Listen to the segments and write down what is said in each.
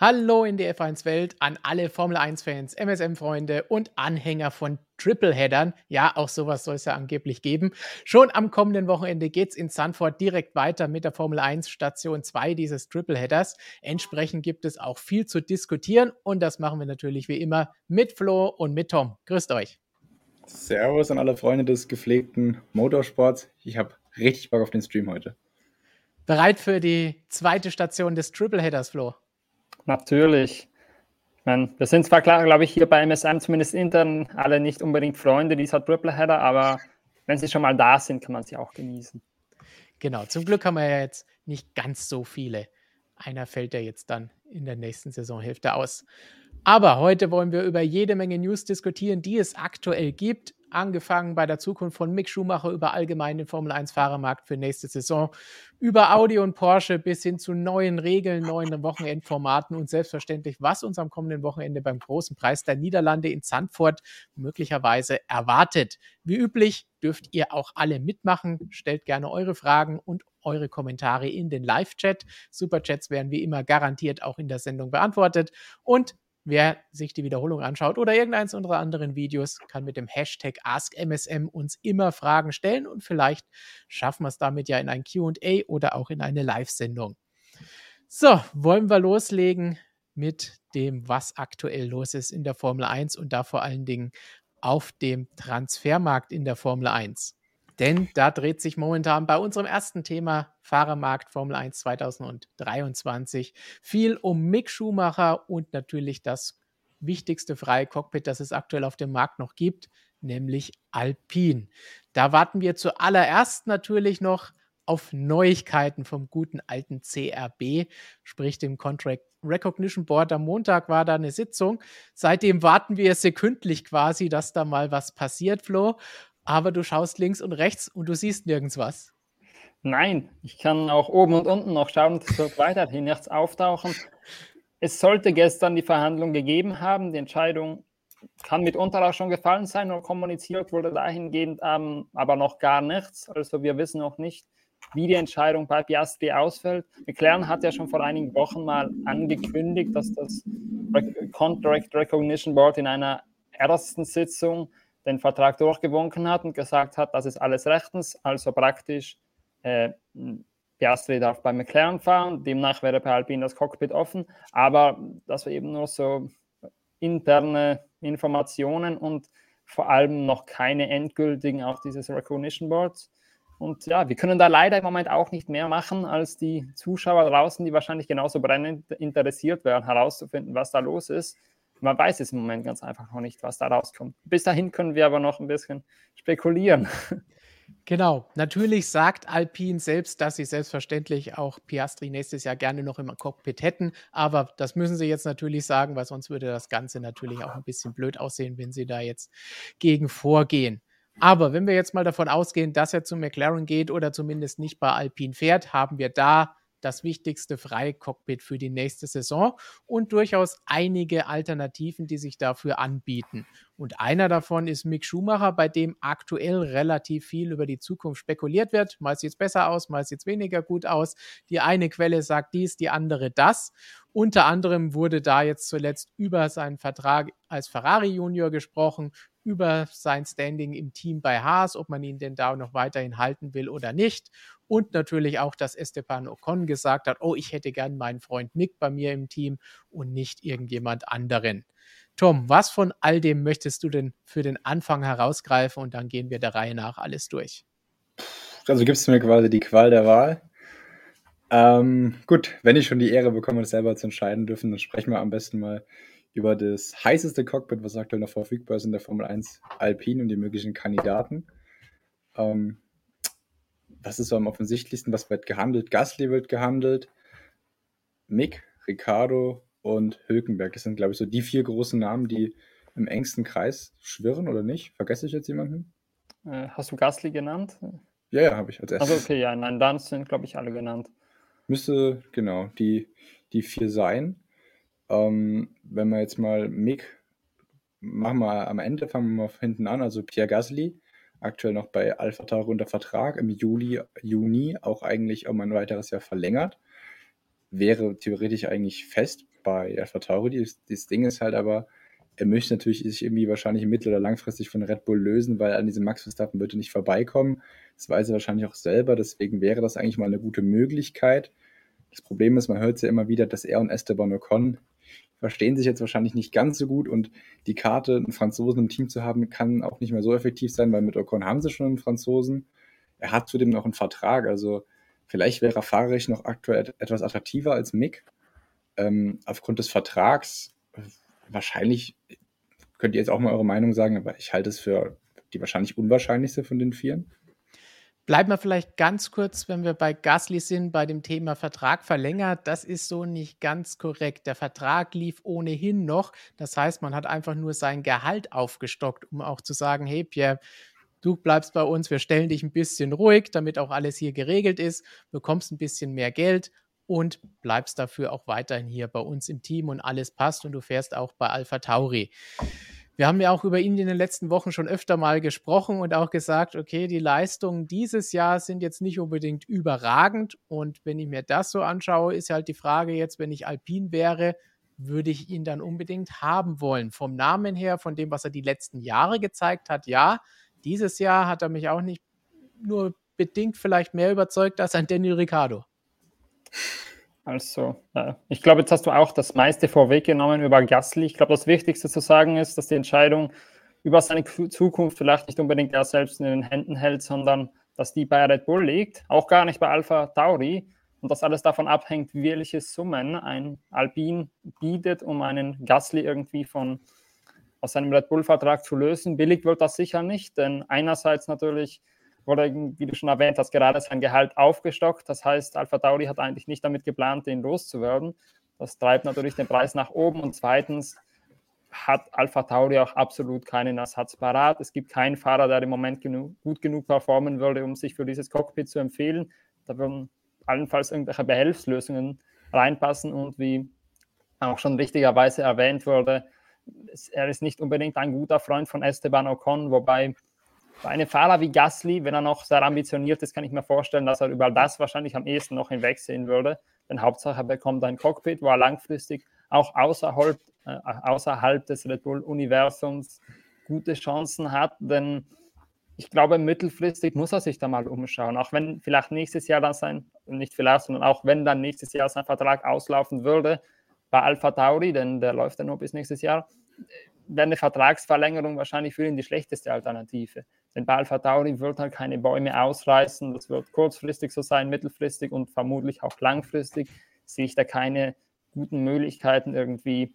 Hallo in die F1-Welt an alle Formel-1-Fans, MSM-Freunde und Anhänger von Tripleheadern. Ja, auch sowas soll es ja angeblich geben. Schon am kommenden Wochenende geht es in Sanford direkt weiter mit der Formel 1 Station 2 dieses Tripleheaders. Entsprechend gibt es auch viel zu diskutieren und das machen wir natürlich wie immer mit Flo und mit Tom. Grüßt euch. Servus an alle Freunde des gepflegten Motorsports. Ich habe richtig Bock auf den Stream heute. Bereit für die zweite Station des Tripleheaders, Flo? Natürlich. Ich meine, wir sind zwar klar, glaube ich, hier bei MSM zumindest intern alle nicht unbedingt Freunde dieser Triple-Header, aber wenn sie schon mal da sind, kann man sie auch genießen. Genau, zum Glück haben wir ja jetzt nicht ganz so viele. Einer fällt ja jetzt dann in der nächsten Saisonhälfte aus. Aber heute wollen wir über jede Menge News diskutieren, die es aktuell gibt angefangen bei der Zukunft von Mick Schumacher über allgemein den Formel 1 Fahrermarkt für nächste Saison, über Audi und Porsche bis hin zu neuen Regeln, neuen Wochenendformaten und selbstverständlich, was uns am kommenden Wochenende beim großen Preis der Niederlande in Zandvoort möglicherweise erwartet. Wie üblich dürft ihr auch alle mitmachen. Stellt gerne eure Fragen und eure Kommentare in den Live-Chat. Superchats werden wie immer garantiert auch in der Sendung beantwortet. Und Wer sich die Wiederholung anschaut oder irgendeins unserer anderen Videos, kann mit dem Hashtag AskMSM uns immer Fragen stellen und vielleicht schaffen wir es damit ja in ein QA oder auch in eine Live-Sendung. So, wollen wir loslegen mit dem, was aktuell los ist in der Formel 1 und da vor allen Dingen auf dem Transfermarkt in der Formel 1. Denn da dreht sich momentan bei unserem ersten Thema Fahrermarkt Formel 1 2023 viel um Mick Schumacher und natürlich das wichtigste freie Cockpit, das es aktuell auf dem Markt noch gibt, nämlich Alpine. Da warten wir zuallererst natürlich noch auf Neuigkeiten vom guten alten CRB, sprich dem Contract Recognition Board. Am Montag war da eine Sitzung. Seitdem warten wir sekündlich quasi, dass da mal was passiert, Flo aber du schaust links und rechts und du siehst nirgends was. Nein, ich kann auch oben und unten noch schauen, es wird weiterhin nichts auftauchen. Es sollte gestern die Verhandlung gegeben haben. Die Entscheidung kann mitunter auch schon gefallen sein und kommuniziert wurde dahingehend ähm, aber noch gar nichts. Also wir wissen noch nicht, wie die Entscheidung bei Piastri ausfällt. McLaren hat ja schon vor einigen Wochen mal angekündigt, dass das Contract Recognition Board in einer ersten Sitzung den Vertrag durchgewunken hat und gesagt hat, das ist alles rechtens, also praktisch äh, Piastri darf bei McLaren fahren, demnach wäre bei Alpine das Cockpit offen, aber das war eben nur so interne Informationen und vor allem noch keine endgültigen auf dieses Recognition Boards. Und ja, wir können da leider im Moment auch nicht mehr machen, als die Zuschauer draußen, die wahrscheinlich genauso brennend interessiert wären, herauszufinden, was da los ist. Man weiß es im Moment ganz einfach noch nicht, was da rauskommt. Bis dahin können wir aber noch ein bisschen spekulieren. Genau. Natürlich sagt Alpine selbst, dass sie selbstverständlich auch Piastri nächstes Jahr gerne noch im Cockpit hätten. Aber das müssen sie jetzt natürlich sagen, weil sonst würde das Ganze natürlich auch ein bisschen blöd aussehen, wenn sie da jetzt gegen vorgehen. Aber wenn wir jetzt mal davon ausgehen, dass er zu McLaren geht oder zumindest nicht bei Alpine fährt, haben wir da das wichtigste Freicockpit für die nächste Saison und durchaus einige Alternativen, die sich dafür anbieten. Und einer davon ist Mick Schumacher, bei dem aktuell relativ viel über die Zukunft spekuliert wird. Mal sieht es besser aus, mal sieht es weniger gut aus. Die eine Quelle sagt dies, die andere das. Unter anderem wurde da jetzt zuletzt über seinen Vertrag als Ferrari Junior gesprochen, über sein Standing im Team bei Haas, ob man ihn denn da noch weiterhin halten will oder nicht. Und natürlich auch, dass Esteban Ocon gesagt hat, oh, ich hätte gern meinen Freund Mick bei mir im Team und nicht irgendjemand anderen. Tom, was von all dem möchtest du denn für den Anfang herausgreifen und dann gehen wir der Reihe nach alles durch? Also gibst du mir quasi die Qual der Wahl. Ähm, gut, wenn ich schon die Ehre bekomme, das selber zu entscheiden dürfen, dann sprechen wir am besten mal über das heißeste Cockpit, was aktuell noch verfügbar ist in der Formel 1 Alpine und die möglichen Kandidaten. Ähm, was ist so am offensichtlichsten? Was wird gehandelt? Gasly wird gehandelt. Mick, Ricardo und Hülkenberg. Das sind, glaube ich, so die vier großen Namen, die im engsten Kreis schwirren, oder nicht? Vergesse ich jetzt jemanden? Äh, hast du Gasly genannt? Ja, ja, habe ich als erstes. Also okay, ja, nein, dann sind, glaube ich, alle genannt. Müsste, genau, die, die vier sein. Ähm, wenn wir jetzt mal Mick, machen wir am Ende, fangen wir mal hinten an, also Pierre Gasly, aktuell noch bei Alpha Tauri unter Vertrag, im Juli, Juni auch eigentlich um ein weiteres Jahr verlängert. Wäre theoretisch eigentlich fest bei Alpha Tauri. Das Ding ist halt aber, er möchte natürlich sich irgendwie wahrscheinlich mittel- oder langfristig von Red Bull lösen, weil an diesem Max Verstappen würde nicht vorbeikommen. Das weiß er wahrscheinlich auch selber, deswegen wäre das eigentlich mal eine gute Möglichkeit. Das Problem ist, man hört ja immer wieder, dass er und Esteban Ocon verstehen sich jetzt wahrscheinlich nicht ganz so gut und die Karte, einen Franzosen im Team zu haben, kann auch nicht mehr so effektiv sein, weil mit Ocon haben sie schon einen Franzosen. Er hat zudem noch einen Vertrag, also vielleicht wäre er fahrerisch noch aktuell etwas attraktiver als Mick. Ähm, aufgrund des Vertrags wahrscheinlich, könnt ihr jetzt auch mal eure Meinung sagen, aber ich halte es für die wahrscheinlich unwahrscheinlichste von den Vieren. Bleiben wir vielleicht ganz kurz, wenn wir bei Gasly sind, bei dem Thema Vertrag verlängert. Das ist so nicht ganz korrekt. Der Vertrag lief ohnehin noch. Das heißt, man hat einfach nur sein Gehalt aufgestockt, um auch zu sagen, hey Pierre, du bleibst bei uns, wir stellen dich ein bisschen ruhig, damit auch alles hier geregelt ist, bekommst ein bisschen mehr Geld und bleibst dafür auch weiterhin hier bei uns im Team und alles passt und du fährst auch bei Alpha Tauri. Wir haben ja auch über ihn in den letzten Wochen schon öfter mal gesprochen und auch gesagt, okay, die Leistungen dieses Jahr sind jetzt nicht unbedingt überragend. Und wenn ich mir das so anschaue, ist halt die Frage jetzt, wenn ich Alpin wäre, würde ich ihn dann unbedingt haben wollen. Vom Namen her, von dem, was er die letzten Jahre gezeigt hat, ja. Dieses Jahr hat er mich auch nicht nur bedingt vielleicht mehr überzeugt als ein Danny Ricciardo. Also, äh, ich glaube, jetzt hast du auch das meiste vorweggenommen über Gasly. Ich glaube, das Wichtigste zu sagen ist, dass die Entscheidung über seine Zukunft vielleicht nicht unbedingt er selbst in den Händen hält, sondern dass die bei Red Bull liegt, auch gar nicht bei Alpha Tauri und dass alles davon abhängt, welche Summen ein Alpin bietet, um einen Gasly irgendwie von aus seinem Red Bull-Vertrag zu lösen. Billig wird das sicher nicht, denn einerseits natürlich wurde, wie du schon erwähnt hast, gerade sein Gehalt aufgestockt. Das heißt, Alpha Tauri hat eigentlich nicht damit geplant, den loszuwerden. Das treibt natürlich den Preis nach oben. Und zweitens hat Alpha Tauri auch absolut keinen Ersatz parat. Es gibt keinen Fahrer, der im Moment genug, gut genug performen würde, um sich für dieses Cockpit zu empfehlen. Da würden allenfalls irgendwelche Behelfslösungen reinpassen. Und wie auch schon richtigerweise erwähnt wurde, er ist nicht unbedingt ein guter Freund von Esteban Ocon, wobei bei einem Fahrer wie Gasly, wenn er noch sehr ambitioniert ist, kann ich mir vorstellen, dass er über das wahrscheinlich am ehesten noch hinwegsehen würde. Denn Hauptsache, er bekommt ein Cockpit, wo er langfristig auch außerhalb, äh, außerhalb des Red Bull-Universums gute Chancen hat. Denn ich glaube, mittelfristig muss er sich da mal umschauen. Auch wenn vielleicht nächstes Jahr dann sein, nicht vielleicht, sondern auch wenn dann nächstes Jahr sein Vertrag auslaufen würde bei Alpha Tauri, denn der läuft ja nur bis nächstes Jahr, wäre eine Vertragsverlängerung wahrscheinlich für ihn die schlechteste Alternative. Denn bei Alpha Tauri wird halt keine Bäume ausreißen. Das wird kurzfristig so sein, mittelfristig und vermutlich auch langfristig. Sehe ich da keine guten Möglichkeiten, irgendwie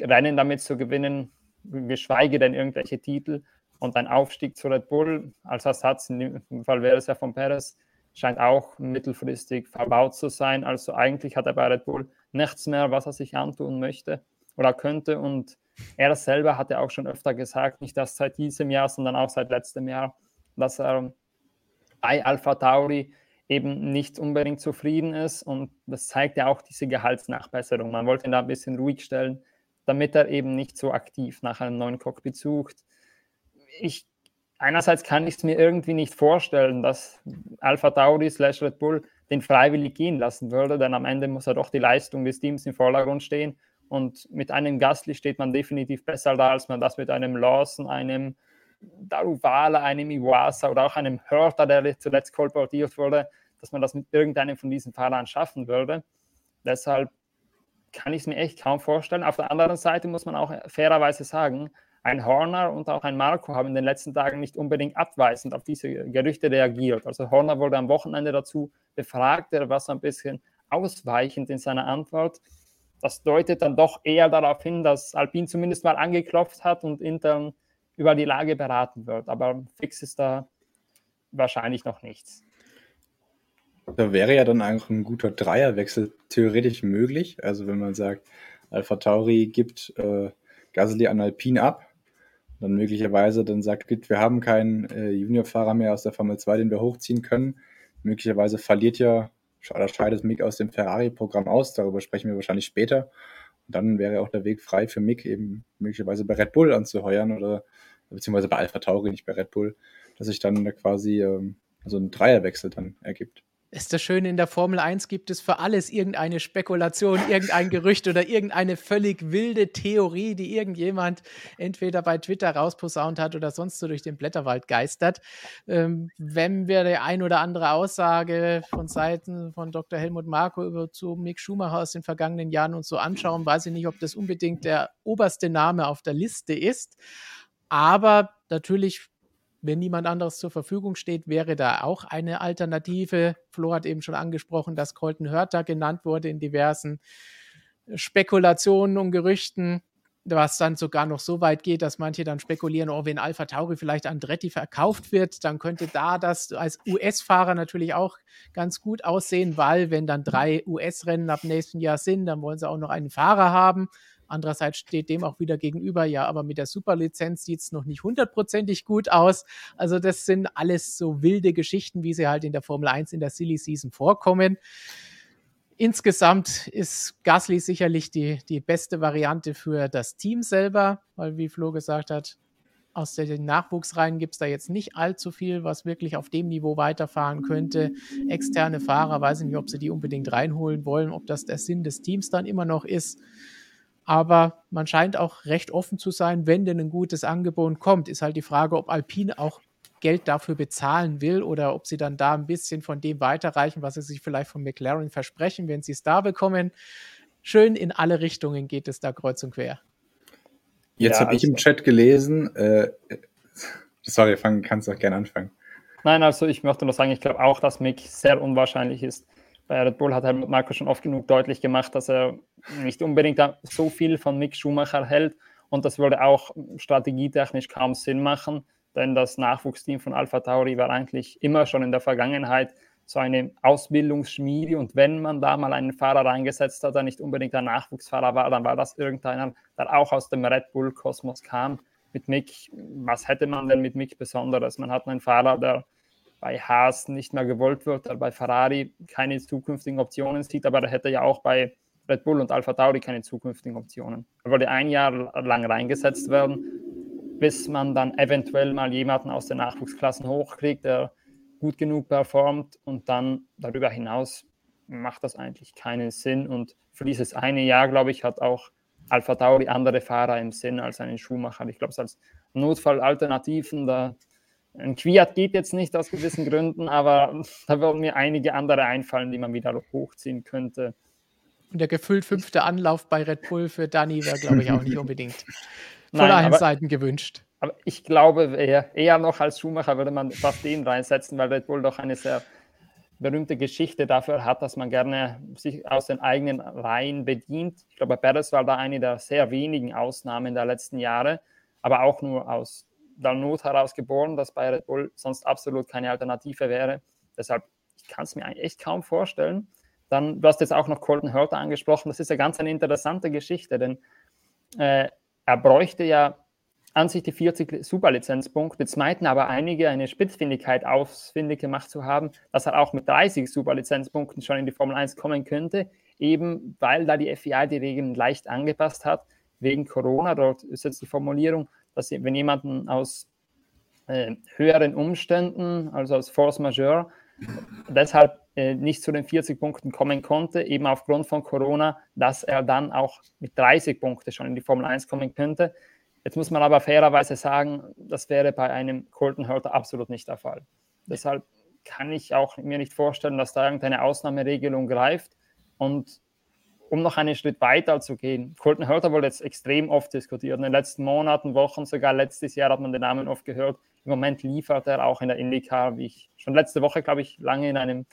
Rennen damit zu gewinnen, geschweige denn irgendwelche Titel. Und ein Aufstieg zu Red Bull als Ersatz, in dem Fall wäre es ja von Perez, scheint auch mittelfristig verbaut zu sein. Also eigentlich hat er bei Red Bull nichts mehr, was er sich antun möchte oder könnte. Und er selber hat ja auch schon öfter gesagt, nicht erst seit diesem Jahr, sondern auch seit letztem Jahr, dass er bei Alpha Tauri eben nicht unbedingt zufrieden ist. Und das zeigt ja auch diese Gehaltsnachbesserung. Man wollte ihn da ein bisschen ruhig stellen, damit er eben nicht so aktiv nach einem neuen Cockpit sucht. Ich, einerseits kann ich es mir irgendwie nicht vorstellen, dass Alpha Tauri slash Red Bull den freiwillig gehen lassen würde, denn am Ende muss ja doch die Leistung des Teams im Vordergrund stehen. Und mit einem Gastli steht man definitiv besser da, als man das mit einem Lawson, einem Daruvala, einem Iwasa oder auch einem Hörter, der zuletzt kolportiert wurde, dass man das mit irgendeinem von diesen Fahrern schaffen würde. Deshalb kann ich es mir echt kaum vorstellen. Auf der anderen Seite muss man auch fairerweise sagen, ein Horner und auch ein Marco haben in den letzten Tagen nicht unbedingt abweisend auf diese Gerüchte reagiert. Also Horner wurde am Wochenende dazu befragt, er war so ein bisschen ausweichend in seiner Antwort das deutet dann doch eher darauf hin, dass Alpine zumindest mal angeklopft hat und intern über die Lage beraten wird. Aber fix ist da wahrscheinlich noch nichts. Da wäre ja dann eigentlich ein guter Dreierwechsel theoretisch möglich. Also wenn man sagt, Alpha Tauri gibt äh, Gasly an Alpine ab, dann möglicherweise dann sagt, wir haben keinen äh, Juniorfahrer mehr aus der Formel 2, den wir hochziehen können. Möglicherweise verliert ja oder scheidet Mick aus dem Ferrari-Programm aus. Darüber sprechen wir wahrscheinlich später. Und dann wäre auch der Weg frei für Mick, eben möglicherweise bei Red Bull anzuheuern oder beziehungsweise bei Alpha Tauri, nicht bei Red Bull, dass sich dann quasi ähm, so ein Dreierwechsel dann ergibt. Ist das Schöne, in der Formel 1 gibt es für alles irgendeine Spekulation, irgendein Gerücht oder irgendeine völlig wilde Theorie, die irgendjemand entweder bei Twitter rausposaunt hat oder sonst so durch den Blätterwald geistert. Ähm, wenn wir die ein oder andere Aussage von Seiten von Dr. Helmut Marko über zu Mick Schumacher aus den vergangenen Jahren uns so anschauen, weiß ich nicht, ob das unbedingt der oberste Name auf der Liste ist. Aber natürlich wenn niemand anderes zur Verfügung steht, wäre da auch eine Alternative. Flo hat eben schon angesprochen, dass Colton Hörter genannt wurde in diversen Spekulationen und Gerüchten, was dann sogar noch so weit geht, dass manche dann spekulieren, oh, wenn Alpha Tauri vielleicht Andretti verkauft wird, dann könnte da das als US-Fahrer natürlich auch ganz gut aussehen, weil wenn dann drei US-Rennen ab nächsten Jahr sind, dann wollen sie auch noch einen Fahrer haben. Andererseits steht dem auch wieder gegenüber, ja, aber mit der Superlizenz sieht es noch nicht hundertprozentig gut aus. Also das sind alles so wilde Geschichten, wie sie halt in der Formel 1 in der Silly Season vorkommen. Insgesamt ist Gasly sicherlich die, die beste Variante für das Team selber, weil wie Flo gesagt hat, aus den Nachwuchsreihen gibt es da jetzt nicht allzu viel, was wirklich auf dem Niveau weiterfahren könnte. Externe Fahrer, weiß ich nicht, ob sie die unbedingt reinholen wollen, ob das der Sinn des Teams dann immer noch ist. Aber man scheint auch recht offen zu sein, wenn denn ein gutes Angebot kommt. Ist halt die Frage, ob Alpine auch Geld dafür bezahlen will oder ob sie dann da ein bisschen von dem weiterreichen, was sie sich vielleicht von McLaren versprechen, wenn sie es da bekommen. Schön in alle Richtungen geht es da kreuz und quer. Jetzt ja, habe ich im also Chat gelesen, äh, sorry, fang, kannst du auch gerne anfangen. Nein, also ich möchte nur sagen, ich glaube auch, dass Mick sehr unwahrscheinlich ist bei Red Bull hat Helmut Marko schon oft genug deutlich gemacht, dass er nicht unbedingt so viel von Mick Schumacher hält. Und das würde auch strategietechnisch kaum Sinn machen, denn das Nachwuchsteam von Alpha Tauri war eigentlich immer schon in der Vergangenheit so eine Ausbildungsschmiede. Und wenn man da mal einen Fahrer reingesetzt hat, der nicht unbedingt ein Nachwuchsfahrer war, dann war das irgendeiner, der auch aus dem Red Bull-Kosmos kam. Mit Mick, was hätte man denn mit Mick Besonderes? Man hat einen Fahrer, der bei Haas nicht mehr gewollt wird, er bei Ferrari keine zukünftigen Optionen sieht, aber er hätte ja auch bei Red Bull und Alpha Tauri keine zukünftigen Optionen. Er wollte ein Jahr lang reingesetzt werden, bis man dann eventuell mal jemanden aus den Nachwuchsklassen hochkriegt, der gut genug performt und dann darüber hinaus macht das eigentlich keinen Sinn. Und für dieses eine Jahr, glaube ich, hat auch Alpha Tauri andere Fahrer im Sinn als einen Schuhmacher. Ich glaube, es als Notfallalternativen, da ein Quiat geht jetzt nicht aus gewissen Gründen, aber da würden mir einige andere einfallen, die man wieder hochziehen könnte. Und der gefüllt fünfte Anlauf bei Red Bull für Danny wäre, glaube ich, auch nicht unbedingt von Nein, allen aber, Seiten gewünscht. Aber ich glaube, eher, eher noch als Schumacher würde man fast den reinsetzen, weil Red Bull doch eine sehr berühmte Geschichte dafür hat, dass man gerne sich aus den eigenen Reihen bedient. Ich glaube, Perez war da eine der sehr wenigen Ausnahmen der letzten Jahre, aber auch nur aus der Not heraus geboren, dass bei Red Bull sonst absolut keine Alternative wäre. Deshalb, ich kann es mir echt kaum vorstellen. Dann, du hast jetzt auch noch Colton Hurter angesprochen. Das ist ja ganz eine interessante Geschichte, denn äh, er bräuchte ja an sich die 40 Superlizenzpunkte. Jetzt meinten aber einige eine Spitzfindigkeit ausfindig gemacht zu haben, dass er auch mit 30 Superlizenzpunkten schon in die Formel 1 kommen könnte, eben weil da die FIA die Regeln leicht angepasst hat wegen Corona. Dort ist jetzt die Formulierung, dass wenn jemanden aus äh, höheren Umständen, also aus Force Majeure, deshalb äh, nicht zu den 40 Punkten kommen konnte, eben aufgrund von Corona, dass er dann auch mit 30 Punkten schon in die Formel 1 kommen könnte. Jetzt muss man aber fairerweise sagen, das wäre bei einem Colton Hurter absolut nicht der Fall. Deshalb kann ich auch mir nicht vorstellen, dass da irgendeine Ausnahmeregelung greift. Und um noch einen Schritt weiter zu gehen. Colton Hurter wurde jetzt extrem oft diskutiert. In den letzten Monaten, Wochen, sogar letztes Jahr hat man den Namen oft gehört. Im Moment liefert er auch in der IndyCar, wie ich schon letzte Woche, glaube ich, lange in einem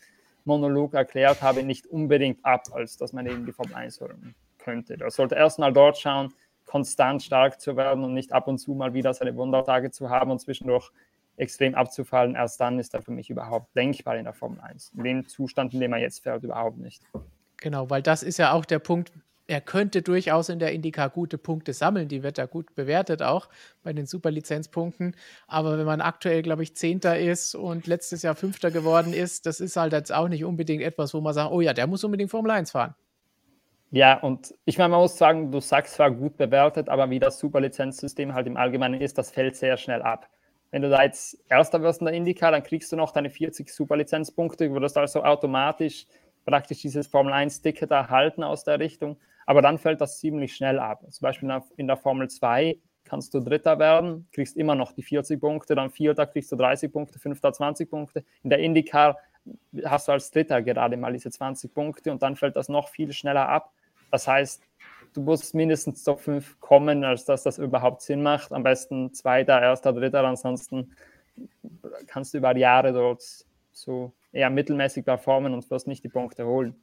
Monolog erklärt habe, nicht unbedingt ab, als dass man eben die Formel 1 hören könnte. Er sollte erstmal dort schauen, konstant stark zu werden und nicht ab und zu mal wieder seine Wundertage zu haben und zwischendurch extrem abzufallen. Erst dann ist er für mich überhaupt denkbar in der Formel 1. In dem Zustand, in dem er jetzt fährt, überhaupt nicht. Genau, weil das ist ja auch der Punkt, er könnte durchaus in der Indica gute Punkte sammeln. Die wird da gut bewertet auch bei den Superlizenzpunkten. Aber wenn man aktuell, glaube ich, Zehnter ist und letztes Jahr Fünfter geworden ist, das ist halt jetzt auch nicht unbedingt etwas, wo man sagt, oh ja, der muss unbedingt Formel 1 fahren. Ja, und ich meine, man muss sagen, du sagst zwar gut bewertet, aber wie das Superlizenzsystem halt im Allgemeinen ist, das fällt sehr schnell ab. wenn du da jetzt Erster wirst in der Indica, dann kriegst du noch deine 40 Superlizenzpunkte, würdest also automatisch praktisch dieses Formel 1-Ticket erhalten aus der Richtung. Aber dann fällt das ziemlich schnell ab. Zum Beispiel in der Formel 2 kannst du Dritter werden, kriegst immer noch die 40 Punkte, dann Vierter kriegst du 30 Punkte, Fünfter 20 Punkte. In der IndyCar hast du als Dritter gerade mal diese 20 Punkte und dann fällt das noch viel schneller ab. Das heißt, du musst mindestens Top 5 kommen, als dass das überhaupt Sinn macht. Am besten Zweiter, Erster, Dritter, ansonsten kannst du über Jahre dort so eher mittelmäßig performen und wirst nicht die Punkte holen.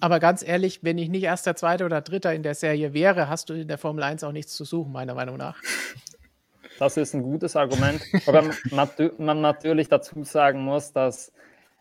Aber ganz ehrlich, wenn ich nicht erster, zweiter oder dritter in der Serie wäre, hast du in der Formel 1 auch nichts zu suchen, meiner Meinung nach. Das ist ein gutes Argument. Aber man natürlich dazu sagen muss, dass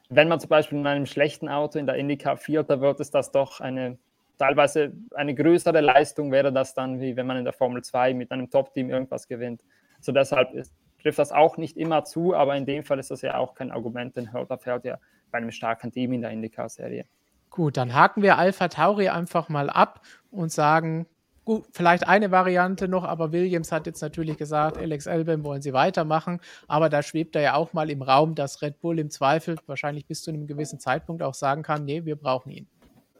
wenn man zum Beispiel in einem schlechten Auto in der IndyCar Vierter wird, ist das doch eine teilweise eine größere Leistung wäre das dann, wie wenn man in der Formel 2 mit einem Top-Team irgendwas gewinnt. So deshalb ist, trifft das auch nicht immer zu, aber in dem Fall ist das ja auch kein Argument, denn Hörter fährt ja bei einem starken Team in der IndyCar-Serie. Gut, dann haken wir Alpha Tauri einfach mal ab und sagen, gut, vielleicht eine Variante noch, aber Williams hat jetzt natürlich gesagt, Alex Albem wollen sie weitermachen, aber da schwebt er ja auch mal im Raum, dass Red Bull im Zweifel wahrscheinlich bis zu einem gewissen Zeitpunkt auch sagen kann, nee, wir brauchen ihn.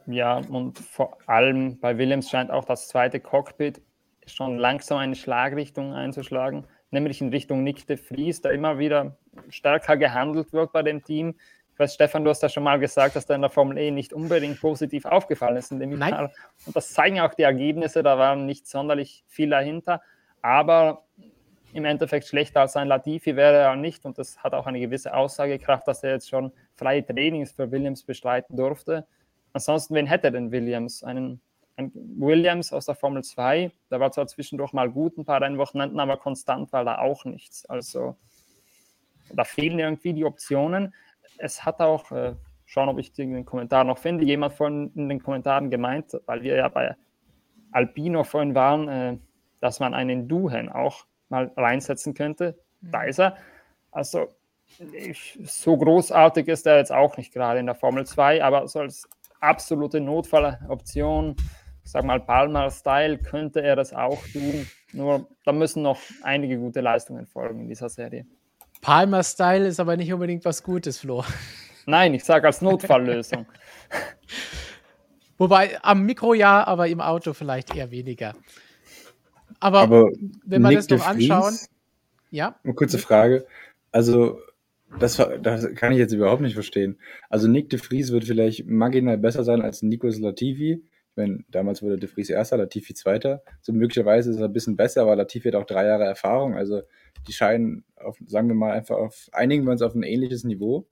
Ja, und vor allem bei Williams scheint auch das zweite Cockpit schon langsam eine Schlagrichtung einzuschlagen, nämlich in Richtung Nick de Vries, der immer wieder stärker gehandelt wird bei dem Team. Ich weiß, Stefan, du hast ja schon mal gesagt, dass der in der Formel E nicht unbedingt positiv aufgefallen ist in dem Nein. Jahr. Und das zeigen auch die Ergebnisse, da waren nicht sonderlich viel dahinter. Aber im Endeffekt schlechter als ein Latifi wäre er nicht. Und das hat auch eine gewisse Aussagekraft, dass er jetzt schon freie Trainings für Williams bestreiten durfte. Ansonsten, wen hätte denn Williams? Einen, einen Williams aus der Formel 2, der war zwar zwischendurch mal gut, ein paar Rennwochenenden, aber konstant war da auch nichts. Also da fehlen irgendwie die Optionen. Es hat auch, äh, schauen, ob ich den Kommentar noch finde, jemand von in den Kommentaren gemeint, weil wir ja bei Albino vorhin waren, äh, dass man einen Duhen auch mal reinsetzen könnte. Da ist er. Also ich, so großartig ist er jetzt auch nicht gerade in der Formel 2, aber so als absolute Notfalloption. Ich sag mal, Palmer-Style könnte er das auch tun. Nur da müssen noch einige gute Leistungen folgen in dieser Serie. Palmer-Style ist aber nicht unbedingt was Gutes, Flo. Nein, ich sage als Notfalllösung. Wobei am Mikro ja, aber im Auto vielleicht eher weniger. Aber, aber wenn wir das noch anschauen. Ja. Eine kurze Frage. Also das, das kann ich jetzt überhaupt nicht verstehen. Also Nick de Vries wird vielleicht marginal besser sein als Nikos Latifi. Ich meine, damals wurde de Vries erster, Latifi zweiter. So möglicherweise ist er ein bisschen besser, aber Latifi hat auch drei Jahre Erfahrung. Also die scheinen, auf, sagen wir mal, einfach auf, einigen wir uns auf ein ähnliches Niveau.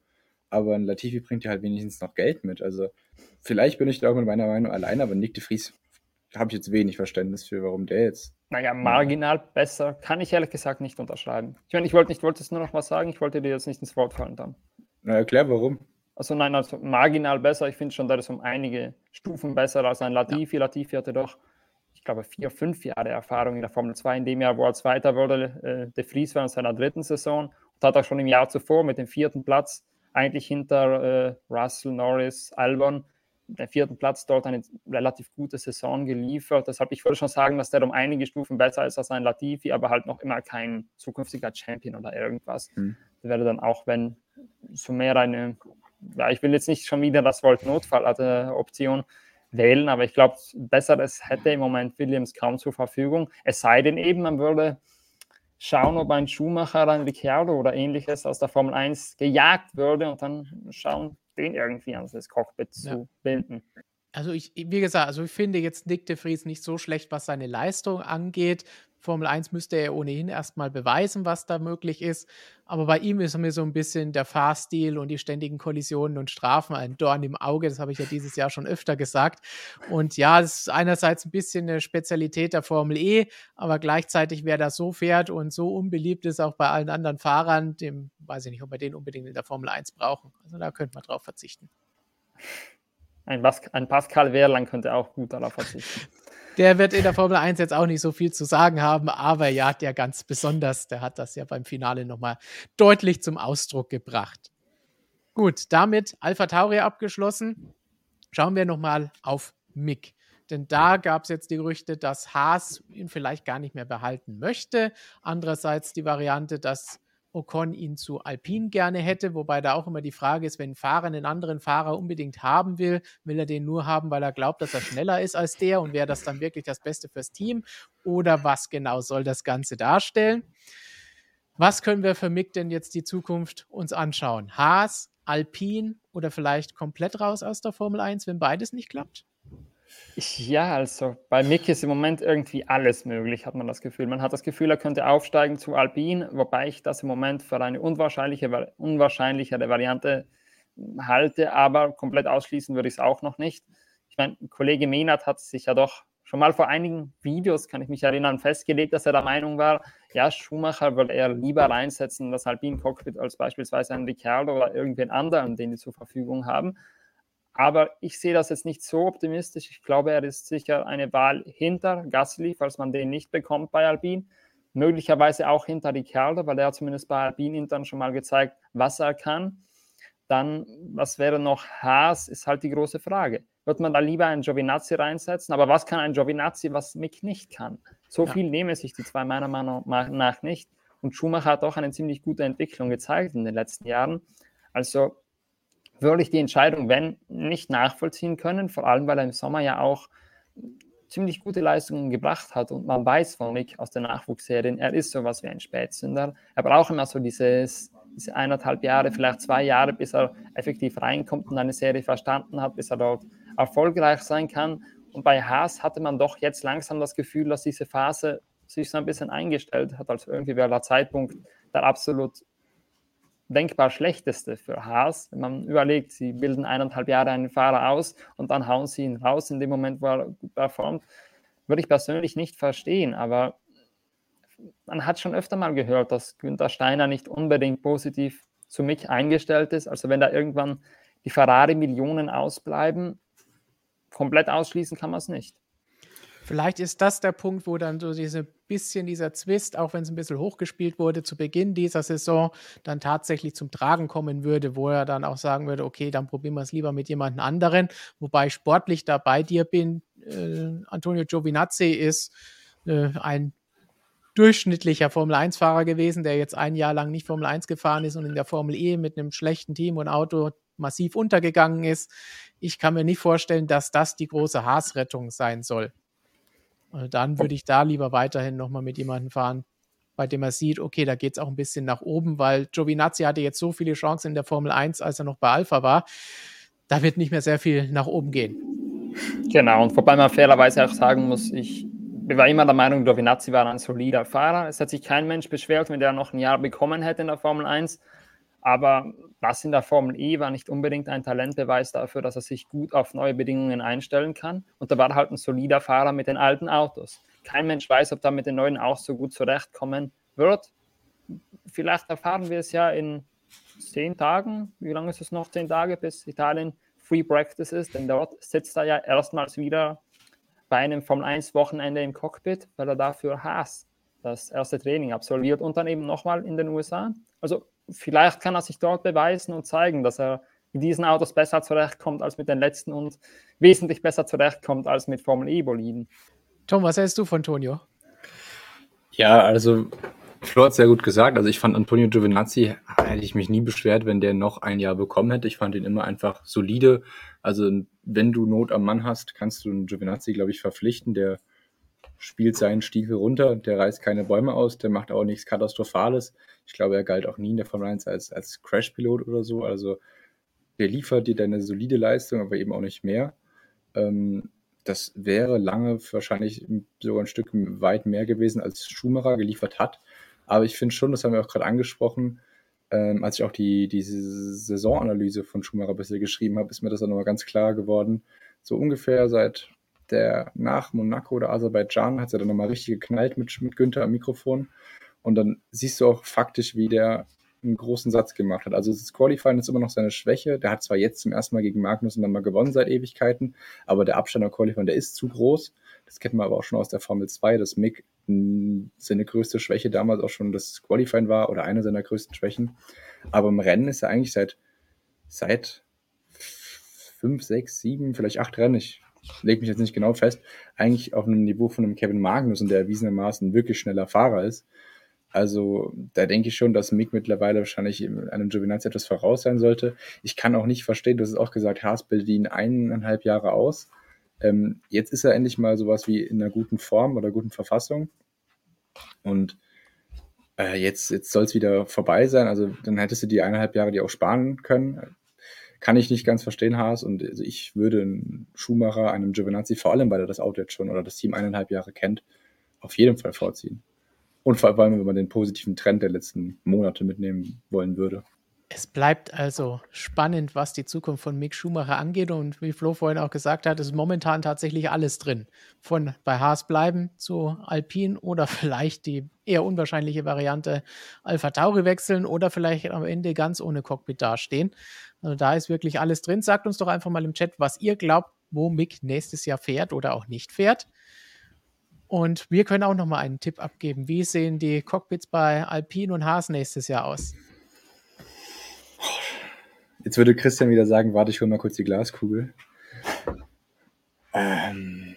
Aber ein Latifi bringt ja halt wenigstens noch Geld mit. Also vielleicht bin ich da auch mit meiner Meinung allein, aber Nick de Vries habe ich jetzt wenig Verständnis für, warum der jetzt. Naja, marginal besser kann ich ehrlich gesagt nicht unterschreiben. Ich meine, ich wollte nicht, wollte es nur noch was sagen, ich wollte dir jetzt nicht ins Wort fallen dann. Na, erklär warum. Also nein, also marginal besser. Ich finde schon, der ist um einige Stufen besser als ein Latifi. Ja. Latifi hatte doch, ich glaube, vier, fünf Jahre Erfahrung in der Formel 2. In dem Jahr, wo er Zweiter wurde, äh, De Vries war in seiner dritten Saison und hat auch schon im Jahr zuvor mit dem vierten Platz eigentlich hinter äh, Russell, Norris, Albon der vierten Platz dort eine relativ gute Saison geliefert. Deshalb, ich würde schon sagen, dass der um einige Stufen besser ist als ein Latifi, aber halt noch immer kein zukünftiger Champion oder irgendwas. Mhm. Das wäre dann auch, wenn so mehr eine, ja, ich will jetzt nicht schon wieder das Wort Notfall-Option wählen, aber ich glaube, besseres hätte im Moment Williams kaum zur Verfügung. Es sei denn eben, man würde schauen, ob ein Schumacher, ein Ricciardo oder ähnliches aus der Formel 1 gejagt würde und dann schauen, den irgendwie ans das Cockpit ja. zu binden. Also ich, wie gesagt, also ich finde jetzt Nick de Vries nicht so schlecht, was seine Leistung angeht. Formel 1 müsste er ohnehin erstmal beweisen, was da möglich ist. Aber bei ihm ist mir so ein bisschen der Fahrstil und die ständigen Kollisionen und Strafen ein Dorn im Auge. Das habe ich ja dieses Jahr schon öfter gesagt. Und ja, es ist einerseits ein bisschen eine Spezialität der Formel E, aber gleichzeitig, wer da so fährt und so unbeliebt ist, auch bei allen anderen Fahrern, dem weiß ich nicht, ob wir den unbedingt in der Formel 1 brauchen. Also da könnte man drauf verzichten. Ein, Pascal Wehrlein könnte auch gut darauf verzichten. Der wird in der Formel 1 jetzt auch nicht so viel zu sagen haben, aber ja, der ganz besonders, der hat das ja beim Finale nochmal deutlich zum Ausdruck gebracht. Gut, damit Alpha Tauri abgeschlossen. Schauen wir nochmal auf Mick. Denn da gab es jetzt die Gerüchte, dass Haas ihn vielleicht gar nicht mehr behalten möchte. Andererseits die Variante, dass Ocon ihn zu Alpine gerne hätte, wobei da auch immer die Frage ist, wenn ein Fahrer einen anderen Fahrer unbedingt haben will, will er den nur haben, weil er glaubt, dass er schneller ist als der und wäre das dann wirklich das Beste fürs Team oder was genau soll das Ganze darstellen? Was können wir für Mick denn jetzt die Zukunft uns anschauen? Haas, Alpine oder vielleicht komplett raus aus der Formel 1, wenn beides nicht klappt? Ja, also bei Mick ist im Moment irgendwie alles möglich, hat man das Gefühl. Man hat das Gefühl, er könnte aufsteigen zu Alpine, wobei ich das im Moment für eine unwahrscheinliche, unwahrscheinlichere Variante halte, aber komplett ausschließen würde ich es auch noch nicht. Ich meine, Kollege Mehnert hat sich ja doch schon mal vor einigen Videos, kann ich mich erinnern, festgelegt, dass er der Meinung war, ja, Schumacher würde er lieber reinsetzen, das Alpine-Cockpit als beispielsweise einen Ricciardo oder irgendwen anderen, den die zur Verfügung haben. Aber ich sehe das jetzt nicht so optimistisch. Ich glaube, er ist sicher eine Wahl hinter Gasly, falls man den nicht bekommt bei Alpine. Möglicherweise auch hinter Ricciardo, weil er zumindest bei Alpine intern schon mal gezeigt, was er kann. Dann, was wäre noch Haas, ist halt die große Frage wird man da lieber einen Giovinazzi reinsetzen. Aber was kann ein Giovinazzi, was Mick nicht kann? So ja. viel nehmen sich die zwei meiner Meinung nach nicht. Und Schumacher hat auch eine ziemlich gute Entwicklung gezeigt in den letzten Jahren. Also würde ich die Entscheidung, wenn, nicht nachvollziehen können, vor allem weil er im Sommer ja auch ziemlich gute Leistungen gebracht hat und man weiß von Mick aus der Nachwuchsserien, er ist sowas wie ein Spätzünder. Er braucht immer so dieses diese eineinhalb Jahre, vielleicht zwei Jahre, bis er effektiv reinkommt und eine Serie verstanden hat, bis er dort erfolgreich sein kann. Und bei Haas hatte man doch jetzt langsam das Gefühl, dass diese Phase sich so ein bisschen eingestellt hat. Also irgendwie wäre der Zeitpunkt der absolut denkbar schlechteste für Haas. Wenn man überlegt, sie bilden eineinhalb Jahre einen Fahrer aus und dann hauen sie ihn raus in dem Moment, wo er gut performt, würde ich persönlich nicht verstehen. Aber man hat schon öfter mal gehört, dass Günther Steiner nicht unbedingt positiv zu mich eingestellt ist. Also wenn da irgendwann die Ferrari-Millionen ausbleiben, komplett ausschließen kann man es nicht. Vielleicht ist das der Punkt, wo dann so diese bisschen dieser Zwist, auch wenn es ein bisschen hochgespielt wurde, zu Beginn dieser Saison dann tatsächlich zum Tragen kommen würde, wo er dann auch sagen würde, okay, dann probieren wir es lieber mit jemand anderen. Wobei ich sportlich da bei dir bin. Äh, Antonio Giovinazzi ist äh, ein durchschnittlicher Formel-1-Fahrer gewesen, der jetzt ein Jahr lang nicht Formel 1 gefahren ist und in der Formel E mit einem schlechten Team und Auto massiv untergegangen ist. Ich kann mir nicht vorstellen, dass das die große Haas-Rettung sein soll. Und dann würde ich da lieber weiterhin nochmal mit jemandem fahren, bei dem er sieht, okay, da geht es auch ein bisschen nach oben, weil Giovinazzi hatte jetzt so viele Chancen in der Formel 1, als er noch bei Alpha war. Da wird nicht mehr sehr viel nach oben gehen. Genau, und wobei man fairerweise auch sagen muss, ich ich war immer der Meinung, Giovinazzi war ein solider Fahrer. Es hat sich kein Mensch beschwert, wenn der noch ein Jahr bekommen hätte in der Formel 1. Aber das in der Formel E war nicht unbedingt ein Talentbeweis dafür, dass er sich gut auf neue Bedingungen einstellen kann. Und da war halt ein solider Fahrer mit den alten Autos. Kein Mensch weiß, ob er mit den neuen auch so gut zurechtkommen wird. Vielleicht erfahren wir es ja in zehn Tagen. Wie lange ist es noch? Zehn Tage, bis Italien Free Practice ist. Denn dort sitzt er ja erstmals wieder bei einem Formel 1 Wochenende im Cockpit, weil er dafür Haas das erste Training absolviert und dann eben nochmal in den USA. Also vielleicht kann er sich dort beweisen und zeigen, dass er mit diesen Autos besser zurechtkommt als mit den letzten und wesentlich besser zurechtkommt als mit Formel E-Boliden. Tom, was hältst du von Tonio? Ja, also Flo hat sehr gut gesagt. Also ich fand Antonio Giovinazzi, hätte ich mich nie beschwert, wenn der noch ein Jahr bekommen hätte. Ich fand ihn immer einfach solide. Also wenn du Not am Mann hast, kannst du einen Giovinazzi, glaube ich, verpflichten. Der spielt seinen Stiefel runter, der reißt keine Bäume aus, der macht auch nichts Katastrophales. Ich glaube, er galt auch nie in der Formel 1 als, als Crash-Pilot oder so. Also der liefert dir deine solide Leistung, aber eben auch nicht mehr. Ähm, das wäre lange wahrscheinlich sogar ein Stück weit mehr gewesen, als Schumacher geliefert hat. Aber ich finde schon, das haben wir auch gerade angesprochen, ähm, als ich auch die, diese Saisonanalyse von Schumacher ein bisschen geschrieben habe, ist mir das dann nochmal ganz klar geworden. So ungefähr seit der nach Monaco oder Aserbaidschan hat ja dann nochmal richtig geknallt mit, mit Günther am Mikrofon. Und dann siehst du auch faktisch, wie der einen großen Satz gemacht hat. Also das Qualifying ist immer noch seine Schwäche. Der hat zwar jetzt zum ersten Mal gegen Magnussen dann mal gewonnen seit Ewigkeiten, aber der Abstand am Qualifying, der ist zu groß. Das kennt man aber auch schon aus der Formel 2, dass Mick seine größte Schwäche damals auch schon das Qualifying war oder eine seiner größten Schwächen. Aber im Rennen ist er eigentlich seit, seit fünf, sechs, sieben, vielleicht acht Rennen, ich lege mich jetzt nicht genau fest, eigentlich auf einem Niveau von einem Kevin Magnussen, der erwiesenermaßen wirklich schneller Fahrer ist. Also da denke ich schon, dass Mick mittlerweile wahrscheinlich einem Giovinazzi etwas voraus sein sollte. Ich kann auch nicht verstehen, du hast es auch gesagt, Haas bildet ihn eineinhalb Jahre aus. Ähm, jetzt ist er endlich mal sowas wie in einer guten Form oder guten Verfassung. Und äh, jetzt, jetzt soll es wieder vorbei sein. Also dann hättest du die eineinhalb Jahre die auch sparen können. Kann ich nicht ganz verstehen, Haas. Und also ich würde einen Schumacher, einem Giovinazzi, vor allem weil er das Auto jetzt schon oder das Team eineinhalb Jahre kennt, auf jeden Fall vorziehen. Und vor allem, wenn man den positiven Trend der letzten Monate mitnehmen wollen würde. Es bleibt also spannend, was die Zukunft von Mick Schumacher angeht. Und wie Flo vorhin auch gesagt hat, ist momentan tatsächlich alles drin. Von bei Haas bleiben zu Alpine oder vielleicht die eher unwahrscheinliche Variante Alpha Tauri wechseln oder vielleicht am Ende ganz ohne Cockpit dastehen. Also da ist wirklich alles drin. Sagt uns doch einfach mal im Chat, was ihr glaubt, wo Mick nächstes Jahr fährt oder auch nicht fährt. Und wir können auch noch mal einen Tipp abgeben. Wie sehen die Cockpits bei Alpine und Haas nächstes Jahr aus? Jetzt würde Christian wieder sagen, warte, ich hole mal kurz die Glaskugel. Ähm,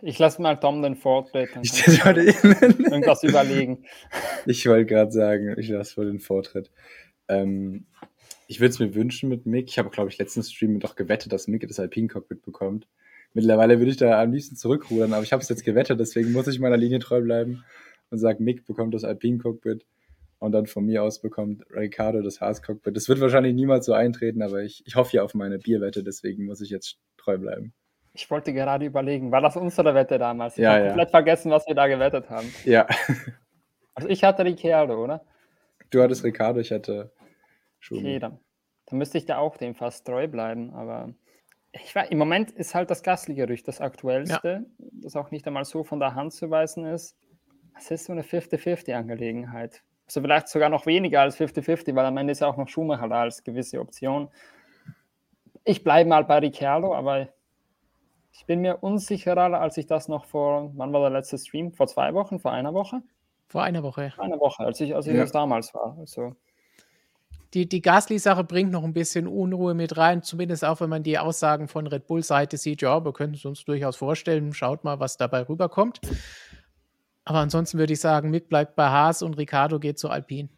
ich lasse mal Tom den Vortritt. Ich wollte irgendwas überlegen. Ich wollte gerade sagen, ich lasse vor den Vortritt. Ähm, ich würde es mir wünschen mit Mick. Ich habe, glaube ich, letzten Stream doch gewettet, dass Mick das Alpine Cockpit bekommt. Mittlerweile würde ich da am liebsten zurückrudern, aber ich habe es jetzt gewettet, deswegen muss ich meiner Linie treu bleiben und sage, Mick bekommt das Alpine Cockpit und dann von mir aus bekommt Ricardo das Haas-Cockpit. Das wird wahrscheinlich niemals so eintreten, aber ich, ich hoffe ja auf meine Bierwette, deswegen muss ich jetzt treu bleiben. Ich wollte gerade überlegen, war das unsere Wette damals? Ich ja, habe ja. komplett vergessen, was wir da gewettet haben. Ja. Also ich hatte Ricardo, oder? Du hattest Ricardo, ich hatte Schumi. Okay, dann, dann müsste ich da auch dem fast treu bleiben, aber ich war, im Moment ist halt das Gasly-Gerücht das aktuellste, ja. das auch nicht einmal so von der Hand zu weisen ist. Es ist so eine 50-50-Angelegenheit. Also vielleicht sogar noch weniger als 50-50, weil am Ende ist ja auch noch Schumacher da als gewisse Option. Ich bleibe mal bei Ricciardo, aber ich bin mir unsicherer, als ich das noch vor, wann war der letzte Stream? Vor zwei Wochen, vor einer Woche? Vor einer Woche. Vor einer Woche, als ich, als ich ja. das damals war. Also. Die, die Gasly-Sache bringt noch ein bisschen Unruhe mit rein, zumindest auch, wenn man die Aussagen von Red Bull-Seite sieht. Ja, wir können es uns durchaus vorstellen. Schaut mal, was dabei rüberkommt. Aber ansonsten würde ich sagen, Mick bleibt bei Haas und Ricardo geht zu Alpine.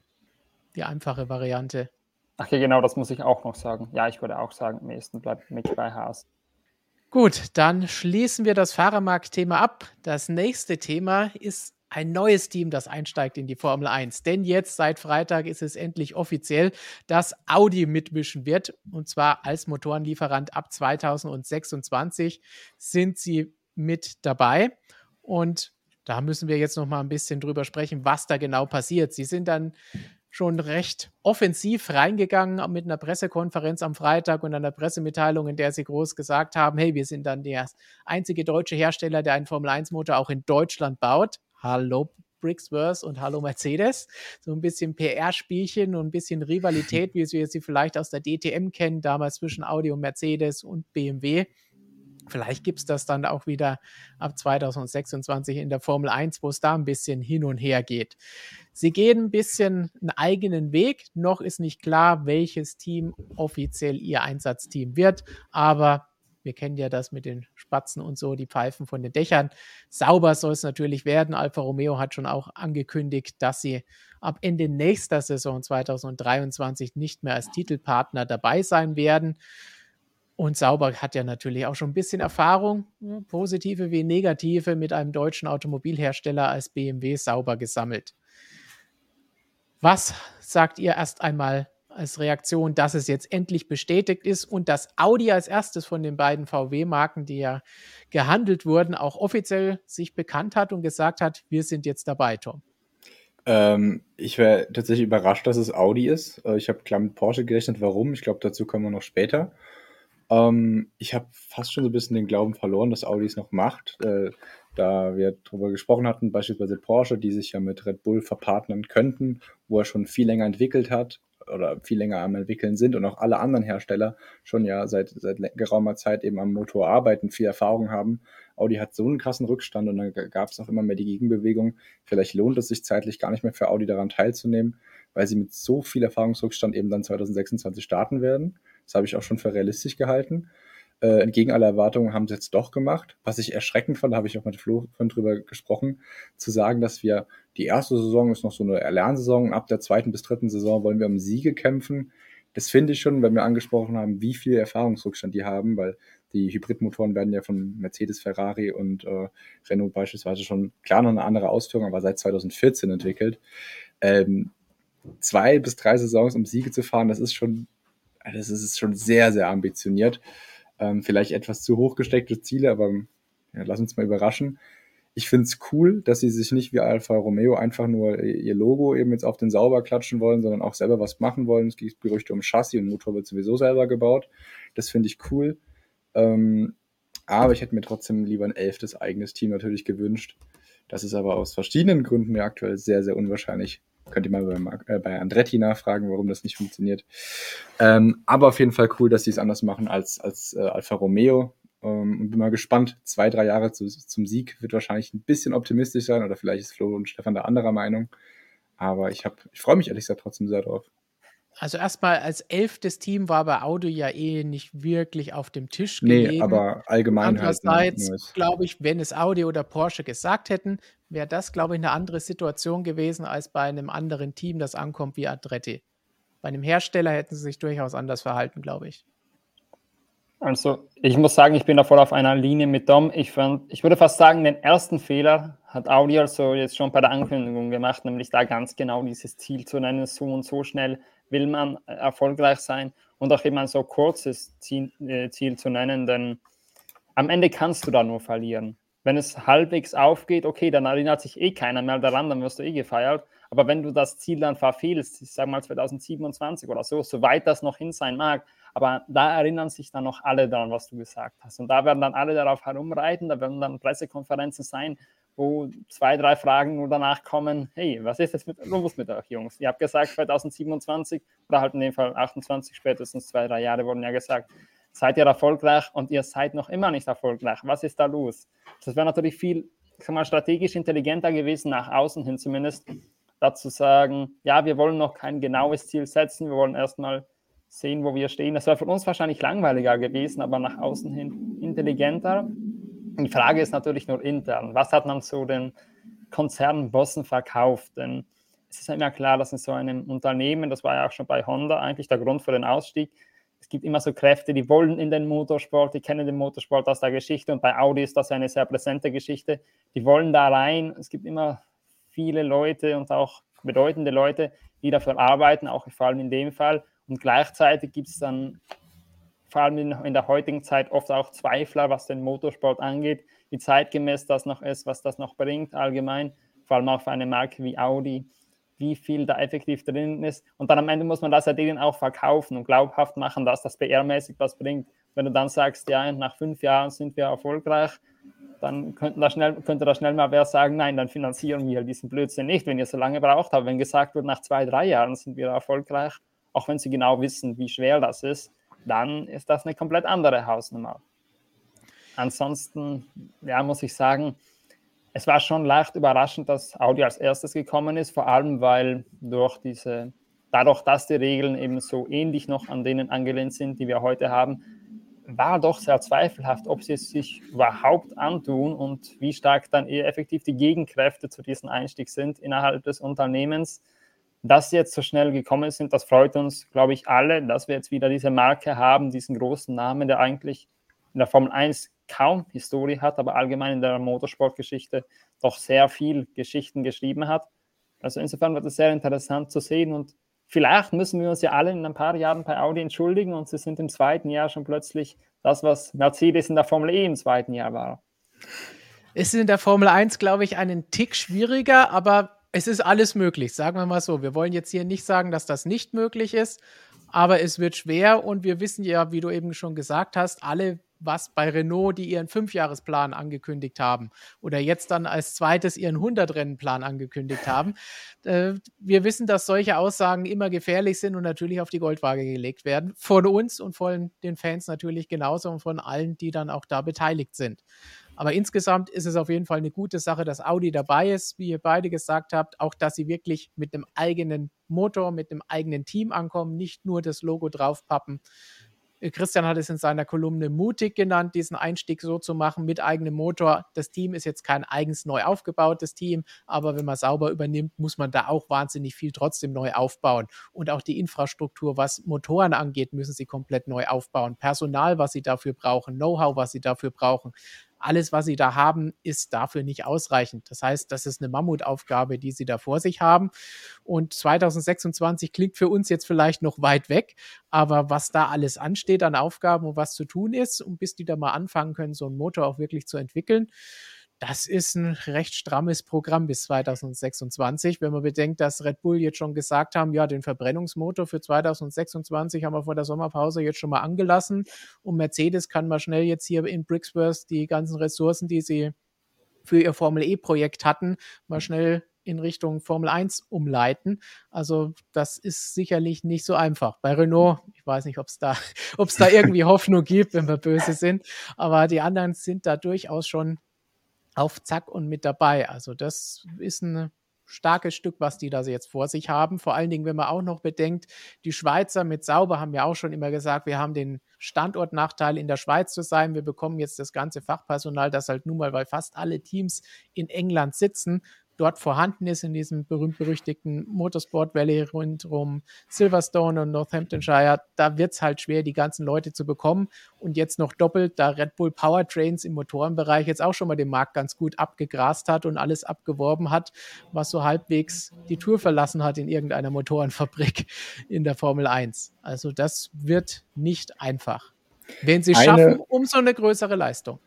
Die einfache Variante. Ach ja, genau, das muss ich auch noch sagen. Ja, ich würde auch sagen, am ehesten bleibt Mick bei Haas. Gut, dann schließen wir das Fahrermarkt-Thema ab. Das nächste Thema ist ein neues Team, das einsteigt in die Formel 1. Denn jetzt seit Freitag ist es endlich offiziell, dass Audi mitmischen wird. Und zwar als Motorenlieferant ab 2026 sind sie mit dabei. Und da müssen wir jetzt noch mal ein bisschen drüber sprechen, was da genau passiert. Sie sind dann schon recht offensiv reingegangen mit einer Pressekonferenz am Freitag und einer Pressemitteilung, in der sie groß gesagt haben, hey, wir sind dann der einzige deutsche Hersteller, der einen Formel-1-Motor auch in Deutschland baut. Hallo Brixworth und Hallo Mercedes. So ein bisschen PR-Spielchen und ein bisschen Rivalität, wie wir sie vielleicht aus der DTM kennen, damals zwischen Audi und Mercedes und BMW. Vielleicht gibt es das dann auch wieder ab 2026 in der Formel 1, wo es da ein bisschen hin und her geht. Sie gehen ein bisschen einen eigenen Weg. Noch ist nicht klar, welches Team offiziell ihr Einsatzteam wird, aber wir kennen ja das mit den Spatzen und so, die Pfeifen von den Dächern. Sauber soll es natürlich werden. Alfa Romeo hat schon auch angekündigt, dass sie ab Ende nächster Saison 2023 nicht mehr als Titelpartner dabei sein werden. Und Sauber hat ja natürlich auch schon ein bisschen Erfahrung, positive wie negative, mit einem deutschen Automobilhersteller als BMW Sauber gesammelt. Was sagt ihr erst einmal als Reaktion, dass es jetzt endlich bestätigt ist und dass Audi als erstes von den beiden VW-Marken, die ja gehandelt wurden, auch offiziell sich bekannt hat und gesagt hat, wir sind jetzt dabei, Tom? Ähm, ich wäre tatsächlich überrascht, dass es Audi ist. Äh, ich habe klar mit Porsche gerechnet. Warum? Ich glaube, dazu kommen wir noch später. Ähm, ich habe fast schon so ein bisschen den Glauben verloren, dass Audi es noch macht. Äh, da wir darüber gesprochen hatten, beispielsweise Porsche, die sich ja mit Red Bull verpartnern könnten, wo er schon viel länger entwickelt hat oder viel länger am entwickeln sind und auch alle anderen Hersteller schon ja seit, seit geraumer Zeit eben am Motor arbeiten, viel Erfahrung haben. Audi hat so einen krassen Rückstand und dann gab es auch immer mehr die Gegenbewegung. Vielleicht lohnt es sich zeitlich gar nicht mehr für Audi daran teilzunehmen, weil sie mit so viel Erfahrungsrückstand eben dann 2026 starten werden. Das habe ich auch schon für realistisch gehalten. Äh, entgegen aller Erwartungen haben sie jetzt doch gemacht. Was ich erschreckend fand, da habe ich auch mit Flo von drüber gesprochen, zu sagen, dass wir die erste Saison ist noch so eine Erlernsaison, ab der zweiten bis dritten Saison wollen wir um Siege kämpfen. Das finde ich schon, wenn wir angesprochen haben, wie viel Erfahrungsrückstand die haben, weil die Hybridmotoren werden ja von Mercedes, Ferrari und äh, Renault beispielsweise schon klar noch eine andere Ausführung, aber seit 2014 entwickelt. Ähm, zwei bis drei Saisons um Siege zu fahren, das ist schon, das ist schon sehr, sehr ambitioniert. Ähm, vielleicht etwas zu hoch gesteckte Ziele, aber ja, lass uns mal überraschen. Ich finde es cool, dass sie sich nicht wie Alfa Romeo einfach nur ihr Logo eben jetzt auf den Sauber klatschen wollen, sondern auch selber was machen wollen. Es gibt Gerüchte um Chassis und Motor wird sowieso selber gebaut. Das finde ich cool. Ähm, aber ich hätte mir trotzdem lieber ein elftes eigenes Team natürlich gewünscht. Das ist aber aus verschiedenen Gründen mir aktuell sehr, sehr unwahrscheinlich. Könnt ihr mal bei, äh, bei Andretti nachfragen, warum das nicht funktioniert. Ähm, aber auf jeden Fall cool, dass sie es anders machen als, als äh, Alfa Romeo. Ähm, und bin mal gespannt. Zwei, drei Jahre zu, zum Sieg wird wahrscheinlich ein bisschen optimistisch sein oder vielleicht ist Flo und Stefan da anderer Meinung. Aber ich, hab, ich freue mich ehrlich gesagt trotzdem sehr drauf. Also erstmal als elftes Team war bei Auto ja eh nicht wirklich auf dem Tisch gelegen. Nee, aber allgemein halt Andererseits halt glaube ich, wenn es Audi oder Porsche gesagt hätten, wäre das, glaube ich, eine andere Situation gewesen als bei einem anderen Team, das ankommt wie Adretti. Bei einem Hersteller hätten sie sich durchaus anders verhalten, glaube ich. Also, ich muss sagen, ich bin da voll auf einer Linie mit Dom. Ich, fand, ich würde fast sagen, den ersten Fehler hat Audi also jetzt schon bei der Ankündigung gemacht, nämlich da ganz genau dieses Ziel zu nennen, so und so schnell will man erfolgreich sein und auch ein so kurzes Ziel, äh, Ziel zu nennen, denn am Ende kannst du da nur verlieren. Wenn es halbwegs aufgeht, okay, dann erinnert sich eh keiner mehr daran, dann wirst du eh gefeiert. Aber wenn du das Ziel dann verfehlst, ich sage mal 2027 oder so, soweit das noch hin sein mag, aber da erinnern sich dann noch alle daran, was du gesagt hast. Und da werden dann alle darauf herumreiten, da werden dann Pressekonferenzen sein, wo zwei, drei Fragen nur danach kommen, hey, was ist jetzt mit, los mit euch Jungs? Ihr habt gesagt 2027 oder halt in dem Fall 28, spätestens zwei, drei Jahre wurden ja gesagt, seid ihr erfolgreich und ihr seid noch immer nicht erfolgreich. Was ist da los? Das wäre natürlich viel sag mal, strategisch intelligenter gewesen, nach außen hin zumindest, dazu sagen, ja, wir wollen noch kein genaues Ziel setzen, wir wollen erstmal sehen, wo wir stehen. Das wäre für uns wahrscheinlich langweiliger gewesen, aber nach außen hin intelligenter. Die Frage ist natürlich nur intern. Was hat man zu den Konzernbossen verkauft? Denn es ist ja immer klar, dass in so einem Unternehmen, das war ja auch schon bei Honda eigentlich der Grund für den Ausstieg, es gibt immer so Kräfte, die wollen in den Motorsport, die kennen den Motorsport aus der Geschichte und bei Audi ist das eine sehr präsente Geschichte. Die wollen da rein. Es gibt immer viele Leute und auch bedeutende Leute, die dafür arbeiten, auch vor allem in dem Fall. Und gleichzeitig gibt es dann vor allem in, in, der heutigen Zeit oft auch Zweifler, was den Motorsport angeht, wie zeitgemäß das noch ist, was das noch bringt allgemein, vor allem auch für eine Marke wie Audi, wie viel da effektiv drin ist. Und dann am Ende muss man das ja denen auch verkaufen und glaubhaft machen, dass das PR-mäßig was bringt. Wenn du dann sagst, ja, nach fünf Jahren sind wir erfolgreich, dann könnten da schnell, könnte da schnell mal wer sagen, nein, dann finanzieren wir diesen Blödsinn nicht, wenn ihr so lange braucht habt. Wenn gesagt wird, nach zwei, drei Jahren sind wir erfolgreich, auch wenn sie genau wissen, wie schwer das ist, dann ist das eine komplett andere Hausnummer. Ansonsten, ja, muss ich sagen, es war schon leicht überraschend, dass Audi als erstes gekommen ist, vor allem weil durch diese, dadurch, dass die Regeln eben so ähnlich noch an denen angelehnt sind, die wir heute haben, war doch sehr zweifelhaft, ob sie es sich überhaupt antun und wie stark dann eher effektiv die Gegenkräfte zu diesem Einstieg sind innerhalb des Unternehmens. Dass sie jetzt so schnell gekommen sind, das freut uns, glaube ich, alle, dass wir jetzt wieder diese Marke haben, diesen großen Namen, der eigentlich in der Formel 1 kaum Historie hat, aber allgemein in der Motorsportgeschichte doch sehr viel Geschichten geschrieben hat. Also insofern wird es sehr interessant zu sehen und vielleicht müssen wir uns ja alle in ein paar Jahren bei Audi entschuldigen und sie sind im zweiten Jahr schon plötzlich das, was Mercedes in der Formel E im zweiten Jahr war. Es ist in der Formel 1, glaube ich, einen Tick schwieriger, aber es ist alles möglich, sagen wir mal so. Wir wollen jetzt hier nicht sagen, dass das nicht möglich ist, aber es wird schwer und wir wissen ja, wie du eben schon gesagt hast, alle was bei Renault, die ihren Fünfjahresplan angekündigt haben oder jetzt dann als zweites ihren 100-Rennen-Plan angekündigt haben. Äh, wir wissen, dass solche Aussagen immer gefährlich sind und natürlich auf die Goldwaage gelegt werden. Von uns und von den Fans natürlich genauso und von allen, die dann auch da beteiligt sind. Aber insgesamt ist es auf jeden Fall eine gute Sache, dass Audi dabei ist, wie ihr beide gesagt habt, auch dass sie wirklich mit einem eigenen Motor, mit einem eigenen Team ankommen, nicht nur das Logo draufpappen Christian hat es in seiner Kolumne mutig genannt, diesen Einstieg so zu machen mit eigenem Motor. Das Team ist jetzt kein eigens neu aufgebautes Team, aber wenn man sauber übernimmt, muss man da auch wahnsinnig viel trotzdem neu aufbauen. Und auch die Infrastruktur, was Motoren angeht, müssen sie komplett neu aufbauen. Personal, was sie dafür brauchen, Know-how, was sie dafür brauchen alles, was sie da haben, ist dafür nicht ausreichend. Das heißt, das ist eine Mammutaufgabe, die sie da vor sich haben. Und 2026 klingt für uns jetzt vielleicht noch weit weg, aber was da alles ansteht an Aufgaben und was zu tun ist, und bis die da mal anfangen können, so einen Motor auch wirklich zu entwickeln, das ist ein recht strammes Programm bis 2026. Wenn man bedenkt, dass Red Bull jetzt schon gesagt haben, ja, den Verbrennungsmotor für 2026 haben wir vor der Sommerpause jetzt schon mal angelassen und Mercedes kann mal schnell jetzt hier in Brixworth die ganzen Ressourcen, die sie für ihr Formel E-Projekt hatten, mal schnell in Richtung Formel 1 umleiten. Also das ist sicherlich nicht so einfach. Bei Renault, ich weiß nicht, ob es da, da irgendwie Hoffnung gibt, wenn wir böse sind, aber die anderen sind da durchaus schon auf Zack und mit dabei. Also das ist ein starkes Stück, was die da jetzt vor sich haben. Vor allen Dingen, wenn man auch noch bedenkt, die Schweizer mit Sauber haben ja auch schon immer gesagt, wir haben den Standortnachteil in der Schweiz zu sein. Wir bekommen jetzt das ganze Fachpersonal, das halt nun mal, weil fast alle Teams in England sitzen, dort vorhanden ist in diesem berühmt-berüchtigten Motorsport Valley rund um Silverstone und Northamptonshire, da wird es halt schwer, die ganzen Leute zu bekommen. Und jetzt noch doppelt, da Red Bull Powertrains im Motorenbereich jetzt auch schon mal den Markt ganz gut abgegrast hat und alles abgeworben hat, was so halbwegs die Tour verlassen hat in irgendeiner Motorenfabrik in der Formel 1. Also das wird nicht einfach. Wenn sie eine, schaffen, umso eine größere Leistung.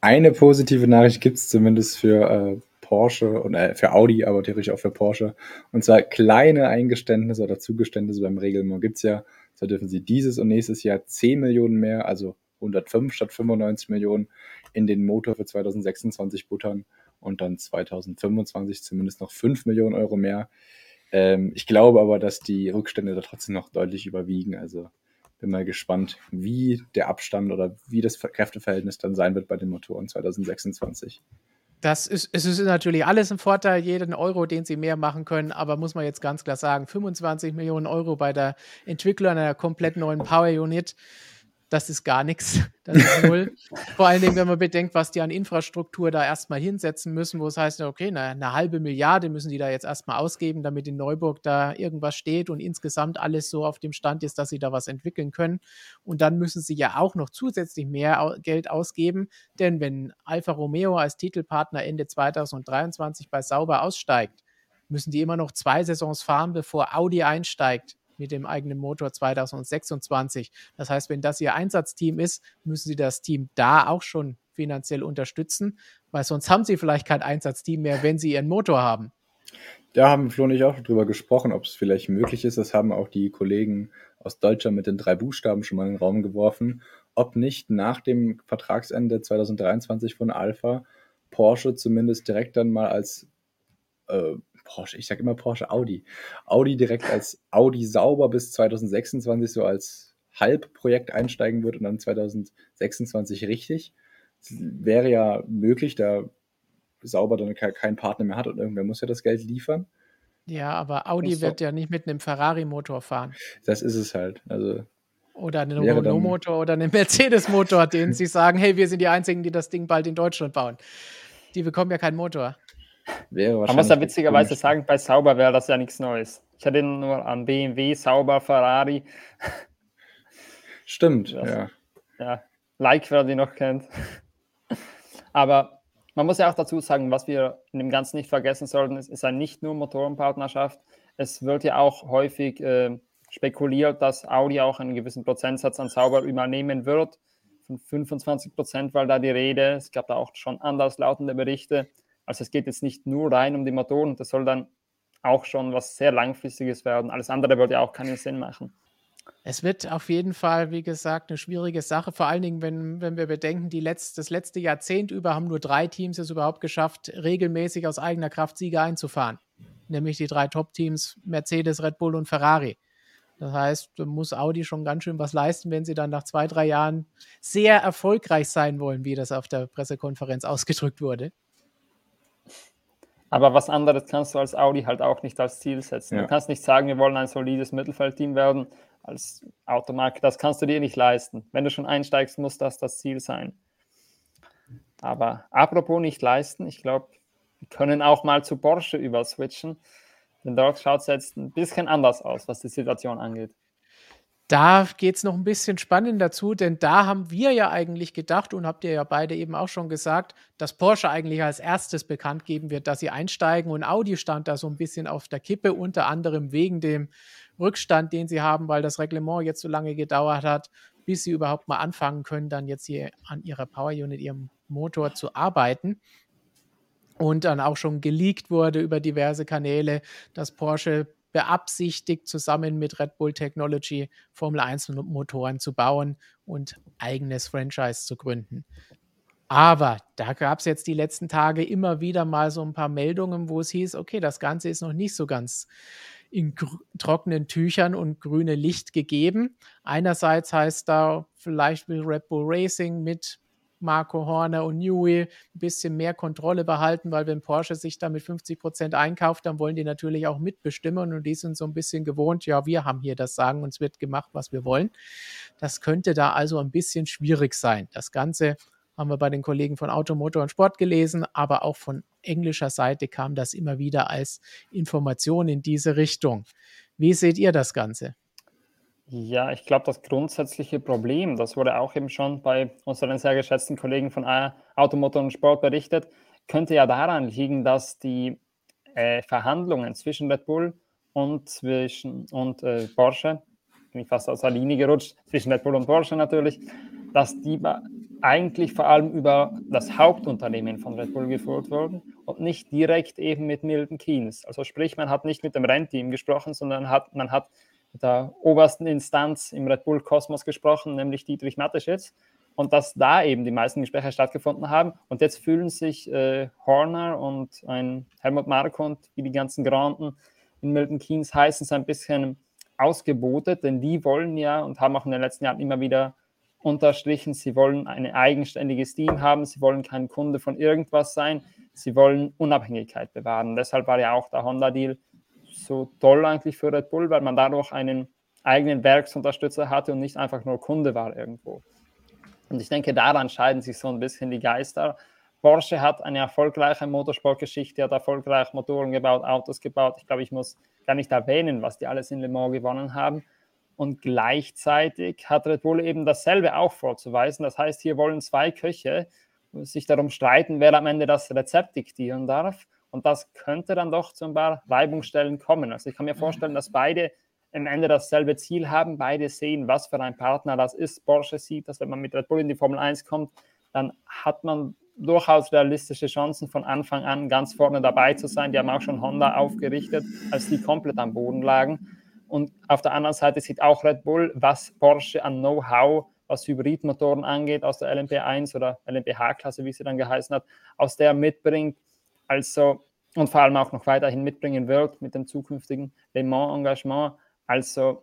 Eine positive Nachricht gibt es zumindest für äh, Porsche und äh, für Audi, aber theoretisch auch für Porsche. Und zwar kleine Eingeständnisse oder Zugeständnisse beim Reglement gibt es ja. So dürfen sie dieses und nächstes Jahr 10 Millionen mehr, also 105 statt 95 Millionen, in den Motor für 2026 buttern und dann 2025 zumindest noch 5 Millionen Euro mehr. Ähm, ich glaube aber, dass die Rückstände da trotzdem noch deutlich überwiegen. Also bin mal gespannt, wie der Abstand oder wie das Kräfteverhältnis dann sein wird bei den Motoren 2026 das ist, es ist natürlich alles ein Vorteil, jeden Euro, den sie mehr machen können, aber muss man jetzt ganz klar sagen, 25 Millionen Euro bei der Entwicklung einer komplett neuen Power Unit das ist gar nichts. Das ist null. Vor allen Dingen, wenn man bedenkt, was die an Infrastruktur da erstmal hinsetzen müssen, wo es heißt, okay, eine, eine halbe Milliarde müssen die da jetzt erstmal ausgeben, damit in Neuburg da irgendwas steht und insgesamt alles so auf dem Stand ist, dass sie da was entwickeln können. Und dann müssen sie ja auch noch zusätzlich mehr Geld ausgeben, denn wenn Alfa Romeo als Titelpartner Ende 2023 bei Sauber aussteigt, müssen die immer noch zwei Saisons fahren, bevor Audi einsteigt mit dem eigenen Motor 2026. Das heißt, wenn das Ihr Einsatzteam ist, müssen Sie das Team da auch schon finanziell unterstützen, weil sonst haben Sie vielleicht kein Einsatzteam mehr, wenn Sie Ihren Motor haben. Da haben Flo und ich auch drüber gesprochen, ob es vielleicht möglich ist. Das haben auch die Kollegen aus Deutschland mit den drei Buchstaben schon mal in den Raum geworfen. Ob nicht nach dem Vertragsende 2023 von Alpha Porsche zumindest direkt dann mal als äh, Porsche, ich sage immer Porsche, Audi. Audi direkt als Audi sauber bis 2026 so als Halbprojekt einsteigen wird und dann 2026 richtig. Das wäre ja möglich, da sauber dann keinen Partner mehr hat und irgendwer muss ja das Geld liefern. Ja, aber Audi wird ja nicht mit einem Ferrari-Motor fahren. Das ist es halt. Also oder einen Renault-Motor oder einen Mercedes-Motor, denen sie sagen, hey, wir sind die Einzigen, die das Ding bald in Deutschland bauen. Die bekommen ja keinen Motor. Wäre Man muss ja witzigerweise sagen, bei Sauber wäre das ja nichts Neues. Ich hatte nur an BMW, Sauber, Ferrari. Stimmt, ja. Ja, like, wer die noch kennt. Aber man muss ja auch dazu sagen, was wir in dem Ganzen nicht vergessen sollten, es ist ja nicht nur Motorenpartnerschaft. Es wird ja auch häufig äh, spekuliert, dass Audi auch einen gewissen Prozentsatz an Sauber übernehmen wird. Von 25 Prozent war da die Rede. Es gab da auch schon anderslautende Berichte. Also es geht jetzt nicht nur rein um die Motoren, das soll dann auch schon was sehr langfristiges werden. Alles andere würde ja auch keinen Sinn machen. Es wird auf jeden Fall, wie gesagt, eine schwierige Sache. Vor allen Dingen, wenn, wenn wir bedenken, die letzt, das letzte Jahrzehnt über haben nur drei Teams es überhaupt geschafft, regelmäßig aus eigener Kraft Siege einzufahren. Nämlich die drei Top-Teams Mercedes, Red Bull und Ferrari. Das heißt, da muss Audi schon ganz schön was leisten, wenn sie dann nach zwei, drei Jahren sehr erfolgreich sein wollen, wie das auf der Pressekonferenz ausgedrückt wurde. Aber was anderes kannst du als Audi halt auch nicht als Ziel setzen. Ja. Du kannst nicht sagen, wir wollen ein solides Mittelfeldteam werden als Automarke. Das kannst du dir nicht leisten. Wenn du schon einsteigst, muss das das Ziel sein. Aber apropos nicht leisten, ich glaube, wir können auch mal zu Porsche überswitchen. Denn dort schaut es jetzt ein bisschen anders aus, was die Situation angeht. Da geht es noch ein bisschen spannend dazu, denn da haben wir ja eigentlich gedacht und habt ihr ja beide eben auch schon gesagt, dass Porsche eigentlich als erstes bekannt geben wird, dass sie einsteigen und Audi stand da so ein bisschen auf der Kippe, unter anderem wegen dem Rückstand, den sie haben, weil das Reglement jetzt so lange gedauert hat, bis sie überhaupt mal anfangen können, dann jetzt hier an ihrer Power Unit, ihrem Motor zu arbeiten. Und dann auch schon geleakt wurde über diverse Kanäle, dass Porsche beabsichtigt, zusammen mit Red Bull Technology Formel 1 Motoren zu bauen und eigenes Franchise zu gründen. Aber da gab es jetzt die letzten Tage immer wieder mal so ein paar Meldungen, wo es hieß, okay, das Ganze ist noch nicht so ganz in trockenen Tüchern und grüne Licht gegeben. Einerseits heißt da, vielleicht will Red Bull Racing mit Marco Horner und Newey ein bisschen mehr Kontrolle behalten, weil wenn Porsche sich da mit 50 Prozent einkauft, dann wollen die natürlich auch mitbestimmen und die sind so ein bisschen gewohnt, ja, wir haben hier das Sagen, uns wird gemacht, was wir wollen. Das könnte da also ein bisschen schwierig sein. Das Ganze haben wir bei den Kollegen von Automotor und Sport gelesen, aber auch von englischer Seite kam das immer wieder als Information in diese Richtung. Wie seht ihr das Ganze? Ja, ich glaube, das grundsätzliche Problem, das wurde auch eben schon bei unseren sehr geschätzten Kollegen von Automotor und Sport berichtet, könnte ja daran liegen, dass die äh, Verhandlungen zwischen Red Bull und, zwischen, und äh, Porsche, bin ich fast aus der Linie gerutscht, zwischen Red Bull und Porsche natürlich, dass die eigentlich vor allem über das Hauptunternehmen von Red Bull geführt wurden und nicht direkt eben mit Milton Keynes. Also sprich, man hat nicht mit dem Rennteam gesprochen, sondern hat, man hat der obersten Instanz im Red Bull Kosmos gesprochen, nämlich Dietrich Mateschitz. Und dass da eben die meisten Gespräche stattgefunden haben. Und jetzt fühlen sich äh, Horner und ein Helmut Marko und wie die ganzen Granden in Milton Keynes heißen, so ein bisschen ausgebotet, denn die wollen ja und haben auch in den letzten Jahren immer wieder unterstrichen, sie wollen ein eigenständiges Team haben, sie wollen kein Kunde von irgendwas sein, sie wollen Unabhängigkeit bewahren. Deshalb war ja auch der Honda-Deal so toll eigentlich für Red Bull, weil man dadurch einen eigenen Werksunterstützer hatte und nicht einfach nur Kunde war irgendwo. Und ich denke, daran scheiden sich so ein bisschen die Geister. Porsche hat eine erfolgreiche Motorsportgeschichte, hat erfolgreich Motoren gebaut, Autos gebaut. Ich glaube, ich muss gar nicht erwähnen, was die alles in Le Mans gewonnen haben. Und gleichzeitig hat Red Bull eben dasselbe auch vorzuweisen. Das heißt, hier wollen zwei Köche sich darum streiten, wer am Ende das Rezept diktieren darf. Und das könnte dann doch zu ein paar Reibungsstellen kommen. Also ich kann mir vorstellen, dass beide am Ende dasselbe Ziel haben. Beide sehen, was für ein Partner das ist. Porsche sieht, dass wenn man mit Red Bull in die Formel 1 kommt, dann hat man durchaus realistische Chancen von Anfang an ganz vorne dabei zu sein. Die haben auch schon Honda aufgerichtet, als die komplett am Boden lagen. Und auf der anderen Seite sieht auch Red Bull, was Porsche an Know-how, was Hybridmotoren angeht, aus der LMP1 oder LMPH-Klasse, wie sie dann geheißen hat, aus der mitbringt also und vor allem auch noch weiterhin mitbringen wird mit dem zukünftigen Le Mans-Engagement. Also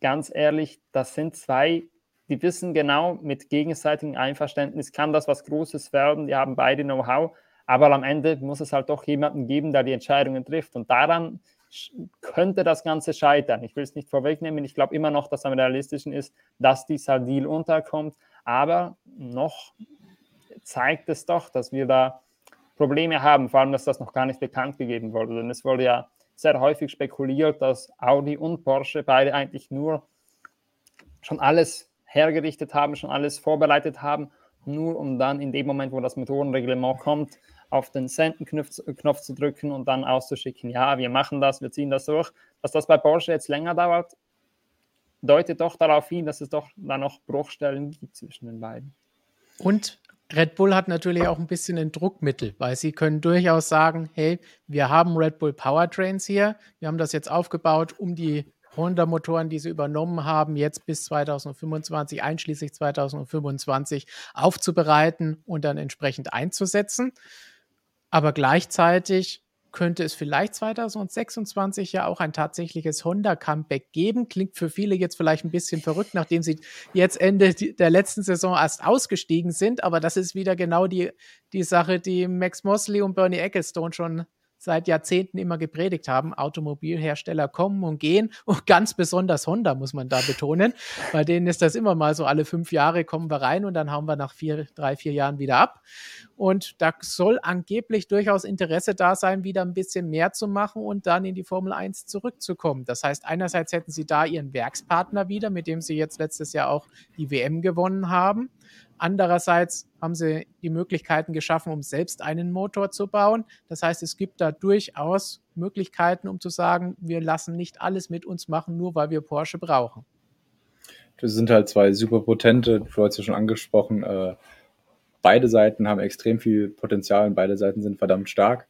ganz ehrlich, das sind zwei, die wissen genau, mit gegenseitigem Einverständnis kann das was Großes werden. Die haben beide Know-how, aber am Ende muss es halt doch jemanden geben, der die Entscheidungen trifft. Und daran könnte das Ganze scheitern. Ich will es nicht vorwegnehmen. Ich glaube immer noch, dass am realistischen ist, dass dieser Deal unterkommt. Aber noch zeigt es doch, dass wir da Probleme haben, vor allem, dass das noch gar nicht bekannt gegeben wurde. Denn es wurde ja sehr häufig spekuliert, dass Audi und Porsche beide eigentlich nur schon alles hergerichtet haben, schon alles vorbereitet haben, nur um dann in dem Moment, wo das Motorenreglement kommt, auf den Senden-Knopf zu drücken und dann auszuschicken, ja, wir machen das, wir ziehen das durch. Dass das bei Porsche jetzt länger dauert, deutet doch darauf hin, dass es doch da noch Bruchstellen gibt zwischen den beiden. Und Red Bull hat natürlich auch ein bisschen ein Druckmittel, weil sie können durchaus sagen, hey, wir haben Red Bull Powertrains hier, wir haben das jetzt aufgebaut, um die Honda-Motoren, die sie übernommen haben, jetzt bis 2025, einschließlich 2025, aufzubereiten und dann entsprechend einzusetzen. Aber gleichzeitig könnte es vielleicht 2026 ja auch ein tatsächliches Honda-Comeback geben. Klingt für viele jetzt vielleicht ein bisschen verrückt, nachdem sie jetzt Ende der letzten Saison erst ausgestiegen sind. Aber das ist wieder genau die, die Sache, die Max Mosley und Bernie Ecclestone schon seit Jahrzehnten immer gepredigt haben. Automobilhersteller kommen und gehen und ganz besonders Honda, muss man da betonen. Bei denen ist das immer mal so, alle fünf Jahre kommen wir rein und dann hauen wir nach vier, drei, vier Jahren wieder ab. Und da soll angeblich durchaus Interesse da sein, wieder ein bisschen mehr zu machen und dann in die Formel 1 zurückzukommen. Das heißt, einerseits hätten sie da ihren Werkspartner wieder, mit dem sie jetzt letztes Jahr auch die WM gewonnen haben. Andererseits haben sie die Möglichkeiten geschaffen, um selbst einen Motor zu bauen. Das heißt, es gibt da durchaus Möglichkeiten, um zu sagen, wir lassen nicht alles mit uns machen, nur weil wir Porsche brauchen. Das sind halt zwei super potente, du hast ja schon angesprochen, äh, beide Seiten haben extrem viel Potenzial und beide Seiten sind verdammt stark.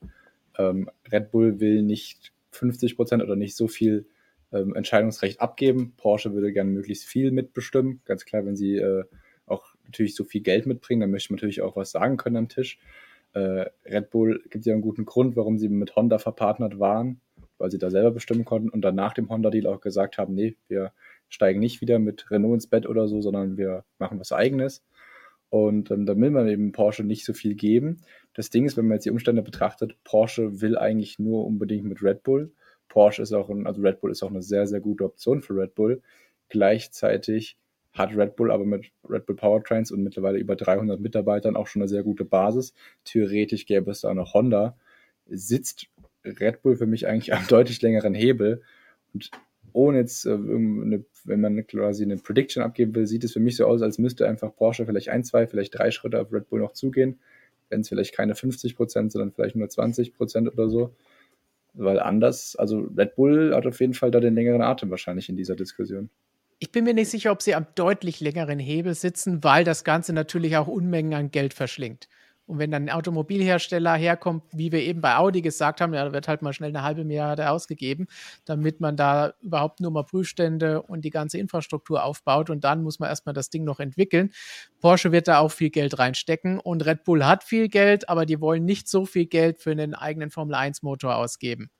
Ähm, Red Bull will nicht 50 Prozent oder nicht so viel ähm, Entscheidungsrecht abgeben. Porsche würde gerne möglichst viel mitbestimmen. Ganz klar, wenn sie äh, natürlich so viel Geld mitbringen, dann möchte man natürlich auch was sagen können am Tisch. Äh, Red Bull gibt ja einen guten Grund, warum sie mit Honda verpartnert waren, weil sie da selber bestimmen konnten und dann nach dem Honda-Deal auch gesagt haben, nee, wir steigen nicht wieder mit Renault ins Bett oder so, sondern wir machen was eigenes. Und ähm, da will man eben Porsche nicht so viel geben. Das Ding ist, wenn man jetzt die Umstände betrachtet, Porsche will eigentlich nur unbedingt mit Red Bull. Porsche ist auch, ein, also Red Bull ist auch eine sehr, sehr gute Option für Red Bull. Gleichzeitig hat Red Bull aber mit Red Bull Powertrains und mittlerweile über 300 Mitarbeitern auch schon eine sehr gute Basis. Theoretisch gäbe es da noch Honda. Sitzt Red Bull für mich eigentlich am deutlich längeren Hebel. Und ohne jetzt, äh, wenn man quasi eine Prediction abgeben will, sieht es für mich so aus, als müsste einfach Porsche vielleicht ein, zwei, vielleicht drei Schritte auf Red Bull noch zugehen. Wenn es vielleicht keine 50 Prozent, sondern vielleicht nur 20 Prozent oder so. Weil anders, also Red Bull hat auf jeden Fall da den längeren Atem wahrscheinlich in dieser Diskussion. Ich bin mir nicht sicher, ob sie am deutlich längeren Hebel sitzen, weil das Ganze natürlich auch Unmengen an Geld verschlingt. Und wenn dann ein Automobilhersteller herkommt, wie wir eben bei Audi gesagt haben, ja, da wird halt mal schnell eine halbe Milliarde ausgegeben, damit man da überhaupt nur mal Prüfstände und die ganze Infrastruktur aufbaut und dann muss man erstmal das Ding noch entwickeln. Porsche wird da auch viel Geld reinstecken und Red Bull hat viel Geld, aber die wollen nicht so viel Geld für einen eigenen Formel 1 Motor ausgeben.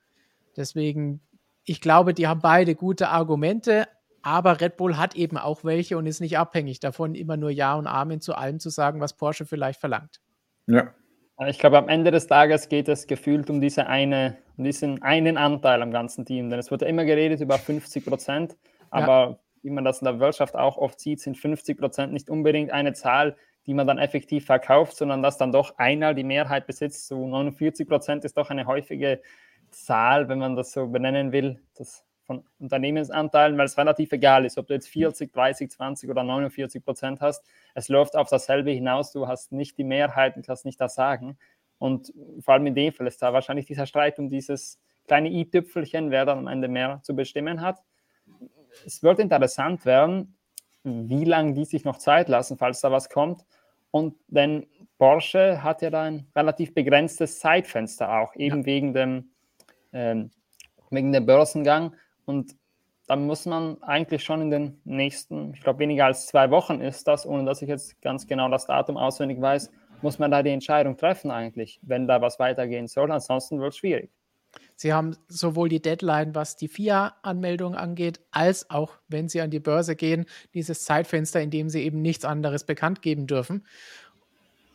Deswegen, ich glaube, die haben beide gute Argumente, aber Red Bull hat eben auch welche und ist nicht abhängig davon, immer nur Ja und Amen zu allem zu sagen, was Porsche vielleicht verlangt. Ja. Ich glaube, am Ende des Tages geht es gefühlt um, diese eine, um diesen einen Anteil am ganzen Team. Denn es wird ja immer geredet über 50 Prozent, aber ja. wie man das in der Wirtschaft auch oft sieht, sind 50 Prozent nicht unbedingt eine Zahl, die man dann effektiv verkauft, sondern dass dann doch einer die Mehrheit besitzt. So 49 Prozent ist doch eine häufige Zahl, wenn man das so benennen will. Das von Unternehmensanteilen, weil es relativ egal ist, ob du jetzt 40, 30, 20 oder 49 Prozent hast. Es läuft auf dasselbe hinaus. Du hast nicht die Mehrheit und kannst nicht das sagen. Und vor allem in dem Fall ist da wahrscheinlich dieser Streit um dieses kleine i-Tüpfelchen, wer dann am Ende mehr zu bestimmen hat. Es wird interessant werden, wie lange die sich noch Zeit lassen, falls da was kommt. Und denn Porsche hat ja da ein relativ begrenztes Zeitfenster auch, eben ja. wegen dem ähm, wegen dem Börsengang. Und da muss man eigentlich schon in den nächsten, ich glaube weniger als zwei Wochen ist das, ohne dass ich jetzt ganz genau das Datum auswendig weiß, muss man da die Entscheidung treffen eigentlich, wenn da was weitergehen soll. Ansonsten wird es schwierig. Sie haben sowohl die Deadline, was die FIA-Anmeldung angeht, als auch, wenn Sie an die Börse gehen, dieses Zeitfenster, in dem Sie eben nichts anderes bekannt geben dürfen.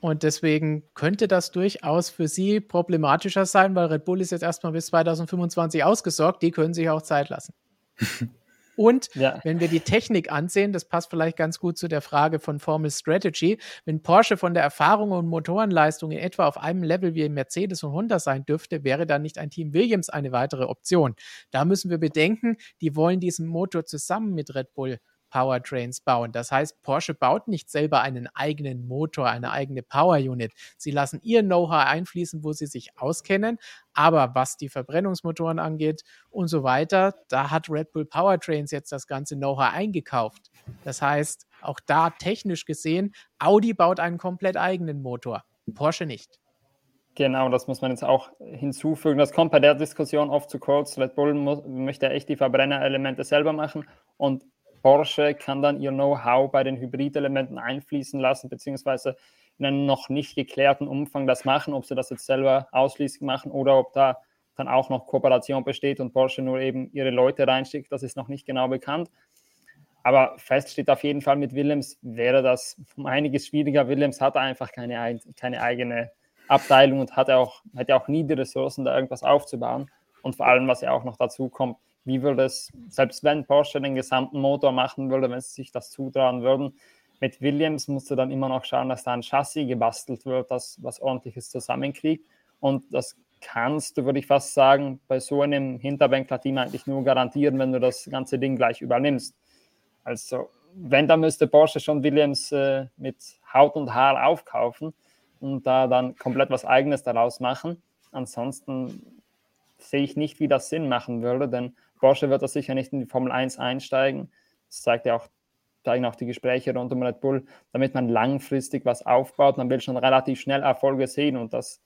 Und deswegen könnte das durchaus für sie problematischer sein, weil Red Bull ist jetzt erstmal bis 2025 ausgesorgt. Die können sich auch Zeit lassen. Und ja. wenn wir die Technik ansehen, das passt vielleicht ganz gut zu der Frage von Formel Strategy, wenn Porsche von der Erfahrung und Motorenleistung in etwa auf einem Level wie Mercedes und Honda sein dürfte, wäre dann nicht ein Team Williams eine weitere Option. Da müssen wir bedenken, die wollen diesen Motor zusammen mit Red Bull Powertrains bauen. Das heißt, Porsche baut nicht selber einen eigenen Motor, eine eigene Power Unit. Sie lassen ihr Know-how einfließen, wo sie sich auskennen. Aber was die Verbrennungsmotoren angeht und so weiter, da hat Red Bull Powertrains jetzt das ganze Know-how eingekauft. Das heißt, auch da technisch gesehen, Audi baut einen komplett eigenen Motor, Porsche nicht. Genau, das muss man jetzt auch hinzufügen. Das kommt bei der Diskussion oft zu kurz. Red Bull muss, möchte echt die Verbrennerelemente selber machen und Porsche kann dann ihr Know-how bei den Hybridelementen einfließen lassen, beziehungsweise in einem noch nicht geklärten Umfang das machen, ob sie das jetzt selber ausschließlich machen oder ob da dann auch noch Kooperation besteht und Porsche nur eben ihre Leute reinschickt, das ist noch nicht genau bekannt. Aber fest steht auf jeden Fall, mit Williams wäre das um einiges schwieriger. Williams hat einfach keine, keine eigene Abteilung und hat auch, hätte auch nie die Ressourcen, da irgendwas aufzubauen. Und vor allem, was ja auch noch dazu kommt, wie würde es, selbst wenn Porsche den gesamten Motor machen würde, wenn sie sich das zutrauen würden, mit Williams musst du dann immer noch schauen, dass da ein Chassis gebastelt wird, das was ordentliches zusammenkriegt. Und das kannst du, würde ich fast sagen, bei so einem Hinterbänkler-Team eigentlich nur garantieren, wenn du das ganze Ding gleich übernimmst. Also, wenn, dann müsste Porsche schon Williams äh, mit Haut und Haar aufkaufen und da dann komplett was Eigenes daraus machen. Ansonsten sehe ich nicht, wie das Sinn machen würde, denn Porsche wird da sicher nicht in die Formel 1 einsteigen. Das zeigt ja auch, zeigen auch die Gespräche rund um Red Bull, damit man langfristig was aufbaut. Man will schon relativ schnell Erfolge sehen und das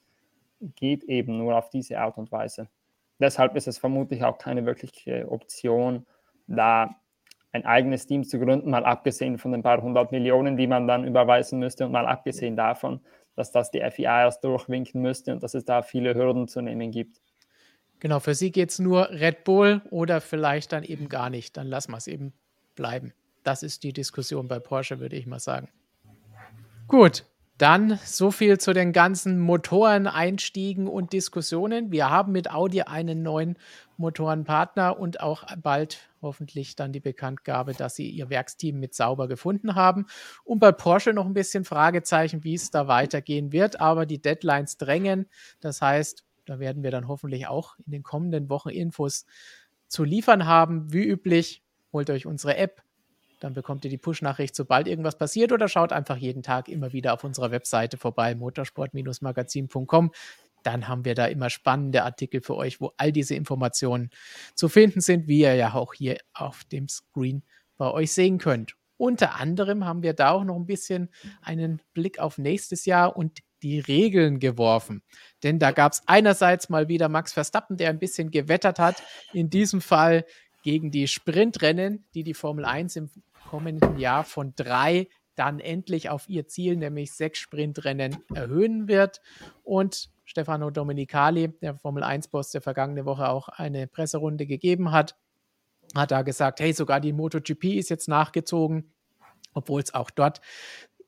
geht eben nur auf diese Art und Weise. Deshalb ist es vermutlich auch keine wirkliche Option, da ein eigenes Team zu gründen, mal abgesehen von den paar hundert Millionen, die man dann überweisen müsste und mal abgesehen davon, dass das die FIA erst durchwinken müsste und dass es da viele Hürden zu nehmen gibt. Genau, für sie geht es nur Red Bull oder vielleicht dann eben gar nicht. Dann lassen wir es eben bleiben. Das ist die Diskussion bei Porsche, würde ich mal sagen. Gut, dann so viel zu den ganzen Motoreneinstiegen und Diskussionen. Wir haben mit Audi einen neuen Motorenpartner und auch bald hoffentlich dann die Bekanntgabe, dass sie ihr Werksteam mit sauber gefunden haben. Und bei Porsche noch ein bisschen Fragezeichen, wie es da weitergehen wird. Aber die Deadlines drängen. Das heißt, da werden wir dann hoffentlich auch in den kommenden Wochen Infos zu liefern haben. Wie üblich, holt euch unsere App, dann bekommt ihr die Push-Nachricht, sobald irgendwas passiert oder schaut einfach jeden Tag immer wieder auf unserer Webseite vorbei, motorsport-magazin.com. Dann haben wir da immer spannende Artikel für euch, wo all diese Informationen zu finden sind, wie ihr ja auch hier auf dem Screen bei euch sehen könnt. Unter anderem haben wir da auch noch ein bisschen einen Blick auf nächstes Jahr und die Regeln geworfen. Denn da gab es einerseits mal wieder Max Verstappen, der ein bisschen gewettert hat. In diesem Fall gegen die Sprintrennen, die die Formel 1 im kommenden Jahr von drei dann endlich auf ihr Ziel, nämlich sechs Sprintrennen, erhöhen wird. Und Stefano Domenicali, der Formel 1-Boss, der vergangene Woche auch eine Presserunde gegeben hat, hat da gesagt, hey, sogar die MotoGP ist jetzt nachgezogen, obwohl es auch dort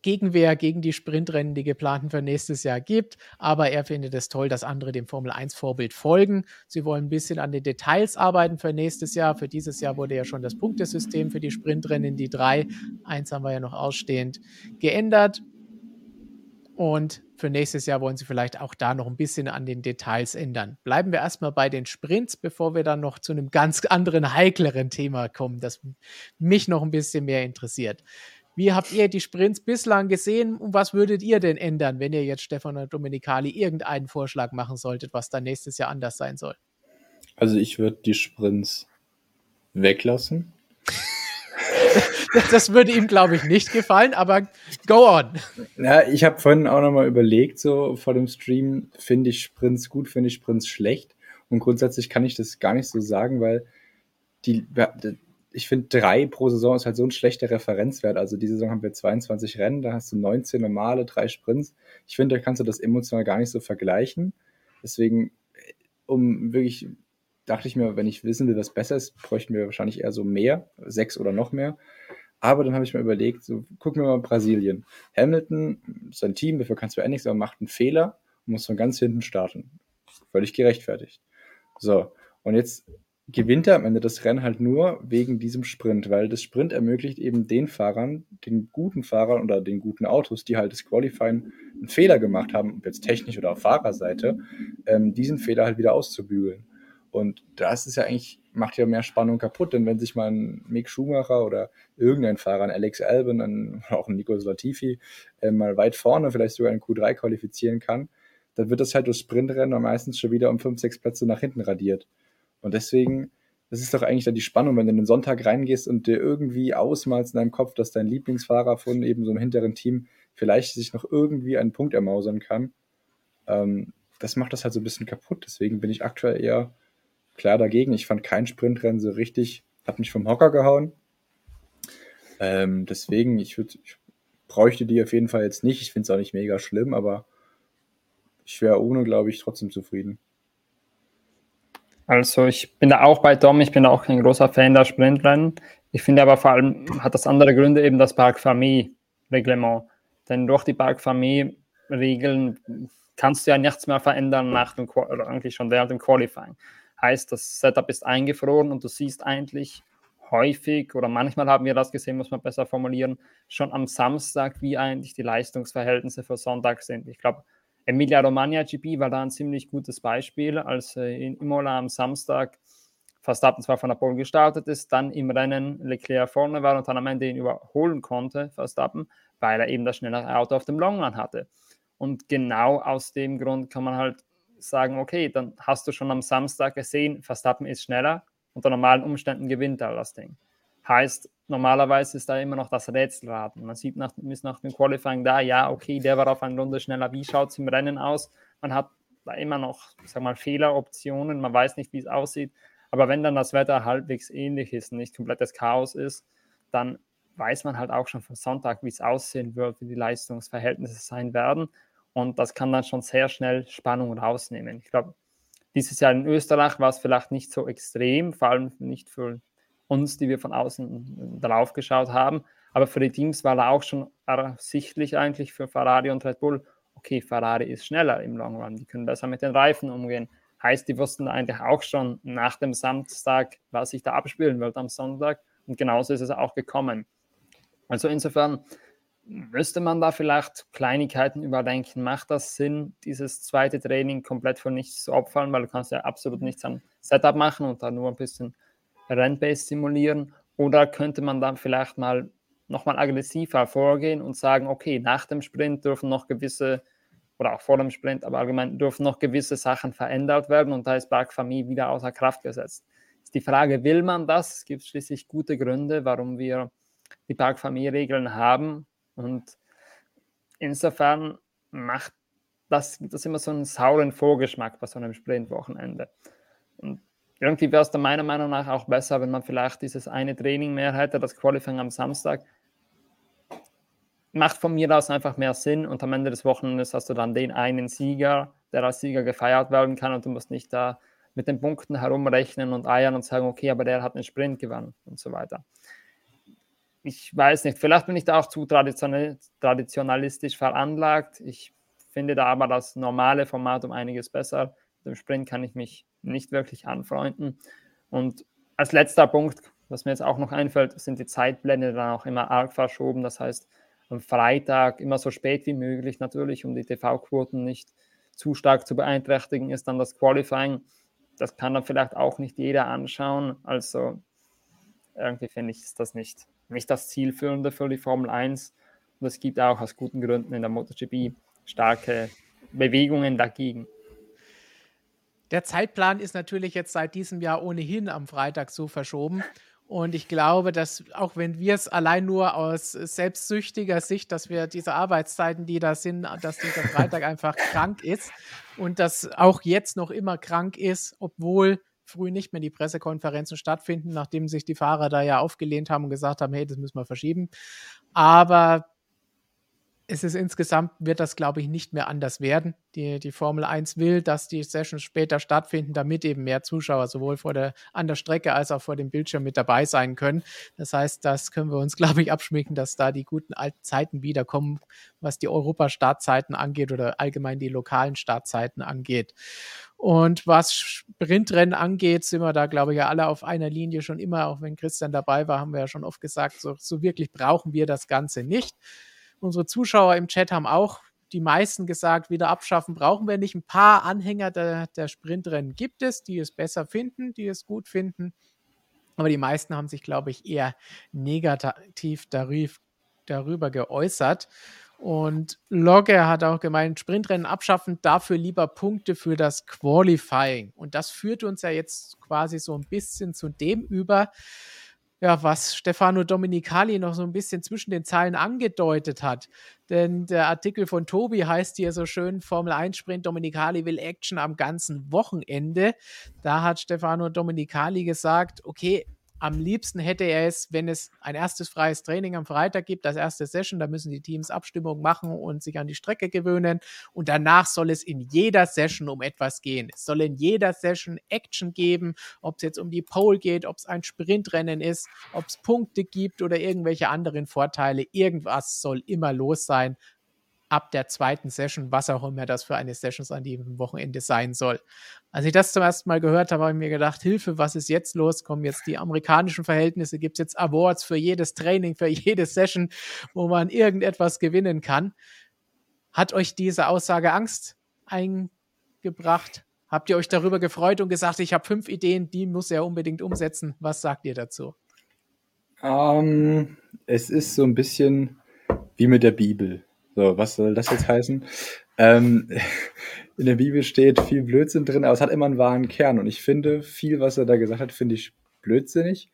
Gegenwehr gegen die Sprintrennen, die geplanten für nächstes Jahr gibt. Aber er findet es toll, dass andere dem Formel 1-Vorbild folgen. Sie wollen ein bisschen an den Details arbeiten für nächstes Jahr. Für dieses Jahr wurde ja schon das Punktesystem für die Sprintrennen, die drei, eins haben wir ja noch ausstehend, geändert. Und für nächstes Jahr wollen sie vielleicht auch da noch ein bisschen an den Details ändern. Bleiben wir erstmal bei den Sprints, bevor wir dann noch zu einem ganz anderen, heikleren Thema kommen, das mich noch ein bisschen mehr interessiert. Wie habt ihr die Sprints bislang gesehen und was würdet ihr denn ändern, wenn ihr jetzt Stefano Domenicali irgendeinen Vorschlag machen solltet, was dann nächstes Jahr anders sein soll? Also ich würde die Sprints weglassen. das würde ihm, glaube ich, nicht gefallen, aber go on. Ja, ich habe vorhin auch nochmal überlegt, so vor dem Stream, finde ich Sprints gut, finde ich Sprints schlecht. Und grundsätzlich kann ich das gar nicht so sagen, weil die, ich finde, drei pro Saison ist halt so ein schlechter Referenzwert. Also diese Saison haben wir 22 Rennen, da hast du 19 normale, drei Sprints. Ich finde, da kannst du das emotional gar nicht so vergleichen. Deswegen, um wirklich, dachte ich mir, wenn ich wissen will, was besser ist, bräuchten wir wahrscheinlich eher so mehr, sechs oder noch mehr. Aber dann habe ich mir überlegt, so gucken wir mal Brasilien. Hamilton, sein Team, dafür kannst du ja nichts, aber macht einen Fehler und muss von ganz hinten starten. Völlig gerechtfertigt. So, und jetzt gewinnt er am Ende das Rennen halt nur wegen diesem Sprint, weil das Sprint ermöglicht eben den Fahrern, den guten Fahrern oder den guten Autos, die halt das Qualifying einen Fehler gemacht haben, ob jetzt technisch oder auf Fahrerseite, ähm, diesen Fehler halt wieder auszubügeln. Und das ist ja eigentlich, macht ja mehr Spannung kaputt, denn wenn sich mal ein Mick Schumacher oder irgendein Fahrer, ein Alex Albon, ein, auch ein Nico Latifi, äh, mal weit vorne, vielleicht sogar in Q3 qualifizieren kann, dann wird das halt durch Sprintrennen meistens schon wieder um fünf, sechs Plätze nach hinten radiert. Und deswegen, das ist doch eigentlich dann die Spannung, wenn du in den Sonntag reingehst und dir irgendwie ausmalst in deinem Kopf, dass dein Lieblingsfahrer von eben so einem hinteren Team vielleicht sich noch irgendwie einen Punkt ermausern kann. Ähm, das macht das halt so ein bisschen kaputt. Deswegen bin ich aktuell eher klar dagegen. Ich fand kein Sprintrennen so richtig, hat mich vom Hocker gehauen. Ähm, deswegen, ich, würd, ich bräuchte die auf jeden Fall jetzt nicht. Ich finde es auch nicht mega schlimm, aber ich wäre ohne, glaube ich, trotzdem zufrieden. Also ich bin da auch bei Tom, ich bin auch ein großer Fan der Sprintrennen. Ich finde aber vor allem hat das andere Gründe eben das Park Famille Reglement. Denn durch die Park Famille Regeln kannst du ja nichts mehr verändern nach dem, oder eigentlich schon während dem Qualifying. Heißt, das Setup ist eingefroren und du siehst eigentlich häufig oder manchmal haben wir das gesehen, muss man besser formulieren, schon am Samstag, wie eigentlich die Leistungsverhältnisse für Sonntag sind. Ich glaube, Emilia Romagna GP war da ein ziemlich gutes Beispiel, als äh, in Imola am Samstag Verstappen zwar von der Pole gestartet ist, dann im Rennen Leclerc vorne war und dann am Ende ihn überholen konnte, Verstappen, weil er eben das schnellere Auto auf dem Longrun hatte. Und genau aus dem Grund kann man halt sagen, okay, dann hast du schon am Samstag gesehen, Verstappen ist schneller, unter normalen Umständen gewinnt er das Ding. Heißt, normalerweise ist da immer noch das Rätselraten. Man sieht nach, bis nach dem Qualifying da, ja, okay, der war auf eine Runde schneller. Wie schaut es im Rennen aus? Man hat da immer noch, sag mal, Fehleroptionen. Man weiß nicht, wie es aussieht. Aber wenn dann das Wetter halbwegs ähnlich ist und nicht komplettes Chaos ist, dann weiß man halt auch schon vom Sonntag, wie es aussehen wird, wie die Leistungsverhältnisse sein werden. Und das kann dann schon sehr schnell Spannung rausnehmen. Ich glaube, dieses Jahr in Österreich war es vielleicht nicht so extrem, vor allem nicht für uns, die wir von außen drauf geschaut haben. Aber für die Teams war da auch schon ersichtlich eigentlich für Ferrari und Red Bull, okay, Ferrari ist schneller im Long Run, die können besser mit den Reifen umgehen. Heißt, die wussten eigentlich auch schon nach dem Samstag, was sich da abspielen wird am Sonntag. Und genauso ist es auch gekommen. Also insofern müsste man da vielleicht Kleinigkeiten überdenken. Macht das Sinn, dieses zweite Training komplett für nichts zu opfern, weil du kannst ja absolut nichts an Setup machen und da nur ein bisschen Rennbase simulieren? Oder könnte man dann vielleicht mal nochmal aggressiver vorgehen und sagen, okay, nach dem Sprint dürfen noch gewisse, oder auch vor dem Sprint, aber allgemein dürfen noch gewisse Sachen verändert werden und da ist Bark Famille wieder außer Kraft gesetzt. Ist die Frage, will man das? Es gibt schließlich gute Gründe, warum wir die Bark Famille Regeln haben und insofern macht das, das immer so einen sauren Vorgeschmack bei so einem Sprintwochenende. Und irgendwie wäre es dann meiner Meinung nach auch besser, wenn man vielleicht dieses eine Training mehr hätte, das Qualifying am Samstag. Macht von mir aus einfach mehr Sinn und am Ende des Wochenendes hast du dann den einen Sieger, der als Sieger gefeiert werden kann und du musst nicht da mit den Punkten herumrechnen und eiern und sagen, okay, aber der hat einen Sprint gewonnen und so weiter ich weiß nicht, vielleicht bin ich da auch zu traditionalistisch veranlagt. Ich finde da aber das normale Format um einiges besser. Dem Sprint kann ich mich nicht wirklich anfreunden. Und als letzter Punkt, was mir jetzt auch noch einfällt, sind die Zeitblende dann auch immer arg verschoben. Das heißt, am Freitag immer so spät wie möglich natürlich, um die TV-Quoten nicht zu stark zu beeinträchtigen, ist dann das Qualifying. Das kann dann vielleicht auch nicht jeder anschauen. Also irgendwie finde ich, ist das nicht nicht das Zielführende für die Formel 1. Und es gibt auch aus guten Gründen in der MotoGP starke Bewegungen dagegen. Der Zeitplan ist natürlich jetzt seit diesem Jahr ohnehin am Freitag so verschoben. Und ich glaube, dass auch wenn wir es allein nur aus selbstsüchtiger Sicht, dass wir diese Arbeitszeiten, die da sind, dass dieser Freitag einfach krank ist und dass auch jetzt noch immer krank ist, obwohl früh nicht mehr die Pressekonferenzen stattfinden, nachdem sich die Fahrer da ja aufgelehnt haben und gesagt haben, hey, das müssen wir verschieben. Aber es ist insgesamt, wird das, glaube ich, nicht mehr anders werden. Die, die Formel 1 will, dass die Sessions später stattfinden, damit eben mehr Zuschauer sowohl vor der, an der Strecke als auch vor dem Bildschirm mit dabei sein können. Das heißt, das können wir uns, glaube ich, abschminken, dass da die guten alten Zeiten wiederkommen, was die Europa-Startzeiten angeht oder allgemein die lokalen Startzeiten angeht. Und was Sprintrennen angeht, sind wir da, glaube ich, ja alle auf einer Linie schon immer, auch wenn Christian dabei war, haben wir ja schon oft gesagt, so, so wirklich brauchen wir das Ganze nicht. Unsere Zuschauer im Chat haben auch die meisten gesagt, wieder abschaffen brauchen wir nicht. Ein paar Anhänger der, der Sprintrennen gibt es, die es besser finden, die es gut finden. Aber die meisten haben sich, glaube ich, eher negativ darüber geäußert. Und Logge hat auch gemeint, Sprintrennen abschaffen, dafür lieber Punkte für das Qualifying. Und das führt uns ja jetzt quasi so ein bisschen zu dem über, ja, was Stefano Dominicali noch so ein bisschen zwischen den Zeilen angedeutet hat. Denn der Artikel von Tobi heißt hier so schön: Formel 1 Sprint Dominicali will Action am ganzen Wochenende. Da hat Stefano Dominicali gesagt: Okay, am liebsten hätte er es, wenn es ein erstes freies Training am Freitag gibt, das erste Session, da müssen die Teams Abstimmung machen und sich an die Strecke gewöhnen. Und danach soll es in jeder Session um etwas gehen. Es soll in jeder Session Action geben, ob es jetzt um die Pole geht, ob es ein Sprintrennen ist, ob es Punkte gibt oder irgendwelche anderen Vorteile. Irgendwas soll immer los sein ab der zweiten Session, was auch immer das für eine Session an diesem Wochenende sein soll. Als ich das zum ersten Mal gehört habe, habe ich mir gedacht, Hilfe, was ist jetzt los? Kommen jetzt die amerikanischen Verhältnisse? Gibt es jetzt Awards für jedes Training, für jede Session, wo man irgendetwas gewinnen kann? Hat euch diese Aussage Angst eingebracht? Habt ihr euch darüber gefreut und gesagt, ich habe fünf Ideen, die muss er unbedingt umsetzen? Was sagt ihr dazu? Um, ähm, es ist so ein bisschen wie mit der Bibel. So, was soll das jetzt heißen? Ähm, in der Bibel steht viel Blödsinn drin, aber es hat immer einen wahren Kern. Und ich finde, viel, was er da gesagt hat, finde ich blödsinnig.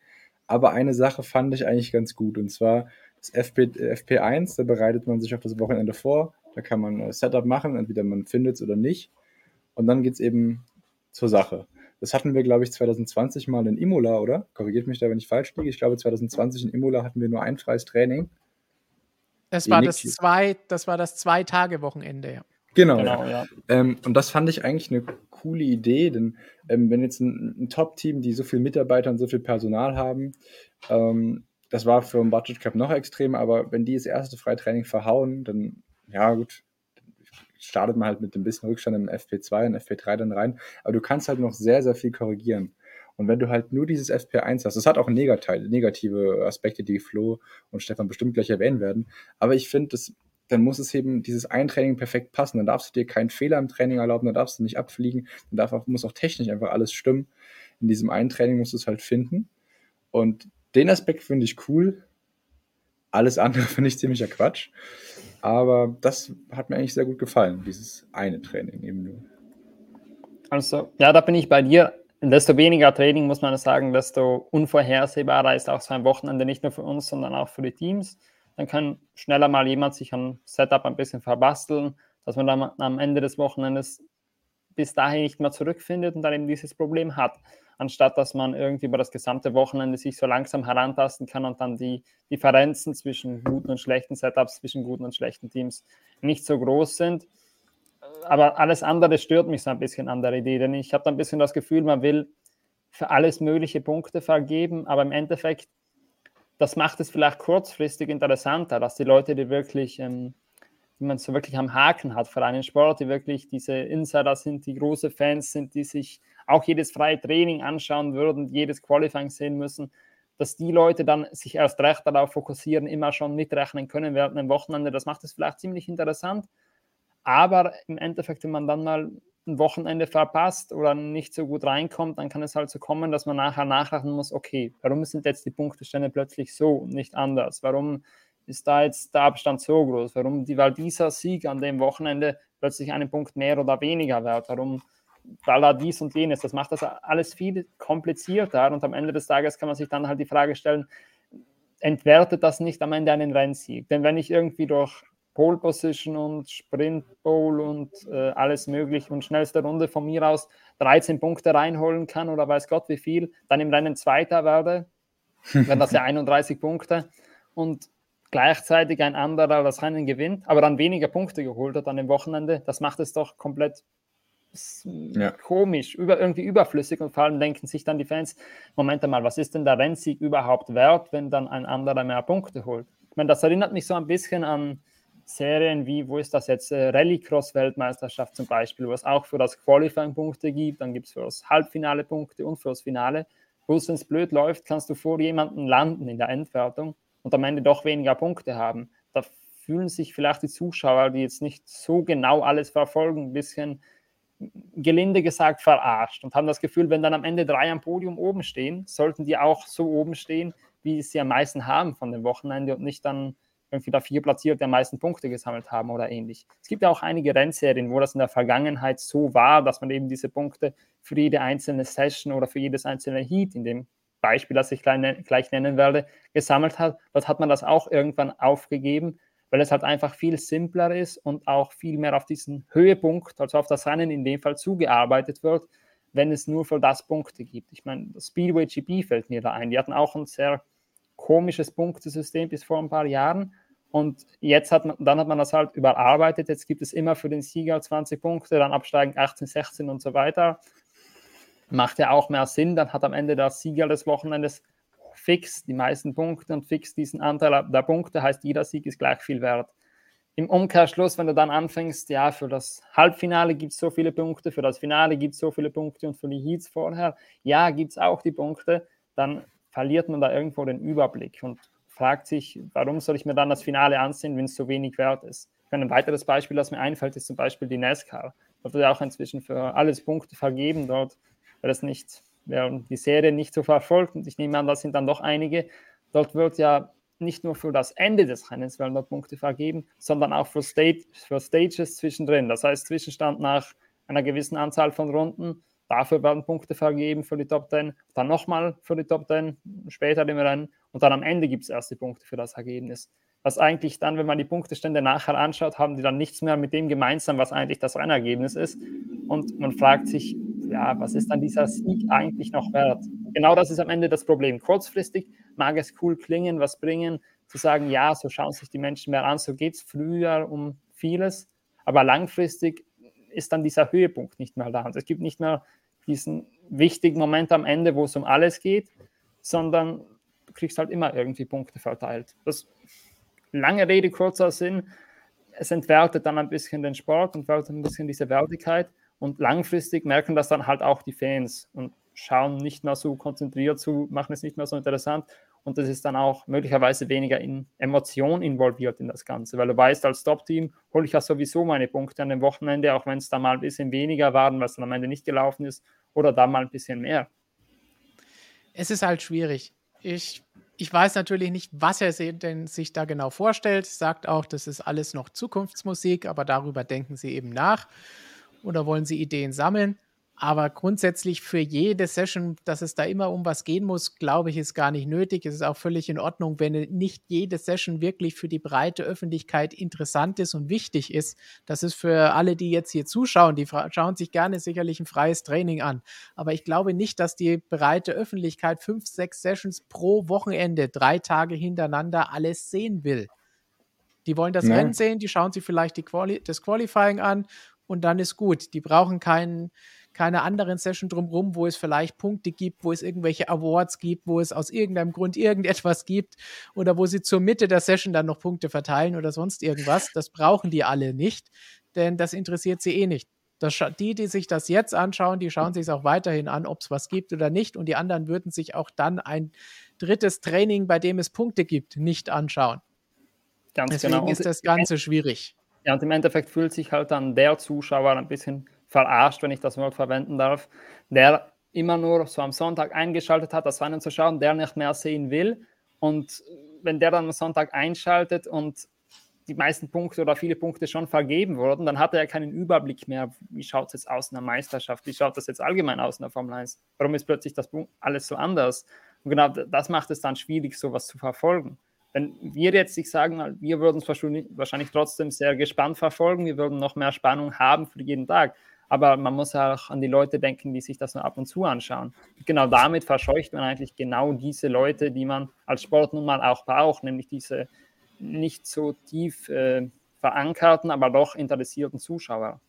Aber eine Sache fand ich eigentlich ganz gut. Und zwar das FP, FP1, da bereitet man sich auf das Wochenende vor. Da kann man ein Setup machen, entweder man findet es oder nicht. Und dann geht es eben zur Sache. Das hatten wir, glaube ich, 2020 mal in Imola, oder? Korrigiert mich da, wenn ich falsch liege. Ich glaube, 2020 in Imola hatten wir nur ein freies Training. Das war das, zwei, das war das Zwei-Tage-Wochenende, ja. Genau. genau ja. Ähm, und das fand ich eigentlich eine coole Idee, denn ähm, wenn jetzt ein, ein Top-Team, die so viele Mitarbeiter und so viel Personal haben, ähm, das war für ein Budget Cup noch extrem, aber wenn die das erste Freitraining verhauen, dann, ja gut, startet man halt mit ein bisschen Rückstand im FP2 und FP3 dann rein. Aber du kannst halt noch sehr, sehr viel korrigieren. Und wenn du halt nur dieses FP1 hast, das hat auch negative Aspekte, die Flo und Stefan bestimmt gleich erwähnen werden. Aber ich finde, dann muss es eben dieses Eintraining perfekt passen. Dann darfst du dir keinen Fehler im Training erlauben, dann darfst du nicht abfliegen, dann darf auch, muss auch technisch einfach alles stimmen. In diesem Eintraining musst du es halt finden. Und den Aspekt finde ich cool. Alles andere finde ich ziemlicher Quatsch. Aber das hat mir eigentlich sehr gut gefallen, dieses eine Training eben nur. Also, ja, da bin ich bei dir. Desto weniger Training, muss man sagen, desto unvorhersehbarer ist auch so ein Wochenende nicht nur für uns, sondern auch für die Teams. Dann kann schneller mal jemand sich am Setup ein bisschen verbasteln, dass man dann am Ende des Wochenendes bis dahin nicht mehr zurückfindet und dann eben dieses Problem hat anstatt dass man irgendwie über das gesamte Wochenende sich so langsam herantasten kann und dann die Differenzen zwischen guten und schlechten Setups, zwischen guten und schlechten Teams nicht so groß sind. Aber alles andere stört mich so ein bisschen an der Idee, denn ich habe da ein bisschen das Gefühl, man will für alles mögliche Punkte vergeben, aber im Endeffekt, das macht es vielleicht kurzfristig interessanter, dass die Leute, die wirklich ähm, die man so wirklich am Haken hat für einen Sport, die wirklich diese Insider sind, die große Fans sind, die sich auch jedes freie Training anschauen würden, jedes Qualifying sehen müssen, dass die Leute dann sich erst recht darauf fokussieren, immer schon mitrechnen können während einem Wochenende. Das macht es vielleicht ziemlich interessant. Aber im Endeffekt, wenn man dann mal ein Wochenende verpasst oder nicht so gut reinkommt, dann kann es halt so kommen, dass man nachher nachrechnen muss, okay, warum sind jetzt die Punktestände plötzlich so und nicht anders? Warum ist da jetzt der Abstand so groß? Warum die, weil dieser Sieg an dem Wochenende plötzlich einen Punkt mehr oder weniger wert? Warum weil da dies und jenes? Das macht das alles viel komplizierter und am Ende des Tages kann man sich dann halt die Frage stellen, entwertet das nicht am Ende einen Rennsieg? Denn wenn ich irgendwie durch Pole Position und Sprint Bowl und äh, alles möglich und schnellste Runde von mir aus 13 Punkte reinholen kann oder weiß Gott wie viel, dann im Rennen Zweiter werde, wenn das ja 31 Punkte und gleichzeitig ein anderer das Rennen gewinnt, aber dann weniger Punkte geholt hat an dem Wochenende, das macht es doch komplett ja. komisch, über, irgendwie überflüssig und vor allem denken sich dann die Fans, Moment mal, was ist denn der Rennsieg überhaupt wert, wenn dann ein anderer mehr Punkte holt? Ich meine, das erinnert mich so ein bisschen an Serien wie, wo ist das jetzt, äh, Rallycross-Weltmeisterschaft zum Beispiel, wo es auch für das Qualifying Punkte gibt, dann gibt es für das Halbfinale Punkte und für das Finale. Bloß wenn es blöd läuft, kannst du vor jemandem landen in der Endwertung und am Ende doch weniger Punkte haben. Da fühlen sich vielleicht die Zuschauer, die jetzt nicht so genau alles verfolgen, ein bisschen gelinde gesagt verarscht und haben das Gefühl, wenn dann am Ende drei am Podium oben stehen, sollten die auch so oben stehen, wie sie am meisten haben von dem Wochenende und nicht dann irgendwie da vier Platzierte am meisten Punkte gesammelt haben oder ähnlich. Es gibt ja auch einige Rennserien, wo das in der Vergangenheit so war, dass man eben diese Punkte für jede einzelne Session oder für jedes einzelne Heat in dem Beispiel, das ich gleich nennen werde, gesammelt hat. Dort hat man das auch irgendwann aufgegeben, weil es halt einfach viel simpler ist und auch viel mehr auf diesen Höhepunkt, also auf das Rennen in dem Fall zugearbeitet wird, wenn es nur für das Punkte gibt. Ich meine, das Speedway GP fällt mir da ein. Die hatten auch ein sehr komisches Punktesystem bis vor ein paar Jahren. Und jetzt hat man, dann hat man das halt überarbeitet. Jetzt gibt es immer für den Sieger 20 Punkte, dann absteigen 18, 16 und so weiter macht ja auch mehr Sinn. Dann hat am Ende der Sieger des Wochenendes fix die meisten Punkte und fix diesen Anteil der Punkte, heißt jeder Sieg ist gleich viel wert. im Umkehrschluss, wenn du dann anfängst, ja, für das Halbfinale gibt es so viele Punkte, für das Finale gibt es so viele Punkte und für die Heats vorher, ja, gibt es auch die Punkte, dann verliert man da irgendwo den Überblick und fragt sich, warum soll ich mir dann das Finale ansehen, wenn es so wenig wert ist. Ein weiteres Beispiel, das mir einfällt, ist zum Beispiel die NASCAR. Da wird ja auch inzwischen für alles Punkte vergeben dort, weil es nicht, wer die Serie nicht so verfolgt, und ich nehme an, das sind dann doch einige, dort wird ja nicht nur für das Ende des Rennens werden dort Punkte vergeben, sondern auch für, Stage, für Stages zwischendrin. Das heißt, Zwischenstand nach einer gewissen Anzahl von Runden, dafür werden Punkte vergeben für die Top 10, dann nochmal für die Top 10 später im Rennen und dann am Ende gibt es erst die Punkte für das Ergebnis. Was eigentlich dann, wenn man die Punktestände nachher anschaut, haben die dann nichts mehr mit dem gemeinsam, was eigentlich das Rennergebnis ist. Und man fragt sich, ja, was ist dann dieser Sieg eigentlich noch wert? Genau das ist am Ende das Problem. Kurzfristig mag es cool klingen, was bringen, zu sagen, ja, so schauen sich die Menschen mehr an, so geht es früher um vieles, aber langfristig ist dann dieser Höhepunkt nicht mehr da. Und es gibt nicht mehr diesen wichtigen Moment am Ende, wo es um alles geht, sondern du kriegst halt immer irgendwie Punkte verteilt. Das lange Rede, kurzer Sinn, es entwertet dann ein bisschen den Sport und wertet ein bisschen diese Wertigkeit und langfristig merken das dann halt auch die Fans und schauen nicht mehr so konzentriert zu, machen es nicht mehr so interessant und das ist dann auch möglicherweise weniger in Emotion involviert in das Ganze, weil du weißt, als Top-Team hole ich ja sowieso meine Punkte an dem Wochenende, auch wenn es da mal ein bisschen weniger waren, was dann am Ende nicht gelaufen ist, oder da mal ein bisschen mehr. Es ist halt schwierig. Ich, ich weiß natürlich nicht, was er sich da genau vorstellt. Sagt auch, das ist alles noch Zukunftsmusik, aber darüber denken sie eben nach oder wollen sie Ideen sammeln. Aber grundsätzlich für jede Session, dass es da immer um was gehen muss, glaube ich, ist gar nicht nötig. Es ist auch völlig in Ordnung, wenn nicht jede Session wirklich für die breite Öffentlichkeit interessant ist und wichtig ist. Das ist für alle, die jetzt hier zuschauen, die schauen sich gerne sicherlich ein freies Training an. Aber ich glaube nicht, dass die breite Öffentlichkeit fünf, sechs Sessions pro Wochenende, drei Tage hintereinander alles sehen will. Die wollen das ja. Rennen sehen, die schauen sich vielleicht Quali das Qualifying an und dann ist gut. Die brauchen keinen keine anderen Session drumherum, wo es vielleicht Punkte gibt, wo es irgendwelche Awards gibt, wo es aus irgendeinem Grund irgendetwas gibt oder wo sie zur Mitte der Session dann noch Punkte verteilen oder sonst irgendwas. Das brauchen die alle nicht, denn das interessiert sie eh nicht. Das, die, die sich das jetzt anschauen, die schauen sich es auch weiterhin an, ob es was gibt oder nicht. Und die anderen würden sich auch dann ein drittes Training, bei dem es Punkte gibt, nicht anschauen. Ganz Deswegen genau. ist das Ganze schwierig. Ja, und im Endeffekt fühlt sich halt dann der Zuschauer ein bisschen verarscht, wenn ich das Wort verwenden darf, der immer nur so am Sonntag eingeschaltet hat, das Rennen zu schauen, der nicht mehr sehen will. Und wenn der dann am Sonntag einschaltet und die meisten Punkte oder viele Punkte schon vergeben wurden, dann hat er ja keinen Überblick mehr, wie schaut es jetzt aus in der Meisterschaft, wie schaut das jetzt allgemein aus in der Formel 1, warum ist plötzlich das alles so anders. Und genau das macht es dann schwierig, sowas zu verfolgen. Wenn wir jetzt, ich sagen, wir würden es wahrscheinlich trotzdem sehr gespannt verfolgen, wir würden noch mehr Spannung haben für jeden Tag. Aber man muss auch an die Leute denken, die sich das nur ab und zu anschauen. Genau damit verscheucht man eigentlich genau diese Leute, die man als Sport nun mal auch braucht, nämlich diese nicht so tief äh, verankerten, aber doch interessierten Zuschauer.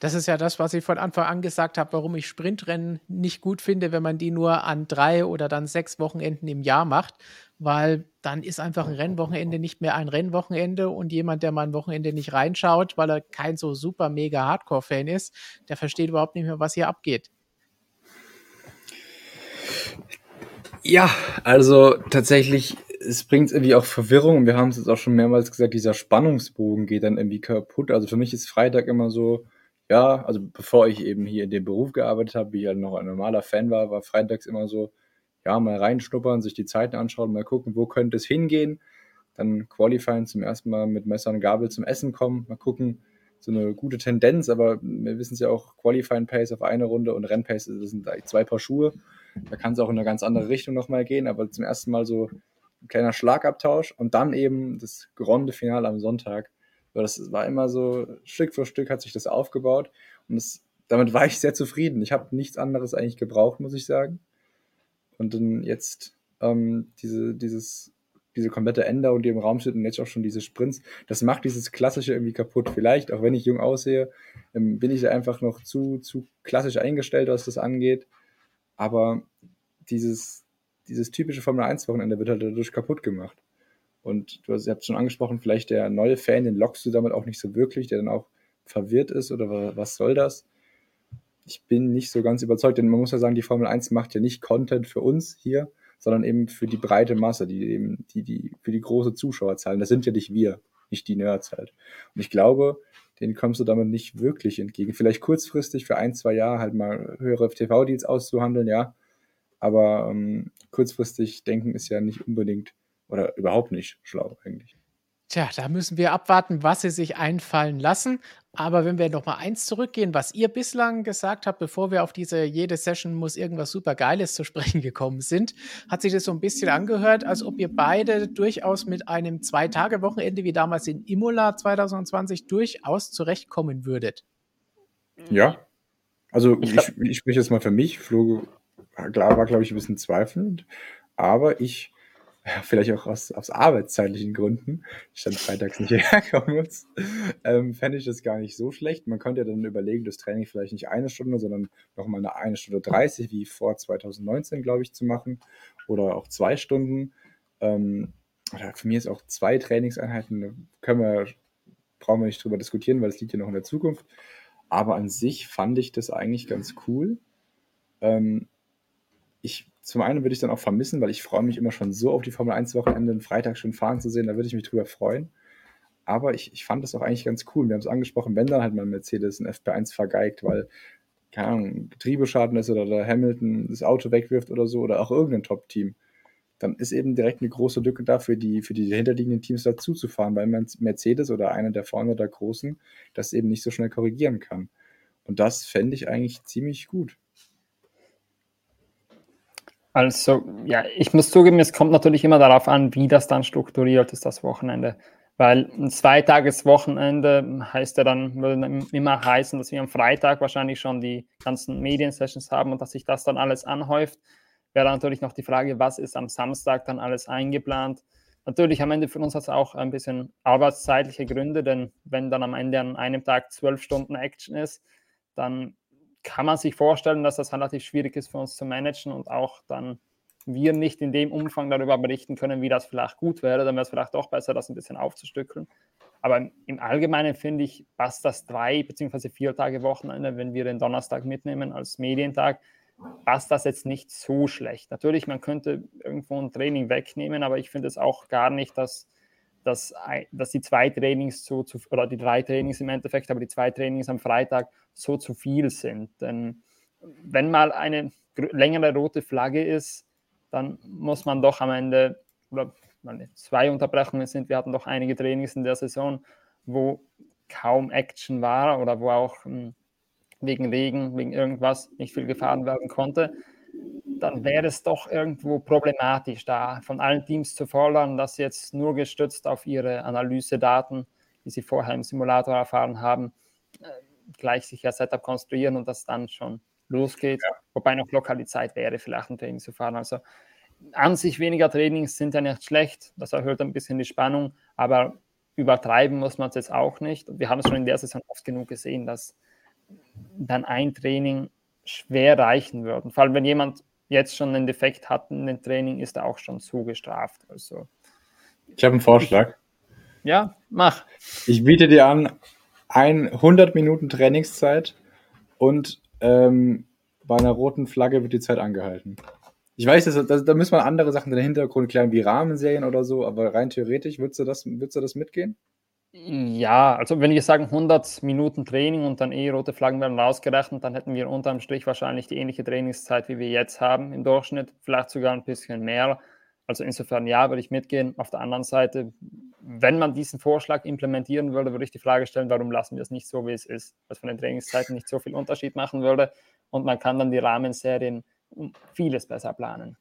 Das ist ja das, was ich von Anfang an gesagt habe, warum ich Sprintrennen nicht gut finde, wenn man die nur an drei oder dann sechs Wochenenden im Jahr macht, weil dann ist einfach ein Rennwochenende nicht mehr ein Rennwochenende und jemand, der mal ein Wochenende nicht reinschaut, weil er kein so super mega Hardcore-Fan ist, der versteht überhaupt nicht mehr, was hier abgeht. Ja, also tatsächlich, es bringt irgendwie auch Verwirrung wir haben es jetzt auch schon mehrmals gesagt, dieser Spannungsbogen geht dann irgendwie kaputt. Also für mich ist Freitag immer so, ja, also bevor ich eben hier in dem Beruf gearbeitet habe, wie ich halt noch ein normaler Fan war, war freitags immer so, ja, mal reinschnuppern, sich die Zeiten anschauen, mal gucken, wo könnte es hingehen. Dann Qualifying zum ersten Mal mit Messer und Gabel zum Essen kommen, mal gucken, so eine gute Tendenz, aber wir wissen es ja auch, Qualifying Pace auf eine Runde und Rennpace, sind zwei Paar Schuhe. Da kann es auch in eine ganz andere Richtung nochmal gehen, aber zum ersten Mal so ein kleiner Schlagabtausch und dann eben das geronde Finale am Sonntag. Das war immer so, Stück für Stück hat sich das aufgebaut und das, damit war ich sehr zufrieden. Ich habe nichts anderes eigentlich gebraucht, muss ich sagen. Und dann jetzt ähm, diese, dieses, diese komplette Änderung, die im Raum steht und jetzt auch schon diese Sprints, das macht dieses Klassische irgendwie kaputt. Vielleicht, auch wenn ich jung aussehe, ähm, bin ich einfach noch zu, zu klassisch eingestellt, was das angeht. Aber dieses, dieses typische Formel 1-Wochenende wird halt dadurch kaputt gemacht. Und du hast es schon angesprochen, vielleicht der neue Fan, den lockst du damit auch nicht so wirklich, der dann auch verwirrt ist oder was soll das? Ich bin nicht so ganz überzeugt, denn man muss ja sagen, die Formel 1 macht ja nicht Content für uns hier, sondern eben für die breite Masse, die eben, die, die, für die große Zuschauerzahl. Das sind ja nicht wir, nicht die Nerds halt. Und ich glaube, denen kommst du damit nicht wirklich entgegen. Vielleicht kurzfristig für ein, zwei Jahre halt mal höhere TV-Deals auszuhandeln, ja. Aber ähm, kurzfristig denken ist ja nicht unbedingt oder überhaupt nicht schlau eigentlich. Tja, da müssen wir abwarten, was sie sich einfallen lassen. Aber wenn wir noch mal eins zurückgehen, was ihr bislang gesagt habt, bevor wir auf diese jede Session muss irgendwas super Geiles zu sprechen gekommen sind, hat sich das so ein bisschen angehört, als ob ihr beide durchaus mit einem Zwei-Tage-Wochenende wie damals in Imola 2020 durchaus zurechtkommen würdet. Ja, also ich, ich, ich spreche jetzt mal für mich. Flo klar war, glaube ich, ein bisschen zweifelnd, aber ich vielleicht auch aus, aus arbeitszeitlichen Gründen, ich dann freitags nicht herkommen muss, ähm, fände ich das gar nicht so schlecht. Man könnte ja dann überlegen, das Training vielleicht nicht eine Stunde, sondern nochmal eine eine Stunde 30, wie vor 2019, glaube ich, zu machen. Oder auch zwei Stunden. Ähm, oder für mich ist auch zwei Trainingseinheiten, können wir, brauchen wir nicht drüber diskutieren, weil es liegt ja noch in der Zukunft. Aber an sich fand ich das eigentlich ganz cool. Ähm, ich zum einen würde ich dann auch vermissen, weil ich freue mich immer schon so auf die Formel 1 Wochenende, Freitag schon fahren zu sehen, da würde ich mich drüber freuen. Aber ich, ich fand das auch eigentlich ganz cool. Wir haben es angesprochen, wenn dann halt mal Mercedes ein FP1 vergeigt, weil, keine Ahnung, Getriebeschaden ist oder der Hamilton das Auto wegwirft oder so oder auch irgendein Top-Team, dann ist eben direkt eine große Lücke da für die, für die hinterliegenden Teams dazu zu fahren, weil man Mercedes oder einer der vorne der Großen das eben nicht so schnell korrigieren kann. Und das fände ich eigentlich ziemlich gut. Also, ja, ich muss zugeben, es kommt natürlich immer darauf an, wie das dann strukturiert ist, das Wochenende. Weil ein Zweitageswochenende heißt ja dann, würde immer heißen, dass wir am Freitag wahrscheinlich schon die ganzen Mediensessions haben und dass sich das dann alles anhäuft. Wäre natürlich noch die Frage, was ist am Samstag dann alles eingeplant? Natürlich am Ende für uns hat es auch ein bisschen arbeitszeitliche Gründe, denn wenn dann am Ende an einem Tag zwölf Stunden Action ist, dann kann man sich vorstellen, dass das relativ schwierig ist für uns zu managen und auch dann wir nicht in dem Umfang darüber berichten können, wie das vielleicht gut wäre. Dann wäre es vielleicht doch besser, das ein bisschen aufzustückeln. Aber im Allgemeinen finde ich, passt das drei bzw. vier Tage Wochenende, wenn wir den Donnerstag mitnehmen als Medientag, passt das jetzt nicht so schlecht. Natürlich, man könnte irgendwo ein Training wegnehmen, aber ich finde es auch gar nicht, dass, dass, dass die zwei Trainings so zu, oder die drei Trainings im Endeffekt, aber die zwei Trainings am Freitag so zu viel sind. Denn wenn mal eine längere rote Flagge ist, dann muss man doch am Ende, oder zwei Unterbrechungen sind, wir hatten doch einige Trainings in der Saison, wo kaum Action war oder wo auch hm, wegen Regen, wegen irgendwas nicht viel gefahren werden konnte, dann wäre es doch irgendwo problematisch, da von allen Teams zu fordern, dass sie jetzt nur gestützt auf ihre Analysedaten, die sie vorher im Simulator erfahren haben, äh, gleich sich ja Setup konstruieren und das dann schon losgeht. Ja. Wobei noch locker die Zeit wäre, vielleicht ein Training zu fahren. Also an sich weniger Trainings sind ja nicht schlecht. Das erhöht ein bisschen die Spannung, aber übertreiben muss man es jetzt auch nicht. wir haben es schon in der Saison oft genug gesehen, dass dann ein Training schwer reichen würde. Vor allem, wenn jemand jetzt schon einen Defekt hat in dem Training, ist er auch schon zugestraft. Also, ich habe einen Vorschlag. Ja, mach. Ich biete dir an, ein 100 Minuten Trainingszeit und ähm, bei einer roten Flagge wird die Zeit angehalten. Ich weiß, das, das, da müssen wir andere Sachen in den Hintergrund klären, wie Rahmenserien oder so, aber rein theoretisch, würdest du das, würdest du das mitgehen? Ja, also wenn wir sagen 100 Minuten Training und dann eh rote Flaggen werden rausgerechnet, dann hätten wir unterm Strich wahrscheinlich die ähnliche Trainingszeit, wie wir jetzt haben im Durchschnitt, vielleicht sogar ein bisschen mehr. Also insofern ja, würde ich mitgehen. Auf der anderen Seite wenn man diesen Vorschlag implementieren würde, würde ich die Frage stellen, warum lassen wir es nicht so, wie es ist, was von den Trainingszeiten nicht so viel Unterschied machen würde und man kann dann die Rahmenserien vieles besser planen.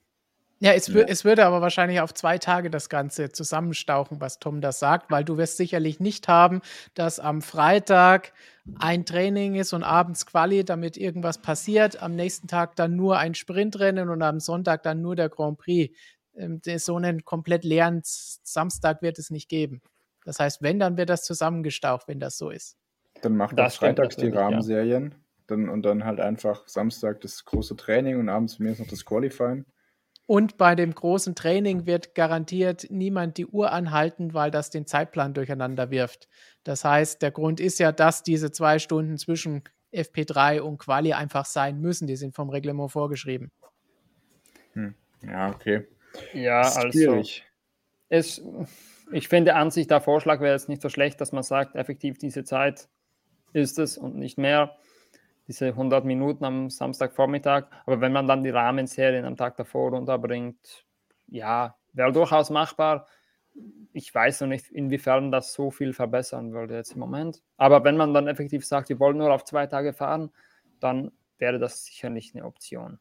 Ja, es, ja. es, würde aber wahrscheinlich auf zwei Tage das Ganze zusammenstauchen, was Tom da sagt, weil du wirst sicherlich nicht haben, dass am Freitag ein Training ist und abends Quali, damit irgendwas passiert, am nächsten Tag dann nur ein Sprintrennen und am Sonntag dann nur der Grand Prix ähm, so einen komplett leeren Samstag wird es nicht geben. Das heißt, wenn, dann wird das zusammengestaucht, wenn das so ist. Dann macht das freitags die Rahmenserien ja. dann, und dann halt einfach Samstag das große Training und abends mir noch das Qualifying. Und bei dem großen Training wird garantiert niemand die Uhr anhalten, weil das den Zeitplan durcheinander wirft. Das heißt, der Grund ist ja, dass diese zwei Stunden zwischen FP3 und Quali einfach sein müssen. Die sind vom Reglement vorgeschrieben. Hm. Ja, okay. Ja, also es, ich finde an sich, der Vorschlag wäre jetzt nicht so schlecht, dass man sagt, effektiv diese Zeit ist es und nicht mehr. Diese 100 Minuten am Samstagvormittag. Aber wenn man dann die Rahmenserien am Tag davor unterbringt, ja, wäre durchaus machbar. Ich weiß noch nicht, inwiefern das so viel verbessern würde jetzt im Moment. Aber wenn man dann effektiv sagt, wir wollen nur auf zwei Tage fahren, dann wäre das sicherlich eine Option.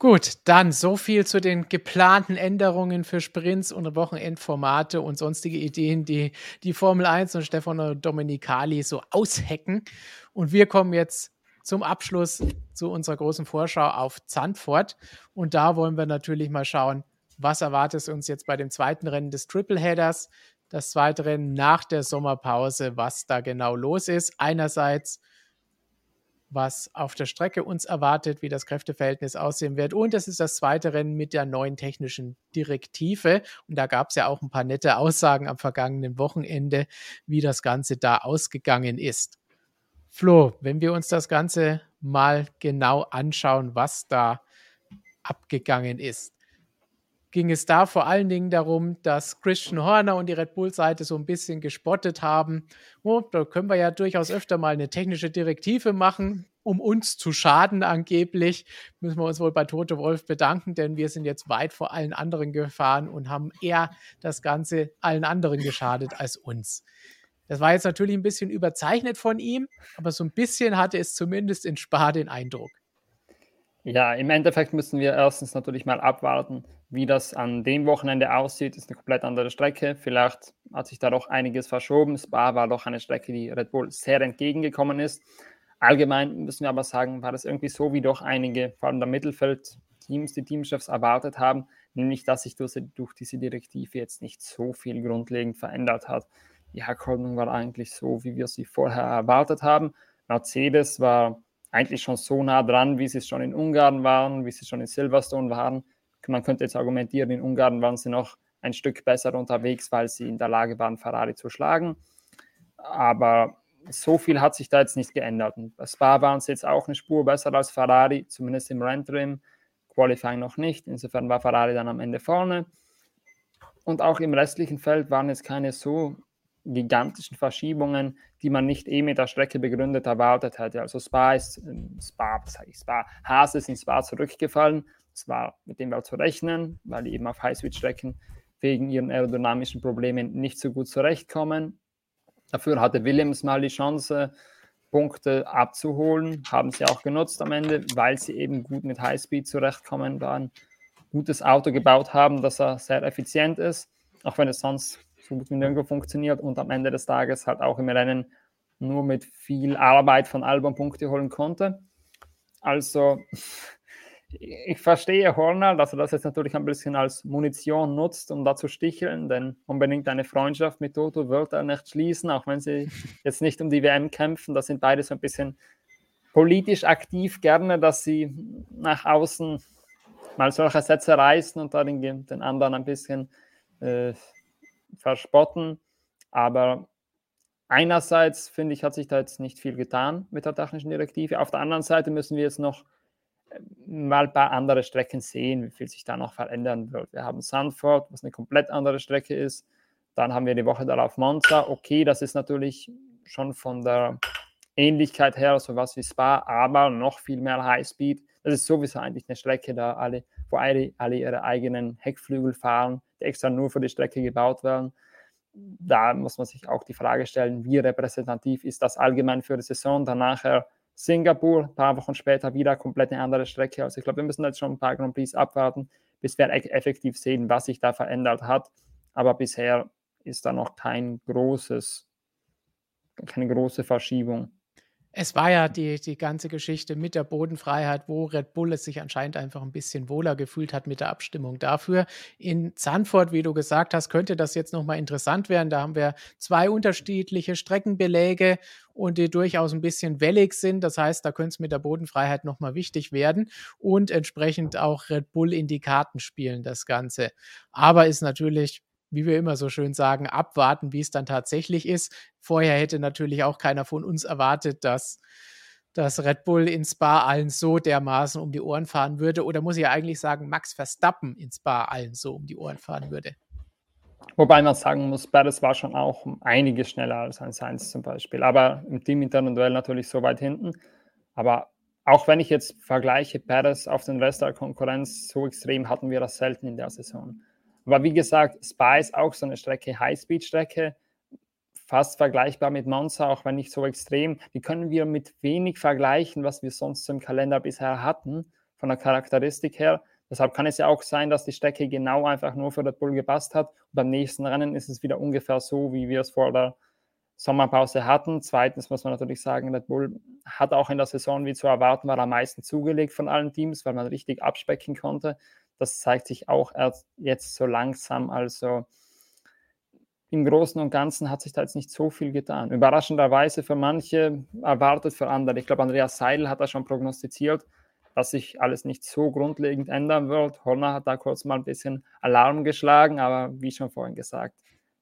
Gut, dann so viel zu den geplanten Änderungen für Sprints und Wochenendformate und sonstige Ideen, die die Formel 1 und Stefano Domenicali so aushecken. Und wir kommen jetzt zum Abschluss zu unserer großen Vorschau auf Zandvoort. Und da wollen wir natürlich mal schauen, was erwartet uns jetzt bei dem zweiten Rennen des Tripleheaders, das zweite Rennen nach der Sommerpause, was da genau los ist. Einerseits was auf der Strecke uns erwartet, wie das Kräfteverhältnis aussehen wird. Und es ist das zweite Rennen mit der neuen technischen Direktive. Und da gab es ja auch ein paar nette Aussagen am vergangenen Wochenende, wie das Ganze da ausgegangen ist. Flo, wenn wir uns das Ganze mal genau anschauen, was da abgegangen ist ging es da vor allen Dingen darum, dass Christian Horner und die Red Bull-Seite so ein bisschen gespottet haben. Oh, da können wir ja durchaus öfter mal eine technische Direktive machen, um uns zu schaden angeblich. Müssen wir uns wohl bei Tote Wolf bedanken, denn wir sind jetzt weit vor allen anderen gefahren und haben eher das Ganze allen anderen geschadet als uns. Das war jetzt natürlich ein bisschen überzeichnet von ihm, aber so ein bisschen hatte es zumindest in Spa den Eindruck. Ja, im Endeffekt müssen wir erstens natürlich mal abwarten, wie das an dem Wochenende aussieht. Ist eine komplett andere Strecke. Vielleicht hat sich da doch einiges verschoben. Spa war doch eine Strecke, die Red Bull sehr entgegengekommen ist. Allgemein müssen wir aber sagen, war das irgendwie so, wie doch einige, vor allem der Mittelfeld-Teams, die Teamchefs erwartet haben, nämlich dass sich durch, durch diese Direktive jetzt nicht so viel grundlegend verändert hat. Die Hackordnung war eigentlich so, wie wir sie vorher erwartet haben. Mercedes war eigentlich schon so nah dran, wie sie es schon in Ungarn waren, wie sie schon in Silverstone waren. Man könnte jetzt argumentieren, in Ungarn waren sie noch ein Stück besser unterwegs, weil sie in der Lage waren, Ferrari zu schlagen. Aber so viel hat sich da jetzt nicht geändert. Bei Spa waren sie jetzt auch eine Spur besser als Ferrari, zumindest im Renntrim. Qualifying noch nicht. Insofern war Ferrari dann am Ende vorne. Und auch im restlichen Feld waren jetzt keine so gigantischen Verschiebungen, die man nicht eh mit der Strecke begründet erwartet hätte. Also Spa ist, Spa, was sage ich, Spa, Hase ist in Spa zurückgefallen. Das war mit dem war zu rechnen, weil die eben auf Highspeed-Strecken wegen ihren aerodynamischen Problemen nicht so gut zurechtkommen. Dafür hatte Williams mal die Chance, Punkte abzuholen, haben sie auch genutzt am Ende, weil sie eben gut mit Highspeed zurechtkommen waren, gutes Auto gebaut haben, das sehr effizient ist, auch wenn es sonst so gut wie nirgendwo funktioniert und am Ende des Tages halt auch im Rennen nur mit viel Arbeit von Albon Punkte holen konnte. Also ich verstehe Horner, dass er das jetzt natürlich ein bisschen als Munition nutzt, um da zu sticheln, denn unbedingt eine Freundschaft mit Toto wird er nicht schließen, auch wenn sie jetzt nicht um die WM kämpfen. Da sind beide so ein bisschen politisch aktiv, gerne, dass sie nach außen mal solche Sätze reißen und da den, den anderen ein bisschen äh, verspotten. Aber einerseits finde ich, hat sich da jetzt nicht viel getan mit der technischen Direktive. Auf der anderen Seite müssen wir jetzt noch mal ein paar andere Strecken sehen, wie viel sich da noch verändern wird. Wir haben Sanford, was eine komplett andere Strecke ist. Dann haben wir die Woche darauf Monza. Okay, das ist natürlich schon von der Ähnlichkeit her sowas wie Spa, aber noch viel mehr Highspeed. Das ist sowieso eigentlich eine Strecke, da alle, wo alle, alle ihre eigenen Heckflügel fahren, die extra nur für die Strecke gebaut werden. Da muss man sich auch die Frage stellen, wie repräsentativ ist das allgemein für die Saison. Danach Singapur, ein paar Wochen später wieder komplett eine andere Strecke. Also ich glaube, wir müssen jetzt schon ein paar Grand Prix abwarten, bis wir effektiv sehen, was sich da verändert hat. Aber bisher ist da noch kein großes, keine große Verschiebung. Es war ja die, die ganze Geschichte mit der Bodenfreiheit, wo Red Bull es sich anscheinend einfach ein bisschen wohler gefühlt hat mit der Abstimmung dafür. In Zandvoort, wie du gesagt hast, könnte das jetzt nochmal interessant werden. Da haben wir zwei unterschiedliche Streckenbeläge und die durchaus ein bisschen wellig sind. Das heißt, da könnte es mit der Bodenfreiheit nochmal wichtig werden und entsprechend auch Red Bull in die Karten spielen, das Ganze. Aber ist natürlich wie wir immer so schön sagen, abwarten, wie es dann tatsächlich ist. Vorher hätte natürlich auch keiner von uns erwartet, dass dass Red Bull in Spa allen so dermaßen um die Ohren fahren würde. Oder muss ich eigentlich sagen, Max Verstappen in Spa allen so um die Ohren fahren würde. Wobei man sagen muss, Perez war schon auch um einiges schneller als ein Sainz zum Beispiel. Aber im teaminternen Duell natürlich so weit hinten. Aber auch wenn ich jetzt vergleiche Perez auf den Rest der Konkurrenz, so extrem hatten wir das selten in der Saison. Aber wie gesagt, Spa ist auch so eine Strecke, Highspeed-Strecke, fast vergleichbar mit Monza, auch wenn nicht so extrem. Die können wir mit wenig vergleichen, was wir sonst im Kalender bisher hatten, von der Charakteristik her. Deshalb kann es ja auch sein, dass die Strecke genau einfach nur für Red Bull gepasst hat. Und beim nächsten Rennen ist es wieder ungefähr so, wie wir es vor der Sommerpause hatten. Zweitens muss man natürlich sagen, Red Bull hat auch in der Saison, wie zu erwarten war, am meisten zugelegt von allen Teams, weil man richtig abspecken konnte. Das zeigt sich auch erst jetzt so langsam. Also im Großen und Ganzen hat sich da jetzt nicht so viel getan. Überraschenderweise für manche, erwartet für andere. Ich glaube, Andreas Seidel hat da schon prognostiziert, dass sich alles nicht so grundlegend ändern wird. Horner hat da kurz mal ein bisschen Alarm geschlagen, aber wie schon vorhin gesagt,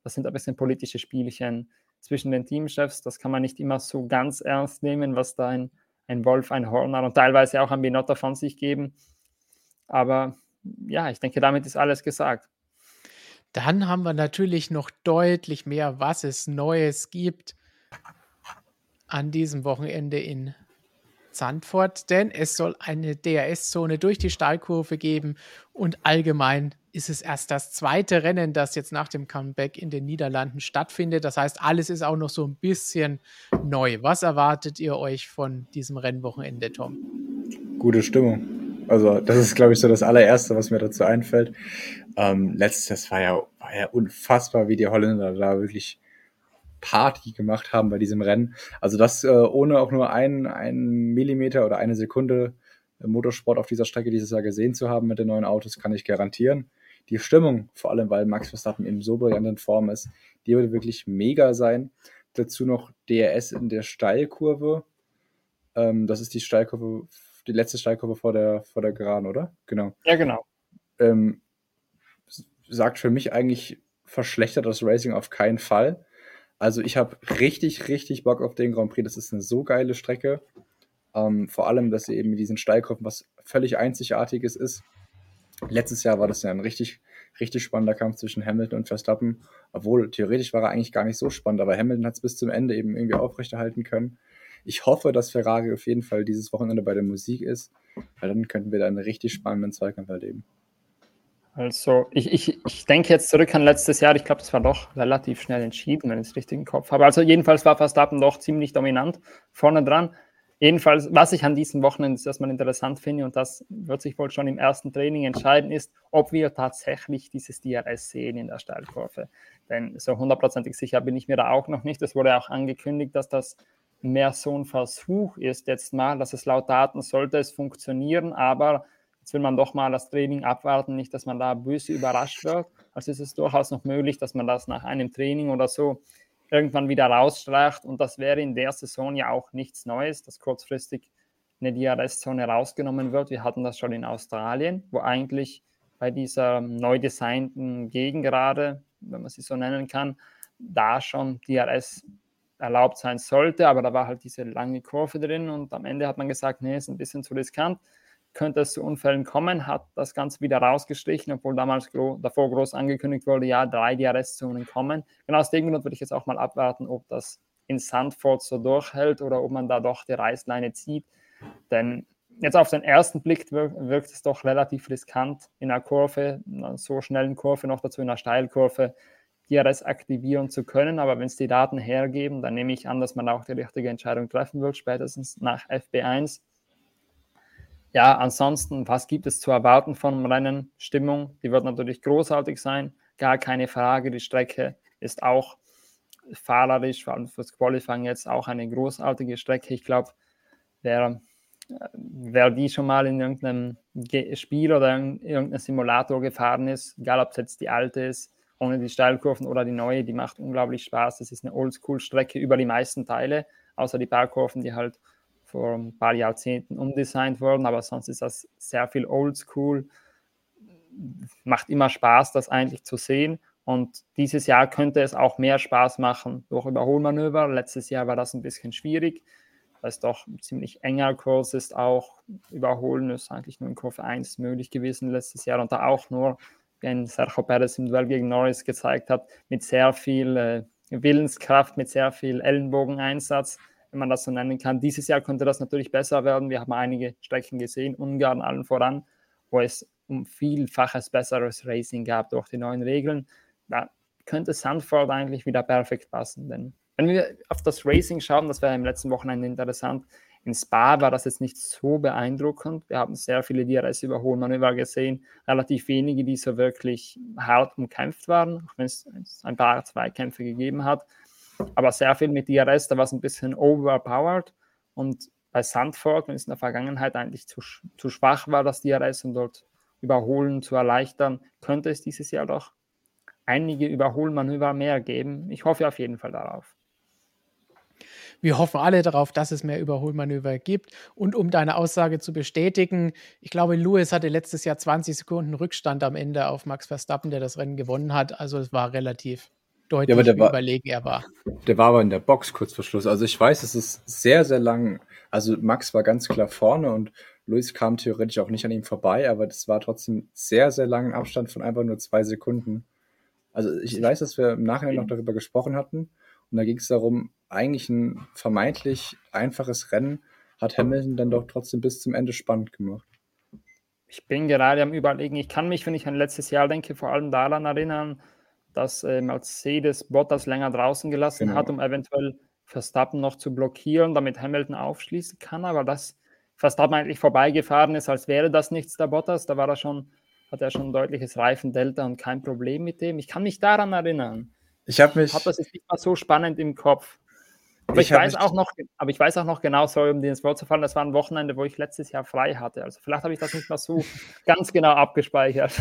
das sind ein bisschen politische Spielchen zwischen den Teamchefs. Das kann man nicht immer so ganz ernst nehmen, was da ein, ein Wolf, ein Horner und teilweise auch ein Binotto von sich geben. Aber ja, ich denke, damit ist alles gesagt. Dann haben wir natürlich noch deutlich mehr, was es Neues gibt an diesem Wochenende in Zandvoort, denn es soll eine DRS-Zone durch die Steilkurve geben und allgemein ist es erst das zweite Rennen, das jetzt nach dem Comeback in den Niederlanden stattfindet. Das heißt, alles ist auch noch so ein bisschen neu. Was erwartet ihr euch von diesem Rennwochenende, Tom? Gute Stimmung. Also, das ist, glaube ich, so das allererste, was mir dazu einfällt. Ähm, letztes war ja, war ja unfassbar, wie die Holländer da wirklich Party gemacht haben bei diesem Rennen. Also das äh, ohne auch nur einen, einen Millimeter oder eine Sekunde Motorsport auf dieser Strecke dieses Jahr gesehen zu haben mit den neuen Autos, kann ich garantieren. Die Stimmung, vor allem weil Max Verstappen in so brillanten Form ist, die wird wirklich mega sein. Dazu noch DRS in der Steilkurve. Ähm, das ist die Steilkurve die letzte Steilkurve vor der, vor der Geraden, oder? Genau. Ja, genau. Ähm, sagt für mich eigentlich, verschlechtert das Racing auf keinen Fall. Also ich habe richtig, richtig Bock auf den Grand Prix. Das ist eine so geile Strecke. Ähm, vor allem, dass sie eben mit diesen Steilkurven was völlig Einzigartiges ist. Letztes Jahr war das ja ein richtig, richtig spannender Kampf zwischen Hamilton und Verstappen. Obwohl, theoretisch war er eigentlich gar nicht so spannend, aber Hamilton hat es bis zum Ende eben irgendwie aufrechterhalten können. Ich hoffe, dass Ferrari auf jeden Fall dieses Wochenende bei der Musik ist, weil dann könnten wir da einen richtig spannenden Zweikampf erleben. Also, ich, ich, ich denke jetzt zurück an letztes Jahr. Ich glaube, das war doch relativ schnell entschieden, wenn ich es richtig im Kopf habe. Also, jedenfalls war Verstappen doch ziemlich dominant vorne dran. Jedenfalls, was ich an diesem Wochenende erstmal interessant finde, und das wird sich wohl schon im ersten Training entscheiden, ist, ob wir tatsächlich dieses DRS sehen in der Steilkurve. Denn so hundertprozentig sicher bin ich mir da auch noch nicht. Es wurde auch angekündigt, dass das mehr so ein Versuch ist jetzt mal, dass es laut Daten sollte es funktionieren, aber jetzt will man doch mal das Training abwarten, nicht, dass man da böse überrascht wird. Also ist es durchaus noch möglich, dass man das nach einem Training oder so irgendwann wieder rausstreicht und das wäre in der Saison ja auch nichts Neues, dass kurzfristig eine DRS-Zone rausgenommen wird. Wir hatten das schon in Australien, wo eigentlich bei dieser neu designten Gegend gerade, wenn man sie so nennen kann, da schon DRS erlaubt sein sollte, aber da war halt diese lange Kurve drin und am Ende hat man gesagt, nee, ist ein bisschen zu riskant, könnte es zu Unfällen kommen, hat das Ganze wieder rausgestrichen, obwohl damals gro davor groß angekündigt wurde, ja, drei DRS-Zonen kommen. Genau aus dem Grund würde ich jetzt auch mal abwarten, ob das in Sandford so durchhält oder ob man da doch die Reißleine zieht, denn jetzt auf den ersten Blick wirkt, es doch relativ riskant in einer Kurve, in einer so schnellen Kurve, noch dazu in einer Steilkurve, DRS aktivieren zu können. Aber wenn es die Daten hergeben, dann nehme ich an, dass man auch die richtige Entscheidung treffen wird, spätestens nach FB1. Ja, ansonsten, was gibt es zu erwarten vom Rennen? Stimmung, die wird natürlich großartig sein, gar keine Frage. Die Strecke ist auch fahrerisch, vor allem fürs Qualifying jetzt auch eine großartige Strecke. Ich glaube, wer, wer die schon mal in irgendeinem Spiel oder in irgendeinem Simulator gefahren ist, egal ob es jetzt die alte ist, ohne die Steilkurven oder die neue, die macht unglaublich Spaß. Das ist eine Oldschool-Strecke über die meisten Teile, außer die Bergkurven, die halt vor ein paar Jahrzehnten umdesignt wurden, aber sonst ist das sehr viel Oldschool. Macht immer Spaß, das eigentlich zu sehen. Und dieses Jahr könnte es auch mehr Spaß machen durch Überholmanöver. Letztes Jahr war das ein bisschen schwierig, weil es doch ein ziemlich enger Kurs ist. Auch Überholen ist eigentlich nur in Kurve 1 möglich gewesen letztes Jahr und da auch nur, wenn Sergio Perez im Duell gegen Norris gezeigt hat, mit sehr viel äh, Willenskraft, mit sehr viel Ellenbogeneinsatz, wenn man das so nennen kann. Dieses Jahr könnte das natürlich besser werden. Wir haben einige Strecken gesehen, Ungarn allen voran, wo es um vielfaches besseres Racing gab durch die neuen Regeln da könnte Sandford eigentlich wieder perfekt passen. Denn wenn wir auf das Racing schauen, das wäre im letzten Wochenende interessant. In Spa war das jetzt nicht so beeindruckend. Wir haben sehr viele DRS-Überholmanöver gesehen, relativ wenige, die so wirklich hart umkämpft waren, auch wenn es ein paar Zweikämpfe gegeben hat. Aber sehr viel mit DRS, da war es ein bisschen overpowered. Und bei Sandford, wenn es in der Vergangenheit eigentlich zu, zu schwach war, das DRS, um dort Überholen zu erleichtern, könnte es dieses Jahr doch einige Überholmanöver mehr geben. Ich hoffe auf jeden Fall darauf. Wir hoffen alle darauf, dass es mehr Überholmanöver gibt. Und um deine Aussage zu bestätigen, ich glaube, Lewis hatte letztes Jahr 20 Sekunden Rückstand am Ende auf Max Verstappen, der das Rennen gewonnen hat. Also es war relativ deutlich, ja, wie war, überlegen er war. Der war aber in der Box kurz vor Schluss. Also ich weiß, es ist sehr, sehr lang. Also Max war ganz klar vorne und Lewis kam theoretisch auch nicht an ihm vorbei, aber das war trotzdem sehr, sehr langen Abstand von einfach nur zwei Sekunden. Also ich weiß, dass wir im Nachhinein noch darüber gesprochen hatten. Und da ging es darum, eigentlich ein vermeintlich einfaches Rennen hat Hamilton dann doch trotzdem bis zum Ende spannend gemacht. Ich bin gerade am Überlegen, ich kann mich, wenn ich an letztes Jahr denke, vor allem daran erinnern, dass äh, Mercedes Bottas länger draußen gelassen genau. hat, um eventuell Verstappen noch zu blockieren, damit Hamilton aufschließen kann. Aber dass Verstappen eigentlich vorbeigefahren ist, als wäre das nichts der Bottas, da war er schon hat er schon ein deutliches Reifendelta und kein Problem mit dem. Ich kann mich daran erinnern. Ich habe mich. Hab das ist nicht mal so spannend im Kopf. Aber ich, ich weiß auch noch, aber ich weiß auch noch genau, sorry, um dir ins Wort zu fallen, das war ein Wochenende, wo ich letztes Jahr frei hatte. Also vielleicht habe ich das nicht mal so ganz genau abgespeichert.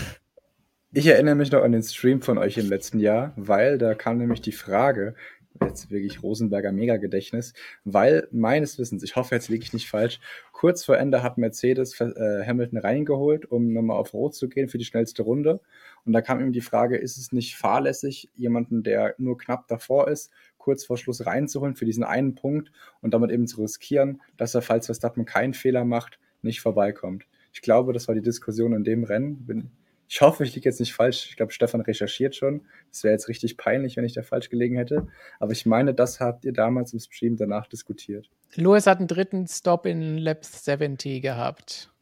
Ich erinnere mich noch an den Stream von euch im letzten Jahr, weil da kam nämlich die Frage, jetzt wirklich Rosenberger Mega-Gedächtnis, weil meines Wissens, ich hoffe, jetzt liege ich nicht falsch, kurz vor Ende hat Mercedes äh, Hamilton reingeholt, um nochmal auf Rot zu gehen für die schnellste Runde. Und da kam ihm die Frage, ist es nicht fahrlässig, jemanden, der nur knapp davor ist, kurz vor Schluss reinzuholen für diesen einen Punkt und damit eben zu riskieren, dass er, falls Verstappen keinen Fehler macht, nicht vorbeikommt. Ich glaube, das war die Diskussion in dem Rennen. Bin, ich hoffe, ich liege jetzt nicht falsch. Ich glaube, Stefan recherchiert schon. Es wäre jetzt richtig peinlich, wenn ich da falsch gelegen hätte. Aber ich meine, das habt ihr damals im Stream danach diskutiert. Lewis hat einen dritten Stop in Lab 70 gehabt.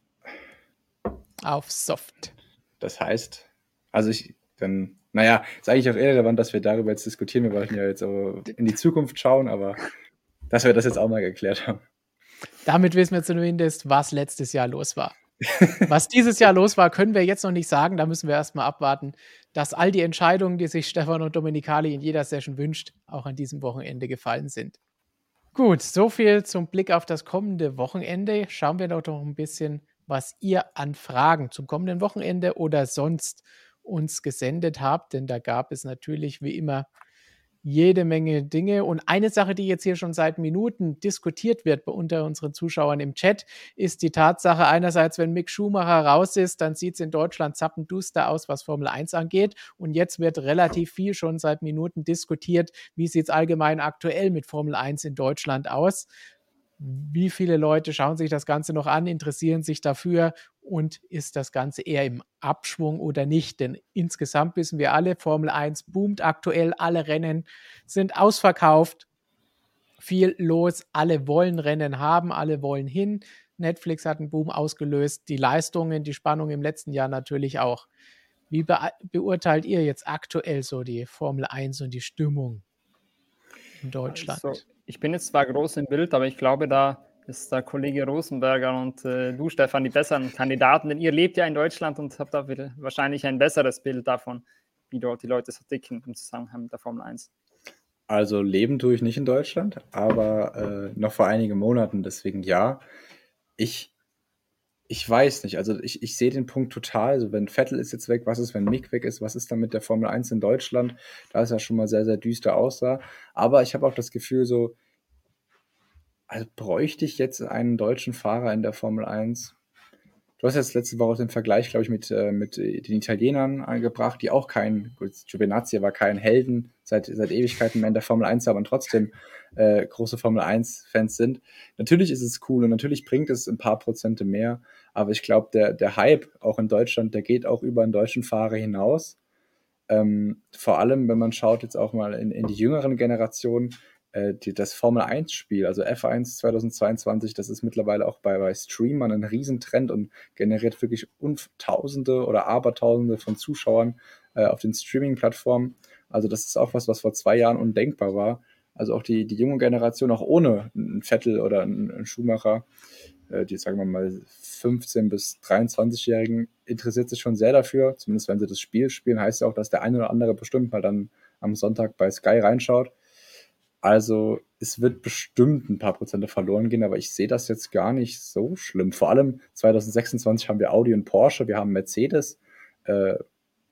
Auf Soft. Das heißt, also ich, dann, naja, ist eigentlich auch irrelevant, dass wir darüber jetzt diskutieren. Wir wollten ja jetzt in die Zukunft schauen, aber dass wir das jetzt auch mal geklärt haben. Damit wissen wir zumindest, was letztes Jahr los war. Was dieses Jahr los war, können wir jetzt noch nicht sagen. Da müssen wir erstmal abwarten, dass all die Entscheidungen, die sich Stefan und Dominikali in jeder Session wünscht, auch an diesem Wochenende gefallen sind. Gut, so viel zum Blick auf das kommende Wochenende. Schauen wir doch noch ein bisschen, was ihr an Fragen zum kommenden Wochenende oder sonst uns gesendet habt, denn da gab es natürlich wie immer jede Menge Dinge. Und eine Sache, die jetzt hier schon seit Minuten diskutiert wird unter unseren Zuschauern im Chat, ist die Tatsache einerseits, wenn Mick Schumacher raus ist, dann sieht es in Deutschland zappenduster aus, was Formel 1 angeht. Und jetzt wird relativ viel schon seit Minuten diskutiert, wie sieht es allgemein aktuell mit Formel 1 in Deutschland aus wie viele Leute schauen sich das Ganze noch an, interessieren sich dafür und ist das Ganze eher im Abschwung oder nicht? Denn insgesamt wissen wir alle, Formel 1 boomt aktuell, alle Rennen sind ausverkauft, viel los, alle wollen Rennen haben, alle wollen hin. Netflix hat einen Boom ausgelöst, die Leistungen, die Spannung im letzten Jahr natürlich auch. Wie be beurteilt ihr jetzt aktuell so die Formel 1 und die Stimmung in Deutschland? Also, ich bin jetzt zwar groß im Bild, aber ich glaube, da ist der Kollege Rosenberger und äh, du, Stefan, die besseren Kandidaten, denn ihr lebt ja in Deutschland und habt da wahrscheinlich ein besseres Bild davon, wie dort die Leute so dicken im Zusammenhang mit der Formel 1. Also leben tue ich nicht in Deutschland, aber äh, noch vor einigen Monaten, deswegen ja. Ich, ich weiß nicht, also ich, ich sehe den Punkt total. Also wenn Vettel ist jetzt weg, was ist, wenn Mick weg ist, was ist dann mit der Formel 1 in Deutschland? Da ist ja schon mal sehr, sehr düster aussah. Aber ich habe auch das Gefühl, so, also bräuchte ich jetzt einen deutschen Fahrer in der Formel 1? Du hast jetzt letzte Woche den Vergleich, glaube ich, mit, äh, mit den Italienern angebracht, die auch kein, gut, Giovinazzi war kein Helden seit, seit Ewigkeiten mehr in der Formel 1, aber trotzdem äh, große Formel 1-Fans sind. Natürlich ist es cool und natürlich bringt es ein paar Prozente mehr, aber ich glaube, der, der Hype auch in Deutschland, der geht auch über einen deutschen Fahrer hinaus. Ähm, vor allem, wenn man schaut jetzt auch mal in, in die jüngeren Generationen, äh, die, das Formel 1-Spiel, also F1 2022, das ist mittlerweile auch bei, bei Streamern ein Riesentrend und generiert wirklich Tausende oder Abertausende von Zuschauern äh, auf den Streaming-Plattformen. Also das ist auch was, was vor zwei Jahren undenkbar war. Also auch die, die junge Generation, auch ohne einen Vettel oder einen, Schuhmacher, äh, die sagen wir mal 15- bis 23-Jährigen, interessiert sich schon sehr dafür. Zumindest wenn sie das Spiel spielen, heißt ja auch, dass der eine oder andere bestimmt mal dann am Sonntag bei Sky reinschaut. Also es wird bestimmt ein paar Prozente verloren gehen, aber ich sehe das jetzt gar nicht so schlimm. Vor allem 2026 haben wir Audi und Porsche, wir haben Mercedes. Äh,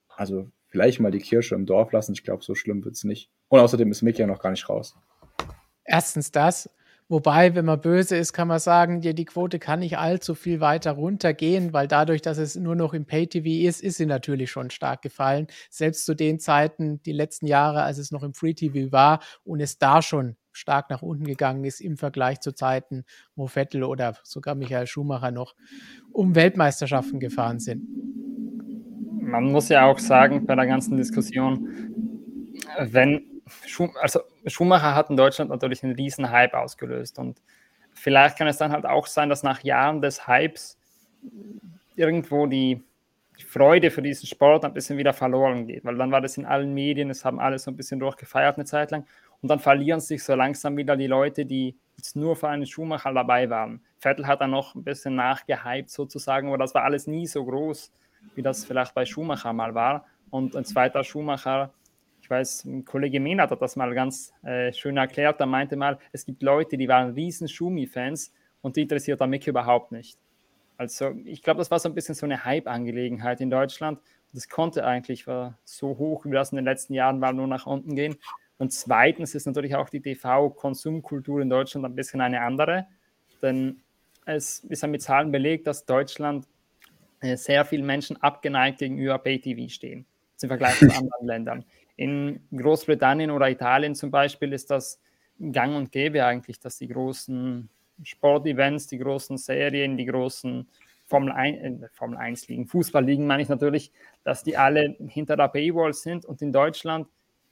also vielleicht mal die Kirsche im Dorf lassen. Ich glaube, so schlimm wird es nicht. Und außerdem ist Mick ja noch gar nicht raus. Erstens das. Wobei, wenn man böse ist, kann man sagen, ja, die Quote kann nicht allzu viel weiter runtergehen, weil dadurch, dass es nur noch im Pay-TV ist, ist sie natürlich schon stark gefallen. Selbst zu den Zeiten, die letzten Jahre, als es noch im Free-TV war und es da schon stark nach unten gegangen ist im Vergleich zu Zeiten, wo Vettel oder sogar Michael Schumacher noch um Weltmeisterschaften gefahren sind. Man muss ja auch sagen, bei der ganzen Diskussion, wenn also Schumacher hat in Deutschland natürlich einen riesen Hype ausgelöst und vielleicht kann es dann halt auch sein, dass nach Jahren des Hypes irgendwo die, Freude für diesen Sport ein bisschen wieder verloren geht, weil dann war das in allen Medien, es haben alle so ein bisschen durchgefeiert eine Zeit lang und dann verlieren sich so langsam wieder die Leute, die jetzt nur für einen Schumacher dabei waren. Vettel hat dann noch ein bisschen nachgehypt sozusagen, aber das war alles nie so groß, wie das vielleicht bei Schumacher mal war. Und ein zweiter Schumacher weiß, ein Kollege Menat hat das mal ganz äh, schön erklärt. Er meinte mal, es gibt Leute, die waren riesen Schumi-Fans und die interessiert der Mick überhaupt nicht. Also ich glaube, das war so ein bisschen so eine Hype-Angelegenheit in Deutschland. Das konnte eigentlich war so hoch, wie das in den letzten Jahren war, nur nach unten gehen. Und zweitens ist natürlich auch die TV-Konsumkultur in Deutschland ein bisschen eine andere. Denn es ist ja mit Zahlen belegt, dass Deutschland äh, sehr viele Menschen abgeneigt gegenüber Pay-TV stehen, im Vergleich zu anderen Ländern. In Großbritannien oder Italien zum Beispiel ist das gang und gäbe eigentlich, dass die großen Sportevents, die großen Serien, die großen Formel 1, äh, Formel 1 liegen, Fußball liegen, meine ich natürlich, dass die alle hinter der Paywall sind. Und in Deutschland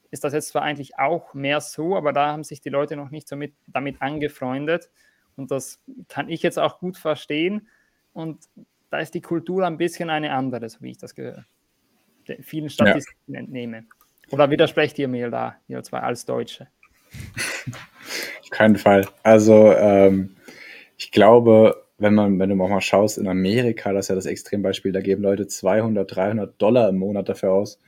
ist das jetzt zwar eigentlich auch mehr so, aber da haben sich die Leute noch nicht so mit, damit angefreundet. Und das kann ich jetzt auch gut verstehen. Und da ist die Kultur ein bisschen eine andere, so wie ich das gehört. Vielen Statistiken ja. entnehme. Oder widersprecht ihr mir da, ihr zwei als Deutsche? Auf keinen Fall. Also ähm, ich glaube, wenn man, wenn du auch mal schaust, in Amerika, das ist ja das Extrembeispiel, da geben Leute 200, 300 Dollar im Monat dafür aus,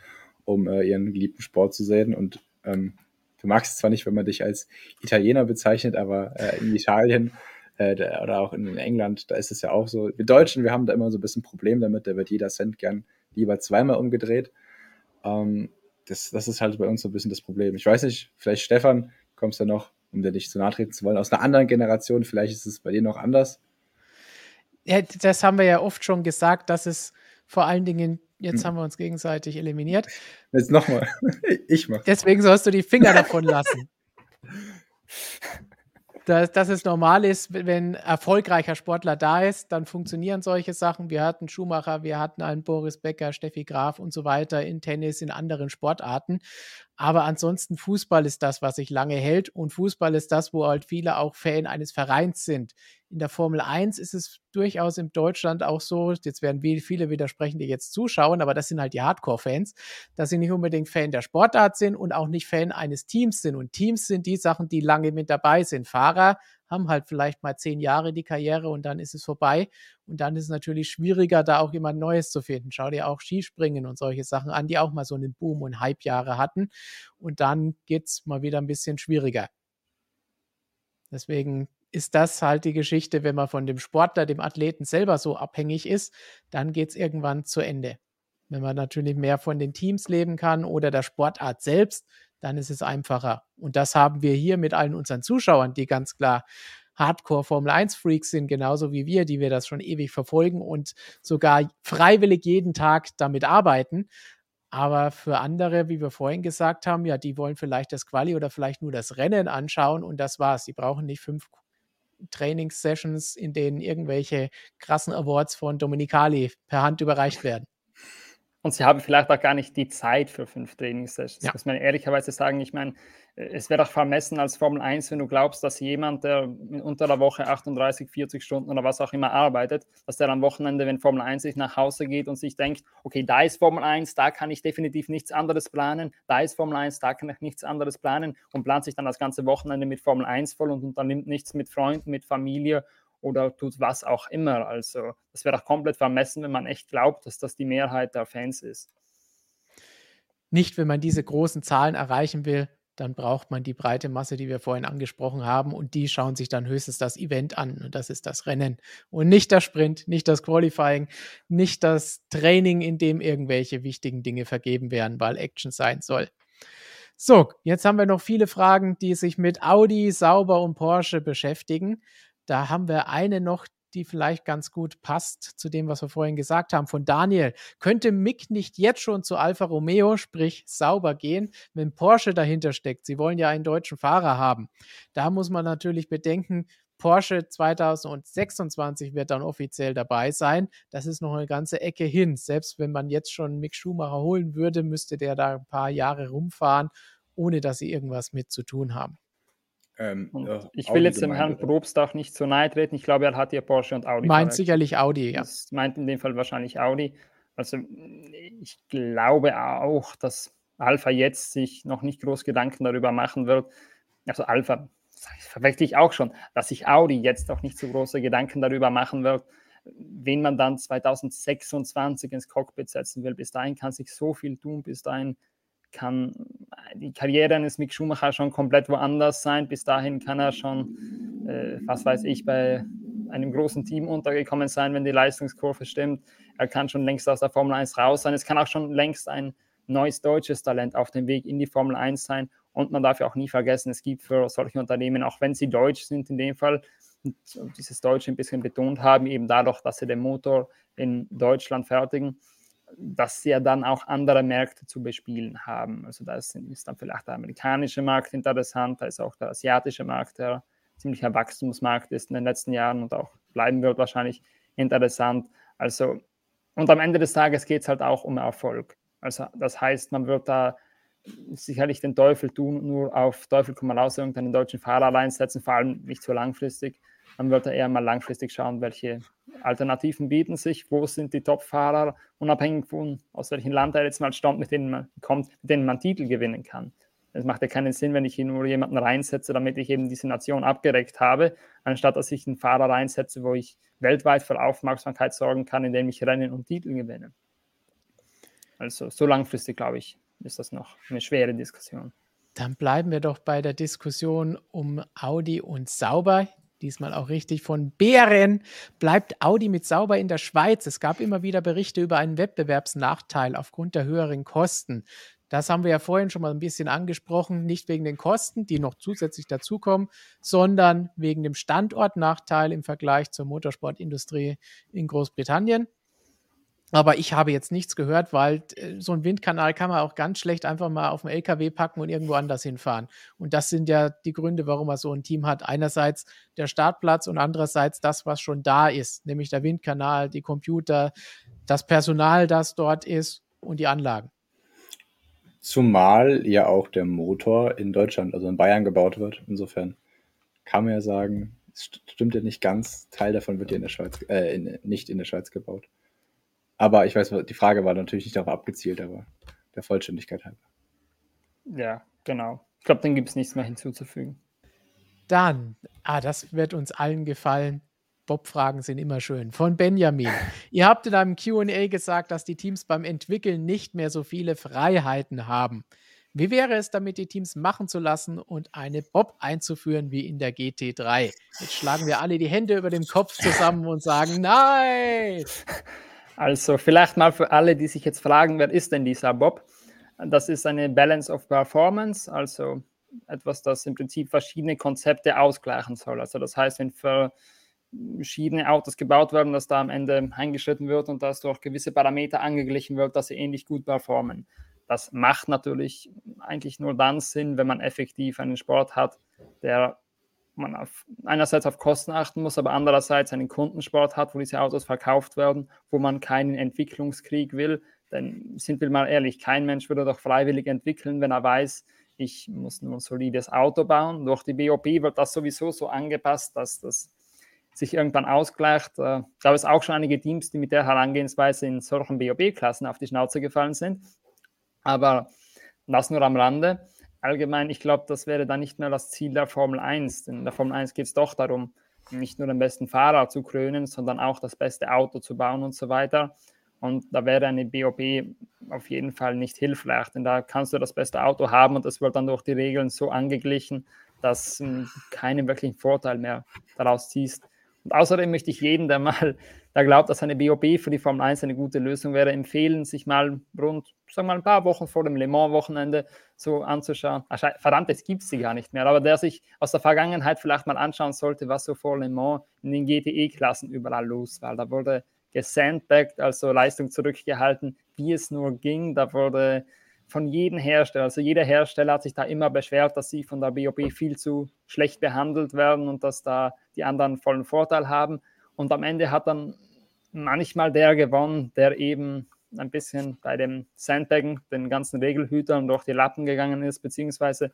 um äh, ihren geliebten Sport zu sehen. Und ähm, du magst es zwar nicht, wenn man dich als Italiener bezeichnet, aber äh, in Italien äh, oder auch in England, da ist es ja auch so. Wir Deutschen, wir haben da immer so ein bisschen Problem damit, da wird jeder Cent gern lieber zweimal umgedreht. Ähm, das, das ist halt bei uns so ein bisschen das Problem. Ich weiß nicht, vielleicht Stefan, kommst du noch, um dir nicht zu nahe treten zu wollen, aus einer anderen Generation, vielleicht ist es bei dir noch anders. Ja, das haben wir ja oft schon gesagt, dass es vor allen Dingen, jetzt hm. haben wir uns gegenseitig eliminiert. Jetzt nochmal, ich mach. Deswegen sollst du die Finger davon lassen. dass, dass es normal ist, wenn erfolgreicher Sportler da ist, dann funktionieren solche Sachen. Wir hatten Schumacher, wir hatten einen Boris Becker, Steffi Graf und so weiter in Tennis, in anderen Sportarten. Aber ansonsten Fußball ist das, was sich lange hält und Fußball ist das, wo halt viele auch Fan eines Vereins sind. In der Formel 1 ist es durchaus in Deutschland auch so, jetzt werden viele widersprechen, die jetzt zuschauen, aber das sind halt die Hardcore-Fans, dass sie nicht unbedingt Fan der Sportart sind und auch nicht Fan eines Teams sind. Und Teams sind die Sachen, die lange mit dabei sind. Fahrer haben halt vielleicht mal zehn Jahre die Karriere und dann ist es vorbei. Und dann ist es natürlich schwieriger, da auch jemand Neues zu finden. Schau dir auch Skispringen und solche Sachen an, die auch mal so einen Boom und Hype-Jahre hatten. Und dann geht es mal wieder ein bisschen schwieriger. Deswegen ist das halt die Geschichte, wenn man von dem Sportler, dem Athleten selber so abhängig ist, dann geht es irgendwann zu Ende. Wenn man natürlich mehr von den Teams leben kann oder der Sportart selbst, dann ist es einfacher. Und das haben wir hier mit allen unseren Zuschauern, die ganz klar Hardcore Formel 1 Freaks sind, genauso wie wir, die wir das schon ewig verfolgen und sogar freiwillig jeden Tag damit arbeiten. Aber für andere, wie wir vorhin gesagt haben, ja, die wollen vielleicht das Quali oder vielleicht nur das Rennen anschauen und das war's. Die brauchen nicht fünf Trainingssessions, in denen irgendwelche krassen Awards von Dominicali per Hand überreicht werden. Und sie haben vielleicht auch gar nicht die Zeit für fünf Trainingssessions. Ja. Muss man ehrlicherweise sagen, ich meine, es wäre doch vermessen als Formel 1, wenn du glaubst, dass jemand, der unter der Woche 38, 40 Stunden oder was auch immer arbeitet, dass der am Wochenende, wenn Formel 1 sich nach Hause geht und sich denkt, okay, da ist Formel 1, da kann ich definitiv nichts anderes planen, da ist Formel 1, da kann ich nichts anderes planen und plant sich dann das ganze Wochenende mit Formel 1 voll und unternimmt nichts mit Freunden, mit Familie oder tut was auch immer. Also das wäre auch komplett vermessen, wenn man echt glaubt, dass das die Mehrheit der Fans ist. Nicht, wenn man diese großen Zahlen erreichen will, dann braucht man die breite Masse, die wir vorhin angesprochen haben, und die schauen sich dann höchstens das Event an. Und das ist das Rennen. Und nicht der Sprint, nicht das Qualifying, nicht das Training, in dem irgendwelche wichtigen Dinge vergeben werden, weil Action sein soll. So, jetzt haben wir noch viele Fragen, die sich mit Audi, Sauber und Porsche beschäftigen. Da haben wir eine noch, die vielleicht ganz gut passt zu dem, was wir vorhin gesagt haben, von Daniel. Könnte Mick nicht jetzt schon zu Alfa Romeo, sprich sauber gehen, wenn Porsche dahinter steckt? Sie wollen ja einen deutschen Fahrer haben. Da muss man natürlich bedenken, Porsche 2026 wird dann offiziell dabei sein. Das ist noch eine ganze Ecke hin. Selbst wenn man jetzt schon Mick Schumacher holen würde, müsste der da ein paar Jahre rumfahren, ohne dass sie irgendwas mit zu tun haben. Ähm, äh, ich will Audi jetzt dem Herrn Probst auch nicht zu nahe treten. Ich glaube, er hat hier Porsche und Audi. Meint sicherlich Audi, ja. Das meint in dem Fall wahrscheinlich Audi. Also ich glaube auch, dass Alpha jetzt sich noch nicht groß Gedanken darüber machen wird. Also Alpha, verwechsel ich auch schon, dass sich Audi jetzt auch nicht so große Gedanken darüber machen wird, wen man dann 2026 ins Cockpit setzen will. Bis dahin kann sich so viel tun, bis dahin kann die Karriere eines Mick Schumacher schon komplett woanders sein. Bis dahin kann er schon, äh, was weiß ich, bei einem großen Team untergekommen sein, wenn die Leistungskurve stimmt. Er kann schon längst aus der Formel 1 raus sein. Es kann auch schon längst ein neues deutsches Talent auf dem Weg in die Formel 1 sein. Und man darf ja auch nie vergessen, es gibt für solche Unternehmen, auch wenn sie deutsch sind in dem Fall, dieses Deutsche ein bisschen betont haben, eben dadurch, dass sie den Motor in Deutschland fertigen, dass sie ja dann auch andere Märkte zu bespielen haben. Also da ist, dann vielleicht der amerikanische Markt interessant, da ist auch der asiatischer Markt, der ziemlicher Wachstumsmarkt ist in den letzten Jahren und auch bleiben wird wahrscheinlich interessant. Also, und am Ende des Tages geht es halt auch um Erfolg. Also das heißt, man wird da sicherlich den Teufel tun, nur auf Teufel komm raus, irgendeinen deutschen Fahrer allein setzen, vor allem nicht so langfristig. Man da eher mal langfristig schauen, welche Alternativen bieten sich, wo sind die Top-Fahrer, unabhängig von aus welchem Land er jetzt mal stammt, mit denen man kommt, mit denen man Titel gewinnen kann. Es macht ja keinen Sinn, wenn ich hier nur jemanden reinsetze, damit ich eben diese Nation abgedeckt habe, anstatt dass ich einen Fahrer reinsetze, wo ich weltweit für Aufmerksamkeit sorgen kann, indem ich Rennen und Titel gewinne. Also so langfristig, glaube ich, ist das noch eine schwere Diskussion. Dann bleiben wir doch bei der Diskussion um Audi und Sauber diesmal auch richtig, von Bären bleibt Audi mit sauber in der Schweiz. Es gab immer wieder Berichte über einen Wettbewerbsnachteil aufgrund der höheren Kosten. Das haben wir ja vorhin schon mal ein bisschen angesprochen, nicht wegen den Kosten, die noch zusätzlich dazukommen, sondern wegen dem Standortnachteil im Vergleich zur Motorsportindustrie in Großbritannien. Aber ich habe jetzt nichts gehört, weil äh, so ein Windkanal kann man auch ganz schlecht einfach mal auf den LKW packen und irgendwo anders hinfahren. Und das sind ja die Gründe, warum man so ein Team hat. Einerseits der Startplatz und andererseits das, was schon da ist, nämlich der Windkanal, die Computer, das Personal, das dort ist und die Anlagen. Zumal ja auch der Motor in Deutschland, also in Bayern gebaut wird. Insofern kann man ja sagen, es stimmt ja nicht ganz. Teil davon wird ja in der Schweiz, äh, in, nicht in der Schweiz gebaut. Aber ich weiß, die Frage war natürlich nicht darauf abgezielt, aber der Vollständigkeit halber. Ja, genau. Ich glaube, dann gibt es nichts mehr hinzuzufügen. Dann, ah, das wird uns allen gefallen. Bob-Fragen sind immer schön. Von Benjamin. Ihr habt in einem QA gesagt, dass die Teams beim Entwickeln nicht mehr so viele Freiheiten haben. Wie wäre es damit, die Teams machen zu lassen und eine Bob einzuführen wie in der GT3? Jetzt schlagen wir alle die Hände über dem Kopf zusammen und sagen Nein! Also vielleicht mal für alle, die sich jetzt fragen, wer ist denn dieser Bob? Das ist eine Balance of Performance, also etwas, das im Prinzip verschiedene Konzepte ausgleichen soll. Also das heißt, wenn verschiedene Autos gebaut werden, dass da am Ende eingeschritten wird und dass durch gewisse Parameter angeglichen wird, dass sie ähnlich gut performen. Das macht natürlich eigentlich nur dann Sinn, wenn man effektiv einen Sport hat, der man auf, einerseits auf Kosten achten muss, aber andererseits einen Kundensport hat, wo diese Autos verkauft werden, wo man keinen Entwicklungskrieg will. Denn sind wir mal ehrlich, kein Mensch würde doch freiwillig entwickeln, wenn er weiß, ich muss nur ein solides Auto bauen. Durch die BOP wird das sowieso so angepasst, dass das sich irgendwann ausgleicht. Äh, da gab es auch schon einige Teams, die mit der Herangehensweise in solchen BOP-Klassen auf die Schnauze gefallen sind. Aber das nur am Rande. Allgemein, ich glaube, das wäre dann nicht mehr das Ziel der Formel 1. Denn in der Formel 1 geht es doch darum, nicht nur den besten Fahrer zu krönen, sondern auch das beste Auto zu bauen und so weiter. Und da wäre eine BOP auf jeden Fall nicht hilfreich, denn da kannst du das beste Auto haben und das wird dann durch die Regeln so angeglichen, dass du hm, keinen wirklichen Vorteil mehr daraus ziehst. Und außerdem möchte ich jeden, der mal der glaubt, dass eine BOP für die Formel 1 eine gute Lösung wäre, empfehlen, sich mal rund, sagen wir mal, ein paar Wochen vor dem Le Mans-Wochenende so anzuschauen. Ach, verdammt, jetzt gibt sie gar nicht mehr, aber der sich aus der Vergangenheit vielleicht mal anschauen sollte, was so vor Le Mans in den GTE-Klassen überall los war. Da wurde gesandbagged, also Leistung zurückgehalten, wie es nur ging. Da wurde von jedem Hersteller, also jeder Hersteller hat sich da immer beschwert, dass sie von der BOP viel zu schlecht behandelt werden und dass da die anderen vollen Vorteil haben. Und am Ende hat dann manchmal der gewonnen, der eben ein bisschen bei dem Sandbaggen, den ganzen Regelhütern durch die Lappen gegangen ist, beziehungsweise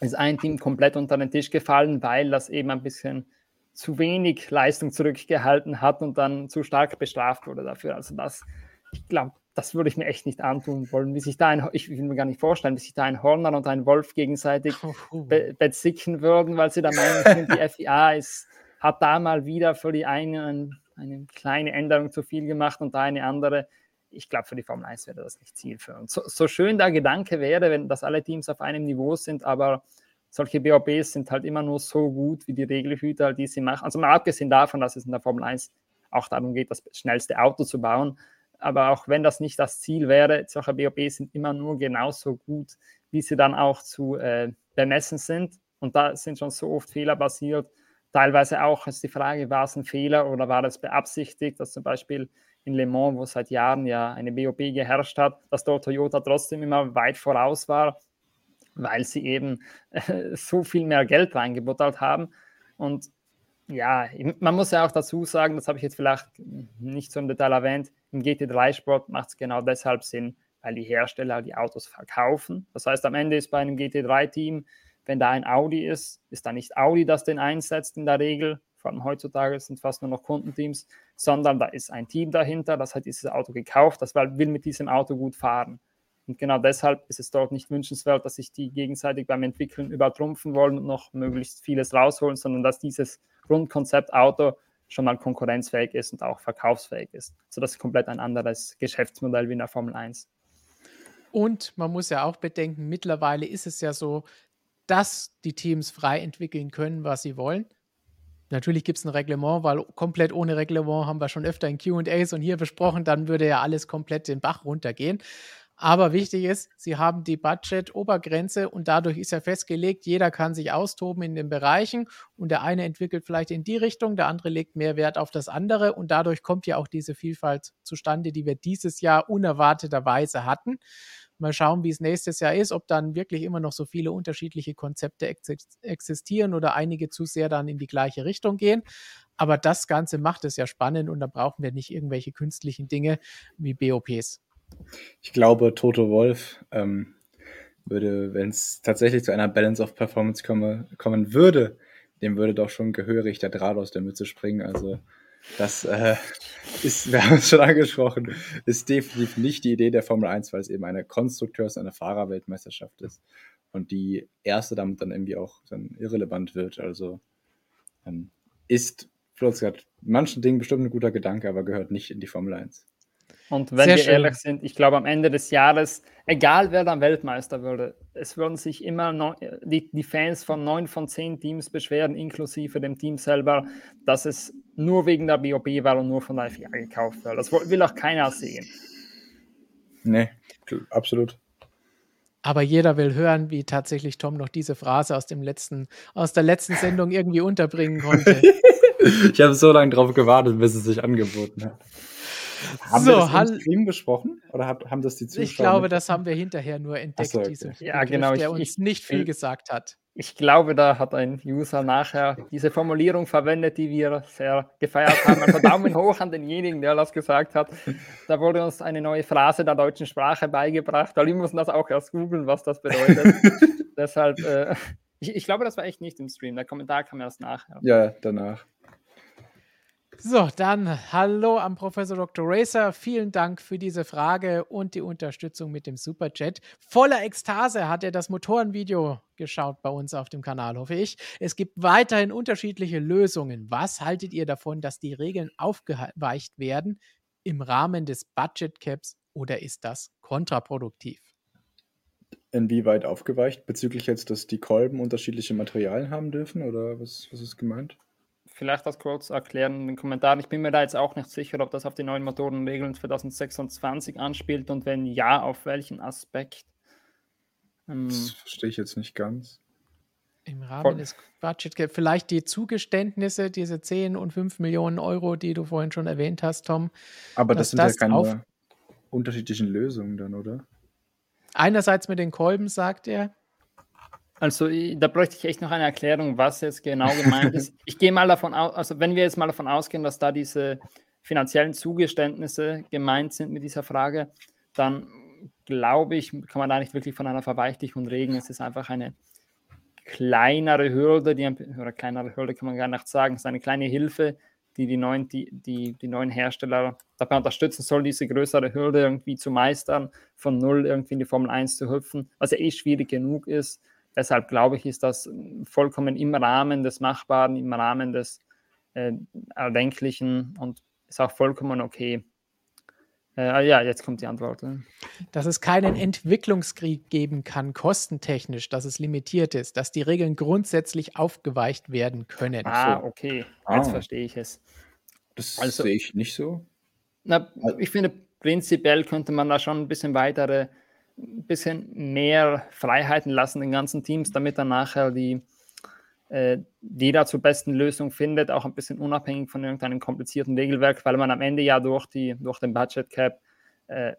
ist ein Team komplett unter den Tisch gefallen, weil das eben ein bisschen zu wenig Leistung zurückgehalten hat und dann zu stark bestraft wurde dafür. Also das, ich glaube, das würde ich mir echt nicht antun wollen, wie sich da ein, ich will mir gar nicht vorstellen, wie sich da ein Horner und ein Wolf gegenseitig be bezicken würden, weil sie da meinen, die FIA ist hat da mal wieder für die einen eine kleine Änderung zu viel gemacht und da eine andere. Ich glaube, für die Formel 1 wäre das nicht zielführend. So, so schön der Gedanke wäre, wenn das alle Teams auf einem Niveau sind, aber solche BOBs sind halt immer nur so gut wie die Regelhüter, die sie machen. Also mal abgesehen davon, dass es in der Formel 1 auch darum geht, das schnellste Auto zu bauen. Aber auch wenn das nicht das Ziel wäre, solche BOBs sind immer nur genauso gut, wie sie dann auch zu äh, bemessen sind. Und da sind schon so oft Fehler passiert, Teilweise auch ist die Frage, war es ein Fehler oder war es beabsichtigt, dass zum Beispiel in Le Mans, wo seit Jahren ja eine BOP geherrscht hat, dass dort Toyota trotzdem immer weit voraus war, weil sie eben äh, so viel mehr Geld reingebuttert haben. Und ja, man muss ja auch dazu sagen, das habe ich jetzt vielleicht nicht so im Detail erwähnt, im GT3-Sport macht es genau deshalb Sinn, weil die Hersteller die Autos verkaufen. Das heißt, am Ende ist bei einem GT3-Team wenn da ein Audi ist, ist da nicht Audi, das den einsetzt in der Regel, vor allem heutzutage sind fast nur noch Kundenteams, sondern da ist ein Team dahinter, das hat dieses Auto gekauft, das will mit diesem Auto gut fahren. Und genau deshalb ist es dort nicht wünschenswert, dass sich die gegenseitig beim Entwickeln übertrumpfen wollen und noch möglichst vieles rausholen, sondern dass dieses Grundkonzept Auto schon mal konkurrenzfähig ist und auch verkaufsfähig ist. So das ist komplett ein anderes Geschäftsmodell wie in der Formel 1. Und man muss ja auch bedenken, mittlerweile ist es ja so, dass die Teams frei entwickeln können, was sie wollen. Natürlich gibt es ein Reglement, weil komplett ohne Reglement haben wir schon öfter in QAs und hier besprochen, dann würde ja alles komplett den Bach runtergehen. Aber wichtig ist, sie haben die Budget-Obergrenze und dadurch ist ja festgelegt, jeder kann sich austoben in den Bereichen und der eine entwickelt vielleicht in die Richtung, der andere legt mehr Wert auf das andere und dadurch kommt ja auch diese Vielfalt zustande, die wir dieses Jahr unerwarteterweise hatten. Mal schauen, wie es nächstes Jahr ist, ob dann wirklich immer noch so viele unterschiedliche Konzepte existieren oder einige zu sehr dann in die gleiche Richtung gehen. Aber das Ganze macht es ja spannend und da brauchen wir nicht irgendwelche künstlichen Dinge wie BOPs. Ich glaube, Toto Wolf ähm, würde, wenn es tatsächlich zu einer Balance of Performance komme, kommen würde, dem würde doch schon gehörig der Draht aus der Mütze springen. Also das äh, ist, wir haben es schon angesprochen, ist definitiv nicht die Idee der Formel 1, weil es eben eine Konstrukteurs- eine Fahrerweltmeisterschaft ist. und die erste damit dann irgendwie auch dann irrelevant wird. Also ähm, ist Flotzgard manchen Dingen bestimmt ein guter Gedanke, aber gehört nicht in die Formel 1. Und wenn Sehr wir schön. ehrlich sind, ich glaube, am Ende des Jahres, egal wer dann Weltmeister würde, es würden sich immer neun, die, die Fans von neun von zehn Teams beschweren, inklusive dem Team selber, dass es nur wegen der BOB war und nur von der FIA gekauft wird. Das will auch keiner sehen. Nee, absolut. Aber jeder will hören, wie tatsächlich Tom noch diese Phrase aus, dem letzten, aus der letzten Sendung irgendwie unterbringen konnte. ich habe so lange drauf gewartet, bis es sich angeboten hat. Haben so, wir das im Stream besprochen? Oder haben das die Zuschauer? Ich glaube, das haben wir hinterher nur entdeckt, so, okay. diese ja, Begriff, genau. der uns ich, nicht viel gesagt hat. Ich glaube, da hat ein User nachher diese Formulierung verwendet, die wir sehr gefeiert haben. Also Daumen hoch an denjenigen, der das gesagt hat. Da wurde uns eine neue Phrase der deutschen Sprache beigebracht, weil wir mussten das auch erst googeln, was das bedeutet. Deshalb, äh, ich, ich, glaube, das war echt nicht im Stream. Der Kommentar kam erst nachher. Ja, danach. So, dann hallo am Professor Dr. Racer. Vielen Dank für diese Frage und die Unterstützung mit dem Superchat. Voller Ekstase hat er das Motorenvideo geschaut bei uns auf dem Kanal, hoffe ich. Es gibt weiterhin unterschiedliche Lösungen. Was haltet ihr davon, dass die Regeln aufgeweicht werden im Rahmen des Budget Caps oder ist das kontraproduktiv? Inwieweit aufgeweicht? Bezüglich jetzt, dass die Kolben unterschiedliche Materialien haben dürfen oder was, was ist gemeint? Vielleicht das kurz erklären in den Kommentaren. Ich bin mir da jetzt auch nicht sicher, ob das auf die neuen Motorenregeln 2026 anspielt und wenn ja, auf welchen Aspekt. Ähm, das verstehe ich jetzt nicht ganz. Im Rahmen Voll. des Budget Cap vielleicht die Zugeständnisse, diese 10 und 5 Millionen Euro, die du vorhin schon erwähnt hast, Tom. Aber das sind das ja keine unterschiedlichen Lösungen dann, oder? Einerseits mit den Kolben, sagt er, also da bräuchte ich echt noch eine Erklärung, was jetzt genau gemeint ist. Ich gehe mal davon aus, also wenn wir jetzt mal davon ausgehen, dass da diese finanziellen Zugeständnisse gemeint sind mit dieser Frage, dann glaube ich, kann man da nicht wirklich von einer Verweichlichung reden. Es ist einfach eine kleinere Hürde, die, oder kleinere Hürde kann man gar nicht sagen, es ist eine kleine Hilfe, die die neuen, die, die, die neuen Hersteller dabei unterstützen soll, diese größere Hürde irgendwie zu meistern, von null irgendwie in die Formel 1 zu hüpfen, was ja eh schwierig genug ist. Deshalb glaube ich, ist das vollkommen im Rahmen des Machbaren, im Rahmen des äh, Erdenklichen und ist auch vollkommen okay. Äh, ja, jetzt kommt die Antwort. Dass es keinen Entwicklungskrieg geben kann, kostentechnisch, dass es limitiert ist, dass die Regeln grundsätzlich aufgeweicht werden können. Ah, okay. Jetzt ah. verstehe ich es. Das also, sehe ich nicht so. Na, ich finde, prinzipiell könnte man da schon ein bisschen weitere ein bisschen mehr Freiheiten lassen den ganzen Teams, damit dann nachher die, äh, jeder zur besten Lösung findet, auch ein bisschen unabhängig von irgendeinem komplizierten Regelwerk, weil man am Ende ja durch, die, durch den Budget Cap äh,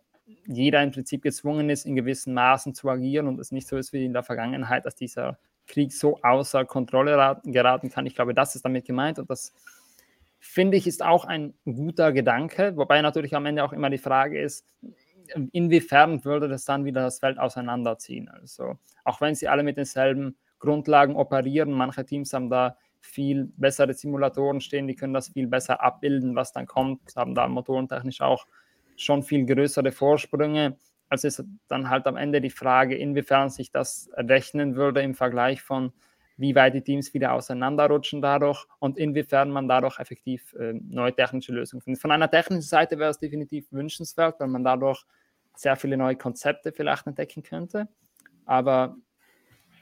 jeder im Prinzip gezwungen ist, in gewissen Maßen zu agieren und es nicht so ist wie in der Vergangenheit, dass dieser Krieg so außer Kontrolle geraten kann. Ich glaube, das ist damit gemeint und das finde ich ist auch ein guter Gedanke, wobei natürlich am Ende auch immer die Frage ist, inwiefern würde das dann wieder das Feld auseinanderziehen? Also auch wenn sie alle mit denselben Grundlagen operieren, manche Teams haben da viel bessere Simulatoren stehen, die können das viel besser abbilden, was dann kommt, haben da motorentechnisch auch schon viel größere Vorsprünge. Also ist dann halt am Ende die Frage, inwiefern sich das rechnen würde im Vergleich von, wie weit die Teams wieder auseinanderrutschen dadurch und inwiefern man dadurch effektiv äh, neue technische Lösungen findet. Von einer technischen Seite wäre es definitiv wünschenswert, weil man dadurch sehr viele neue Konzepte vielleicht entdecken könnte. Aber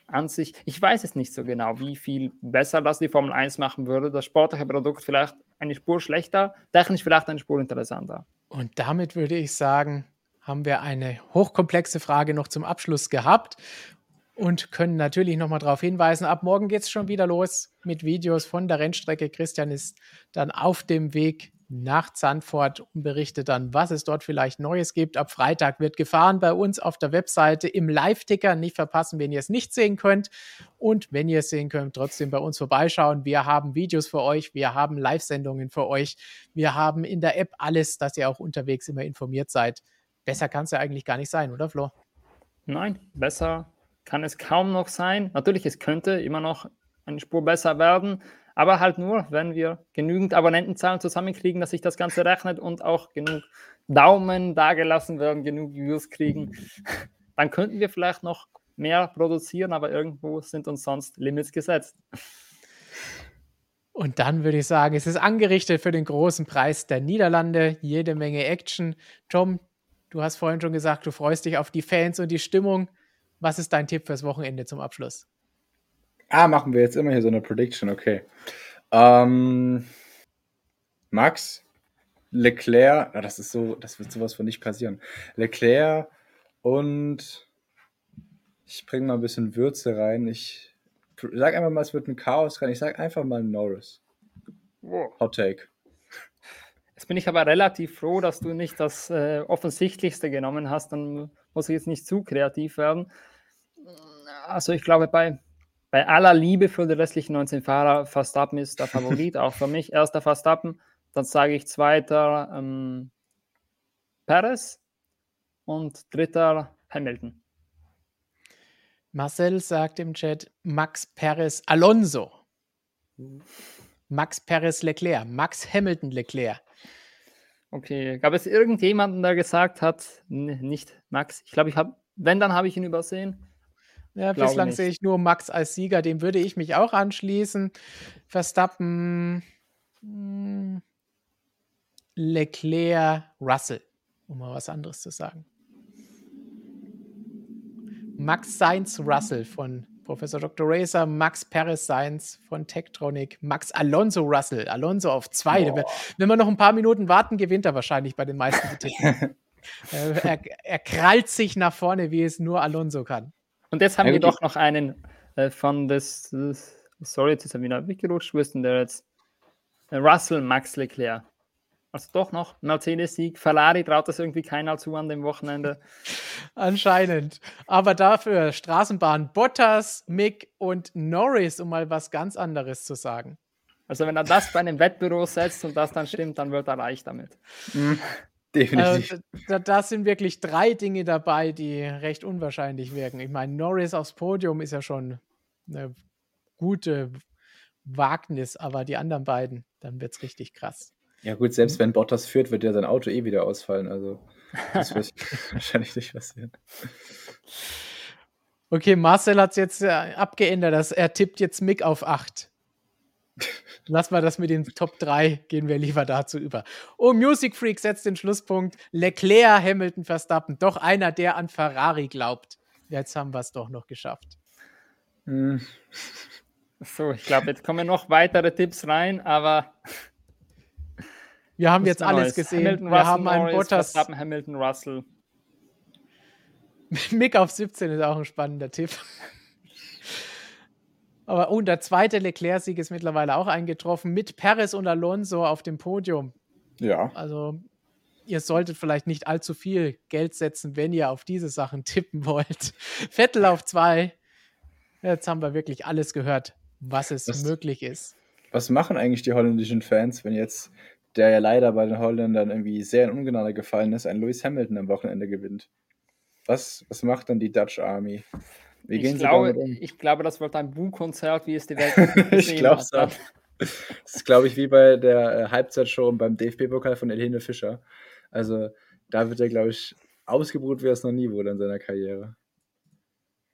an sich, ich weiß es nicht so genau, wie viel besser das die Formel 1 machen würde. Das sportliche Produkt vielleicht eine Spur schlechter, technisch vielleicht eine Spur interessanter. Und damit würde ich sagen, haben wir eine hochkomplexe Frage noch zum Abschluss gehabt und können natürlich nochmal darauf hinweisen, ab morgen geht es schon wieder los mit Videos von der Rennstrecke. Christian ist dann auf dem Weg nach Zandvoort und berichtet dann, was es dort vielleicht Neues gibt. Ab Freitag wird gefahren bei uns auf der Webseite im Live-Ticker. Nicht verpassen, wenn ihr es nicht sehen könnt. Und wenn ihr es sehen könnt, trotzdem bei uns vorbeischauen. Wir haben Videos für euch, wir haben Live-Sendungen für euch, wir haben in der App alles, dass ihr auch unterwegs immer informiert seid. Besser kann es ja eigentlich gar nicht sein, oder Flo? Nein, besser kann es kaum noch sein. Natürlich, es könnte immer noch eine Spur besser werden, aber halt nur, wenn wir genügend Abonnentenzahlen zusammenkriegen, dass sich das Ganze rechnet und auch genug Daumen dagelassen werden, genug Views kriegen, dann könnten wir vielleicht noch mehr produzieren, aber irgendwo sind uns sonst Limits gesetzt. Und dann würde ich sagen, es ist angerichtet für den großen Preis der Niederlande. Jede Menge Action. Tom, du hast vorhin schon gesagt, du freust dich auf die Fans und die Stimmung. Was ist dein Tipp fürs Wochenende zum Abschluss? Ah, machen wir jetzt immer hier so eine Prediction, okay. Ähm, Max, Leclerc, ah, das ist so, das wird sowas von nicht passieren. Leclerc und ich bringe mal ein bisschen Würze rein. Ich sag einfach mal, es wird ein Chaos rein. Ich sag einfach mal Norris. Hot Take. Jetzt bin ich aber relativ froh, dass du nicht das äh, Offensichtlichste genommen hast. Dann muss ich jetzt nicht zu kreativ werden. Also ich glaube, bei, bei aller Liebe für die restlichen 19 Fahrer, Verstappen ist der Favorit, auch für mich. Erster Verstappen, dann sage ich zweiter ähm, Perez und dritter Hamilton. Marcel sagt im Chat Max Perez Alonso. Max Perez Leclerc, Max Hamilton Leclerc. Okay, gab es irgendjemanden, der gesagt hat, nicht Max? Ich glaube, ich habe, wenn, dann habe ich ihn übersehen. Ja, bislang sehe ich nur Max als Sieger, dem würde ich mich auch anschließen. Verstappen, hm, Leclerc, Russell, um mal was anderes zu sagen. Max Sainz Russell von Professor Dr. Racer, Max Perez Sainz von Tektronic, Max Alonso Russell, Alonso auf zwei. Boah. Wenn wir noch ein paar Minuten warten, gewinnt er wahrscheinlich bei den meisten er, er, krallt sich nach vorne, wie es nur Alonso kann. Und jetzt haben ja, wir doch noch einen äh, von das, das, sorry, jetzt ist er wieder weggerutscht, wo ist denn der jetzt? Äh, Russell Max Leclerc. Also doch noch Mercedes-Sieg. Ferrari traut das irgendwie keiner zu an dem Wochenende. Anscheinend. Aber dafür Straßenbahn Bottas, Mick und Norris, um mal was ganz anderes zu sagen. Also wenn er das bei einem Wettbüro setzt und das dann stimmt, dann wird er reich damit. Mhm. Definitiv. Also, da, sind wirklich drei Dinge dabei, die recht unwahrscheinlich wirken. Ich meine, Norris aufs Podium ist ja schon eine gute Wagnis, aber die anderen beiden, dann wird es richtig krass. Ja, gut, selbst wenn Bottas führt, wird ja sein Auto eh wieder ausfallen. Also, das wird wahrscheinlich nicht passieren. Okay, Marcel hat es jetzt äh, abgeändert. Dass er tippt jetzt Mick auf 8. Lass mal das mit den Top 3, gehen wir lieber dazu über. Oh, Music Freak setzt den Schlusspunkt. Leclerc, Hamilton, Verstappen. Doch einer, der an Ferrari glaubt. Jetzt haben wir es doch noch geschafft. Hm. So, ich glaube, jetzt kommen noch weitere Tipps rein, aber wir haben jetzt alles Neues. gesehen. Hamilton, wir Russell, haben einen Norris, Bottas. Verstappen, Hamilton, Russell. Mick auf 17 ist auch ein spannender Tipp. Aber oh, der zweite Leclerc-Sieg ist mittlerweile auch eingetroffen mit Perez und Alonso auf dem Podium. Ja. Also, ihr solltet vielleicht nicht allzu viel Geld setzen, wenn ihr auf diese Sachen tippen wollt. Vettel auf zwei. Jetzt haben wir wirklich alles gehört, was es was, möglich ist. Was machen eigentlich die holländischen Fans, wenn jetzt der ja leider bei den Holländern irgendwie sehr in Ungnade gefallen ist, ein Lewis Hamilton am Wochenende gewinnt. Was, was macht dann die Dutch Army? Gehen ich, glaube, um? ich glaube, das wird ein Buhkonzert, wie es die Welt Ich glaube es auch. Das ist, glaube ich, wie bei der äh, Halbzeitshow beim DFB-Pokal von Helene Fischer. Also da wird er, glaube ich, ausgebrut, wie er es noch nie wurde in seiner Karriere.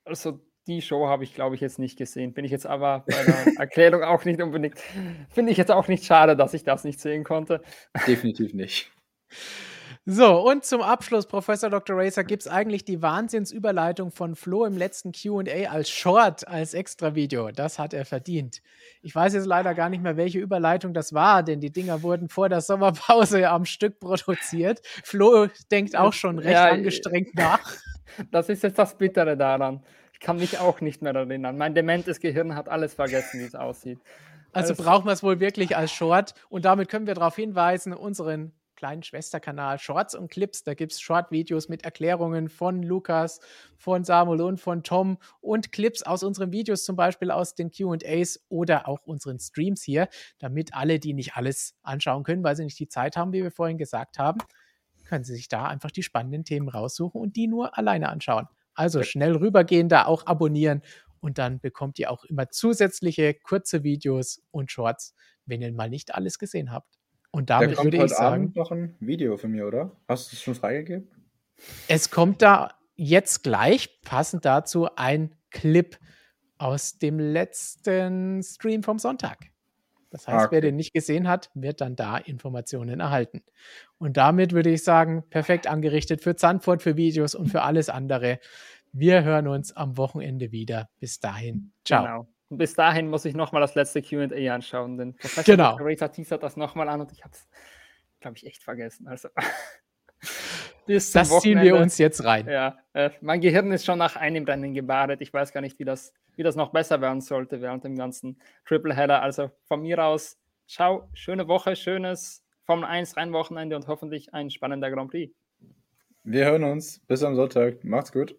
Also die Show habe ich, glaube ich, jetzt nicht gesehen. Bin ich jetzt aber bei der Erklärung auch nicht unbedingt. Finde ich jetzt auch nicht schade, dass ich das nicht sehen konnte. Definitiv nicht. So, und zum Abschluss, Professor Dr. Racer, gibt es eigentlich die Wahnsinnsüberleitung von Flo im letzten QA als Short, als Extra-Video. Das hat er verdient. Ich weiß jetzt leider gar nicht mehr, welche Überleitung das war, denn die Dinger wurden vor der Sommerpause am Stück produziert. Flo denkt auch schon recht ja, angestrengt nach. Das ist jetzt das Bittere daran. Ich kann mich auch nicht mehr erinnern. Mein dementes Gehirn hat alles vergessen, wie es aussieht. Also, also brauchen wir es wohl wirklich als Short. Und damit können wir darauf hinweisen, unseren kleinen Schwesterkanal Shorts und Clips. Da gibt es Short-Videos mit Erklärungen von Lukas, von Samuel und von Tom und Clips aus unseren Videos, zum Beispiel aus den QAs oder auch unseren Streams hier, damit alle, die nicht alles anschauen können, weil sie nicht die Zeit haben, wie wir vorhin gesagt haben, können sie sich da einfach die spannenden Themen raussuchen und die nur alleine anschauen. Also schnell rübergehen, da auch abonnieren und dann bekommt ihr auch immer zusätzliche kurze Videos und Shorts, wenn ihr mal nicht alles gesehen habt. Und damit da würde ich sagen. Abend noch ein Video von mir, oder? Hast du es schon freigegeben? Es kommt da jetzt gleich passend dazu ein Clip aus dem letzten Stream vom Sonntag. Das heißt, okay. wer den nicht gesehen hat, wird dann da Informationen erhalten. Und damit würde ich sagen, perfekt angerichtet für Zandvoort, für Videos und für alles andere. Wir hören uns am Wochenende wieder. Bis dahin. Ciao. Genau. Und bis dahin muss ich nochmal das letzte QA anschauen, denn Professor genau. Rita teasert das nochmal an und ich habe es, glaube ich, echt vergessen. Also. das ziehen wir uns jetzt rein. Ja, äh, mein Gehirn ist schon nach einem Rennen gebadet. Ich weiß gar nicht, wie das, wie das noch besser werden sollte während dem ganzen Triple Header. Also von mir aus, ciao, schöne Woche, schönes Formel 1 Rennwochenende und hoffentlich ein spannender Grand Prix. Wir hören uns. Bis am Sonntag. Macht's gut.